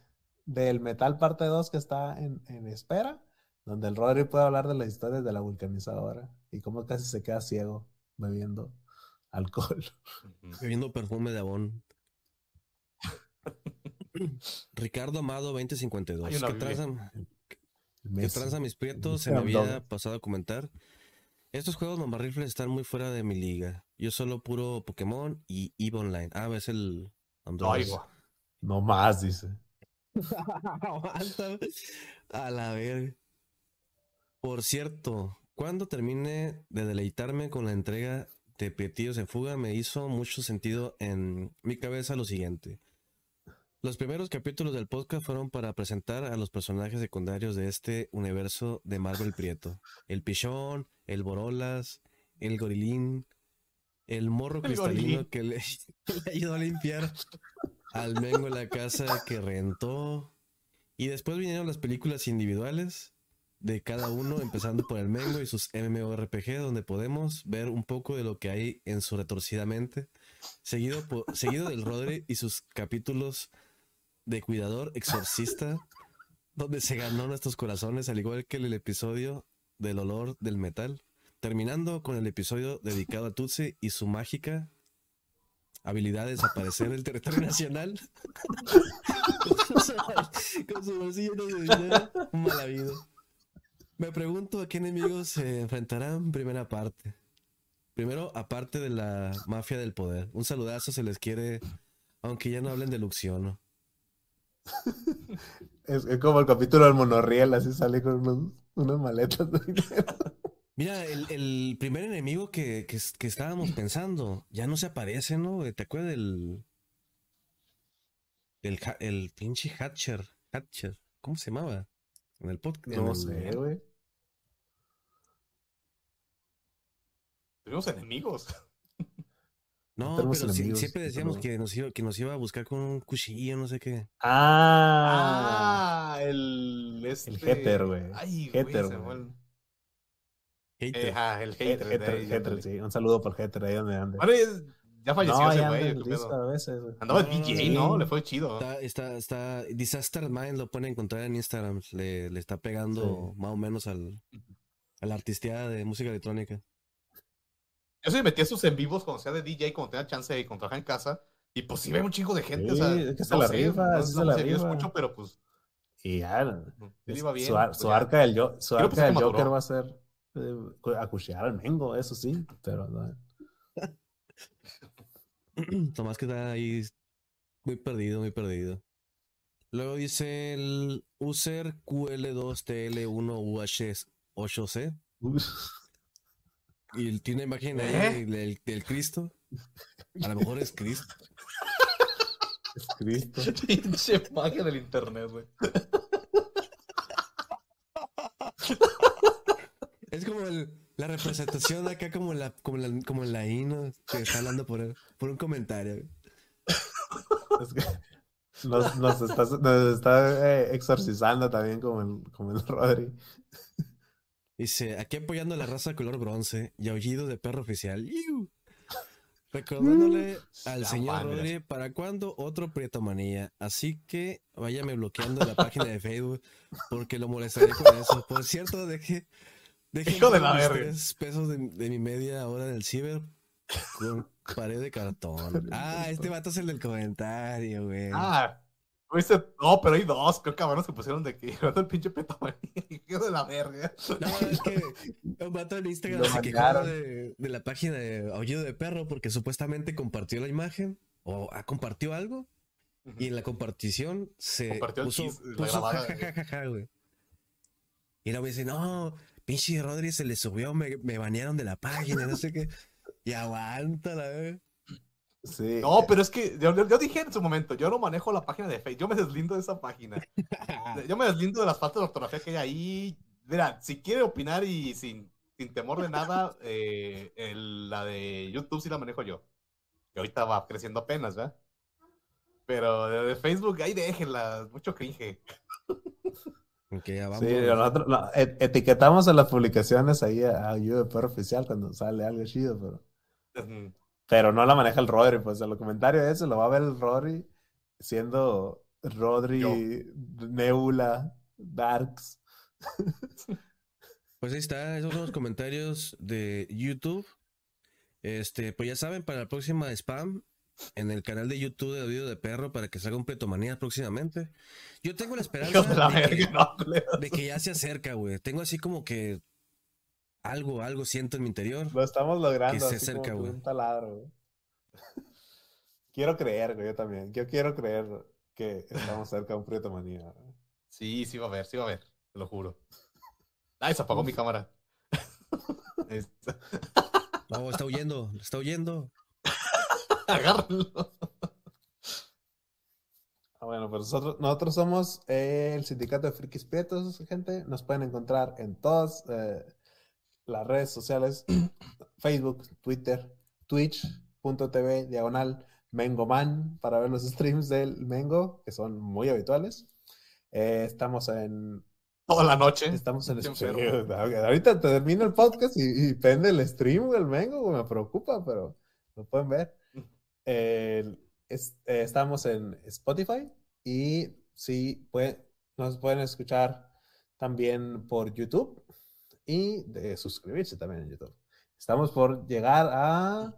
del Metal Parte 2 que está en, en espera, donde el Rodri puede hablar de las historias de la vulcanizadora y cómo casi se queda ciego bebiendo (laughs) alcohol. Bebiendo perfume de abón. (laughs) Ricardo Amado 2052. Hay una ¿Qué tranza mis prietos? Se me había pasado a comentar. Estos juegos mamarrifles están muy fuera de mi liga. Yo solo puro Pokémon y EVE Online. Ah, es el Android. No más, dice. Aguanta. A la verga. Por cierto, cuando termine de deleitarme con la entrega de Prietillos en Fuga, me hizo mucho sentido en mi cabeza lo siguiente. Los primeros capítulos del podcast fueron para presentar a los personajes secundarios de este universo de Marvel Prieto. El Pichón, el Borolas, el Gorilín, el morro El cristalino Gorilín. que le, (laughs) le ayudó a limpiar al Mengo en la casa que rentó. Y después vinieron las películas individuales de cada uno, empezando por el Mengo y sus MMORPG, donde podemos ver un poco de lo que hay en su retorcida mente, seguido, seguido del Rodri y sus capítulos de Cuidador Exorcista, donde se ganó nuestros corazones, al igual que el episodio del olor del metal, terminando con el episodio dedicado a Tutsi y su mágica habilidad de desaparecer del territorio nacional. (laughs) con su bolsillo de dinero, un mal habido. Me pregunto a qué enemigos se enfrentarán primera parte. Primero, aparte de la mafia del poder. Un saludazo se les quiere, aunque ya no hablen de Luxiano. Es, es como el capítulo del monorriel, así sale con unos, unas maletas de dinero. Mira, el, el primer enemigo que, que, que estábamos pensando ya no se aparece, ¿no? ¿Te acuerdas del. El, el pinche Hatcher? Hatcher. ¿Cómo se llamaba? En el podcast. No el- sé, güey. Tuvimos enemigos. (laughs) No, pero enemigos, siempre decíamos pero- que nos, iba, que nos iba a buscar con un cuchillo, no sé qué. Ah, Ah, el. Este... El Heter, güey. Ay, güey. se me güey. fue el- Hater. Eh, Ajá, el hater. de Heter, ahí, ándale. sí. Un saludo por Heter, ahí donde ande. Bueno, ya- falleció no, ese ya anda güey. a veces. Andaba No, DJ, sí. ¿no? Le fue chido. Está, está, está, Disaster Mind lo pueden encontrar en Instagram. Le, le está pegando Sí. más o menos al, a la artisteada de música electrónica. Yo sí me metí a sus en vivos cuando sea de DJ, cuando tenga chance de trabajar en casa. Y pues sí ve un chingo de gente. o sea, Sí, es que se no la sé, rifa, no sí se la yo rifa. escucho, pero pues Y ya, sí le iba bien. su, pues su ya. arca del, yo-. Joker va a ser acuchillar al Mengo, eso sí, pero no. (clears throat) Tomás que está ahí muy perdido, muy perdido. Luego dice el user QL2TL1UH8C y tiene imagen ahí ¿Eh? del, del Cristo. A lo mejor es Cristo. (laughs) Es Cristo. Pinche magia del internet, güey. Es como el- la representación acá como la, como la, como la I, ¿no? Que está hablando por, por un comentario. Es que nos, nos está, nos está eh, exorcizando también como el, como el Rodri. Dice, aquí apoyando a la raza color bronce y aullido de perro oficial. ¡Iu! Recordándole al Ya, señor madres. Rodri, ¿para cuándo otro Prietomanía? Así que váyame bloqueando la página de Facebook porque lo molestaré con eso. Por cierto, dejé, Hijo de la verga. tres pesos de, de mi media hora en el ciber con pared de cartón. (laughs) Ah, este vato es el del comentario, güey. Ah, no, pero hay dos, creo cabrones que pusieron de que (laughs) el pinche petamanía. Hijo de la verga. No, es que un vato en Instagram se quejó de, de la página de Aullido de Perro porque supuestamente compartió la imagen o ah, compartió algo y en la compartición se Compartió el puso, chis- la puso grabada, ja, ja, ja, güey. Y luego me dice, no, pinche Rodri se le subió, me, me banearon de la página, no sé qué. Y aguanta la vez. Sí. No, pero es que yo, yo dije en su momento, yo no manejo la página de Facebook, yo me deslindo de esa página. (laughs) Yo me deslindo de las faltas de ortografía que hay ahí. Mira, si quiere opinar y sin sin temor de nada, eh, el- la de YouTube sí la manejo yo. Que ahorita va creciendo apenas, ¿verdad? Pero de, de Facebook, ahí déjenla, mucho cringe. (laughs) Ok, ya vamos. Sí, nosotros no, et- etiquetamos en las publicaciones ahí a, a You de Perro Oficial cuando sale algo chido, pero, pero no la maneja el Rodri. Pues en los comentarios ese lo va a ver el Rodri siendo Rodri, Yo. Nebula, Darks. Pues ahí está, esos son los comentarios de YouTube. Este, pues ya saben, para la próxima spam, en el canal de YouTube de Oído de Perro, para que salga un Pretomanía próximamente. Yo tengo la (laughs) esperanza de la de, que, verga, no, culeros. de que ya se acerca, güey. Tengo así como que algo, algo siento en mi interior. Lo estamos logrando. Que se así acerca, güey. Un taladro, güey. (laughs) Quiero creer, güey, yo también. Yo quiero creer que estamos cerca de un Prieto Manía. güey. Sí, sí va a ver, sí va a ver, te lo juro. Ay, se apagó mi cámara. (laughs) No, está huyendo, está huyendo. Agárralo. (laughs) Ah, bueno, pues nosotros, nosotros somos eh, el Sindicato de Frikis Prietos, gente. Nos pueden encontrar en todas eh, las redes sociales: (clears throat) Facebook, Twitter, Twitch.tv, diagonal Mengoman, para ver los streams del Mengo, que son muy habituales. Eh, estamos en. Toda la noche. Estamos en Qué stream. (laughs) Ahorita termino el podcast y, y pende el stream del Mengo, me preocupa, pero lo pueden ver. Eh, estamos en Spotify y sí, nos pueden escuchar también por YouTube y de suscribirse también en YouTube. Estamos por llegar a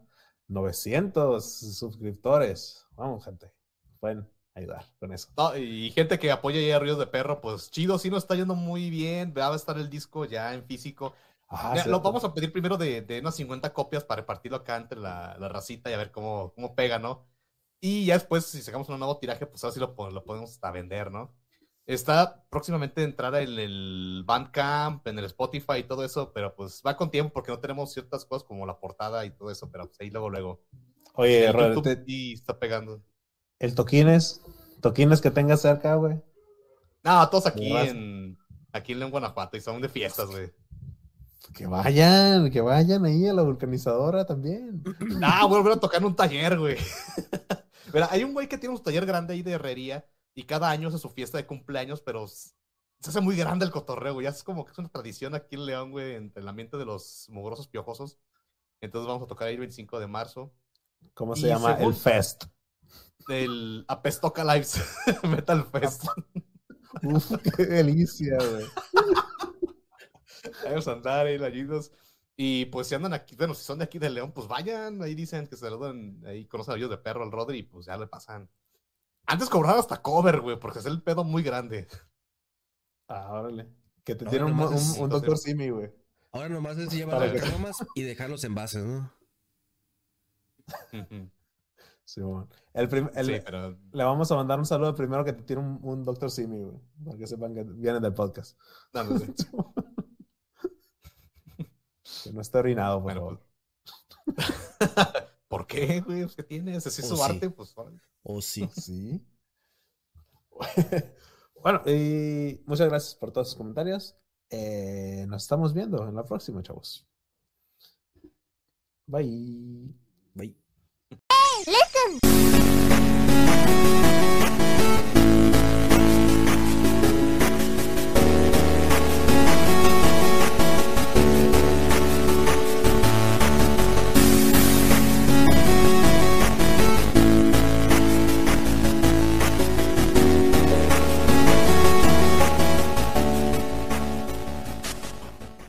900 suscriptores. Vamos, gente. Pueden ayudar con eso. Y gente que apoya ya Ríos de Perro, pues chido, sí nos está yendo muy bien. Va a estar el disco ya en físico. Ah, lo vamos a pedir primero de, de unas 50 copias para repartirlo acá entre la, la racita y a ver cómo, cómo pega, ¿no? Y ya después, si sacamos un nuevo tiraje, pues ahora sí lo, lo podemos hasta vender, ¿no? Está próximamente de entrada en el Bandcamp, en el Spotify y todo eso, pero pues va con tiempo porque no tenemos ciertas cosas como la portada y todo eso, pero pues ahí luego, luego. Oye, El Robert, te- sí está pegando. el toquines, toquines que tengas cerca, güey. No, todos aquí en, aquí en León, Guanajuato y son de fiestas, güey. Que vayan, que vayan ahí a la vulcanizadora también. (clears throat) Ah, voy a tocar en un taller, güey. (laughs) Mira, hay un güey que tiene un taller grande ahí de herrería y cada año hace su fiesta de cumpleaños, pero se hace muy grande el cotorreo, güey. Ya es como que es una tradición aquí en León, güey, entre el ambiente de los mugrosos piojosos. Entonces vamos a tocar ahí el 25 de marzo. ¿Cómo Y se llama? El Fest. El Apestoca Lives (laughs) Metal Fest. Uf, qué delicia, güey. (laughs) Vamos a andar ahí, lallidos. Y pues si andan aquí, bueno, si son de aquí de León, pues vayan. Ahí dicen que se saludan, ahí conocen a ellos de perro al Rodri y pues ya le pasan. Antes cobraba hasta cover, güey, porque es el pedo muy grande. Ah, órale. Que te Ahora tiene un, es- un, un doctor Simi, güey. Ahora nomás es llevar las bromas y dejar los envases, ¿no? Sí, bueno. el prim- el- Sí, pero Le vamos a mandar un saludo primero que te tiene un, un doctor Simi, güey. Para que sepan que viene del podcast. no, no sé. Que no esté orinado, por Bueno, favor. (laughs) ¿Por qué, güey? ¿Qué tienes? ¿Es Oh, su sí. arte? Pues. O sí. (laughs) Sí. (laughs) bueno, y muchas gracias por todos sus comentarios. Eh, nos estamos viendo en la próxima, chavos. Bye. Bye. Listen.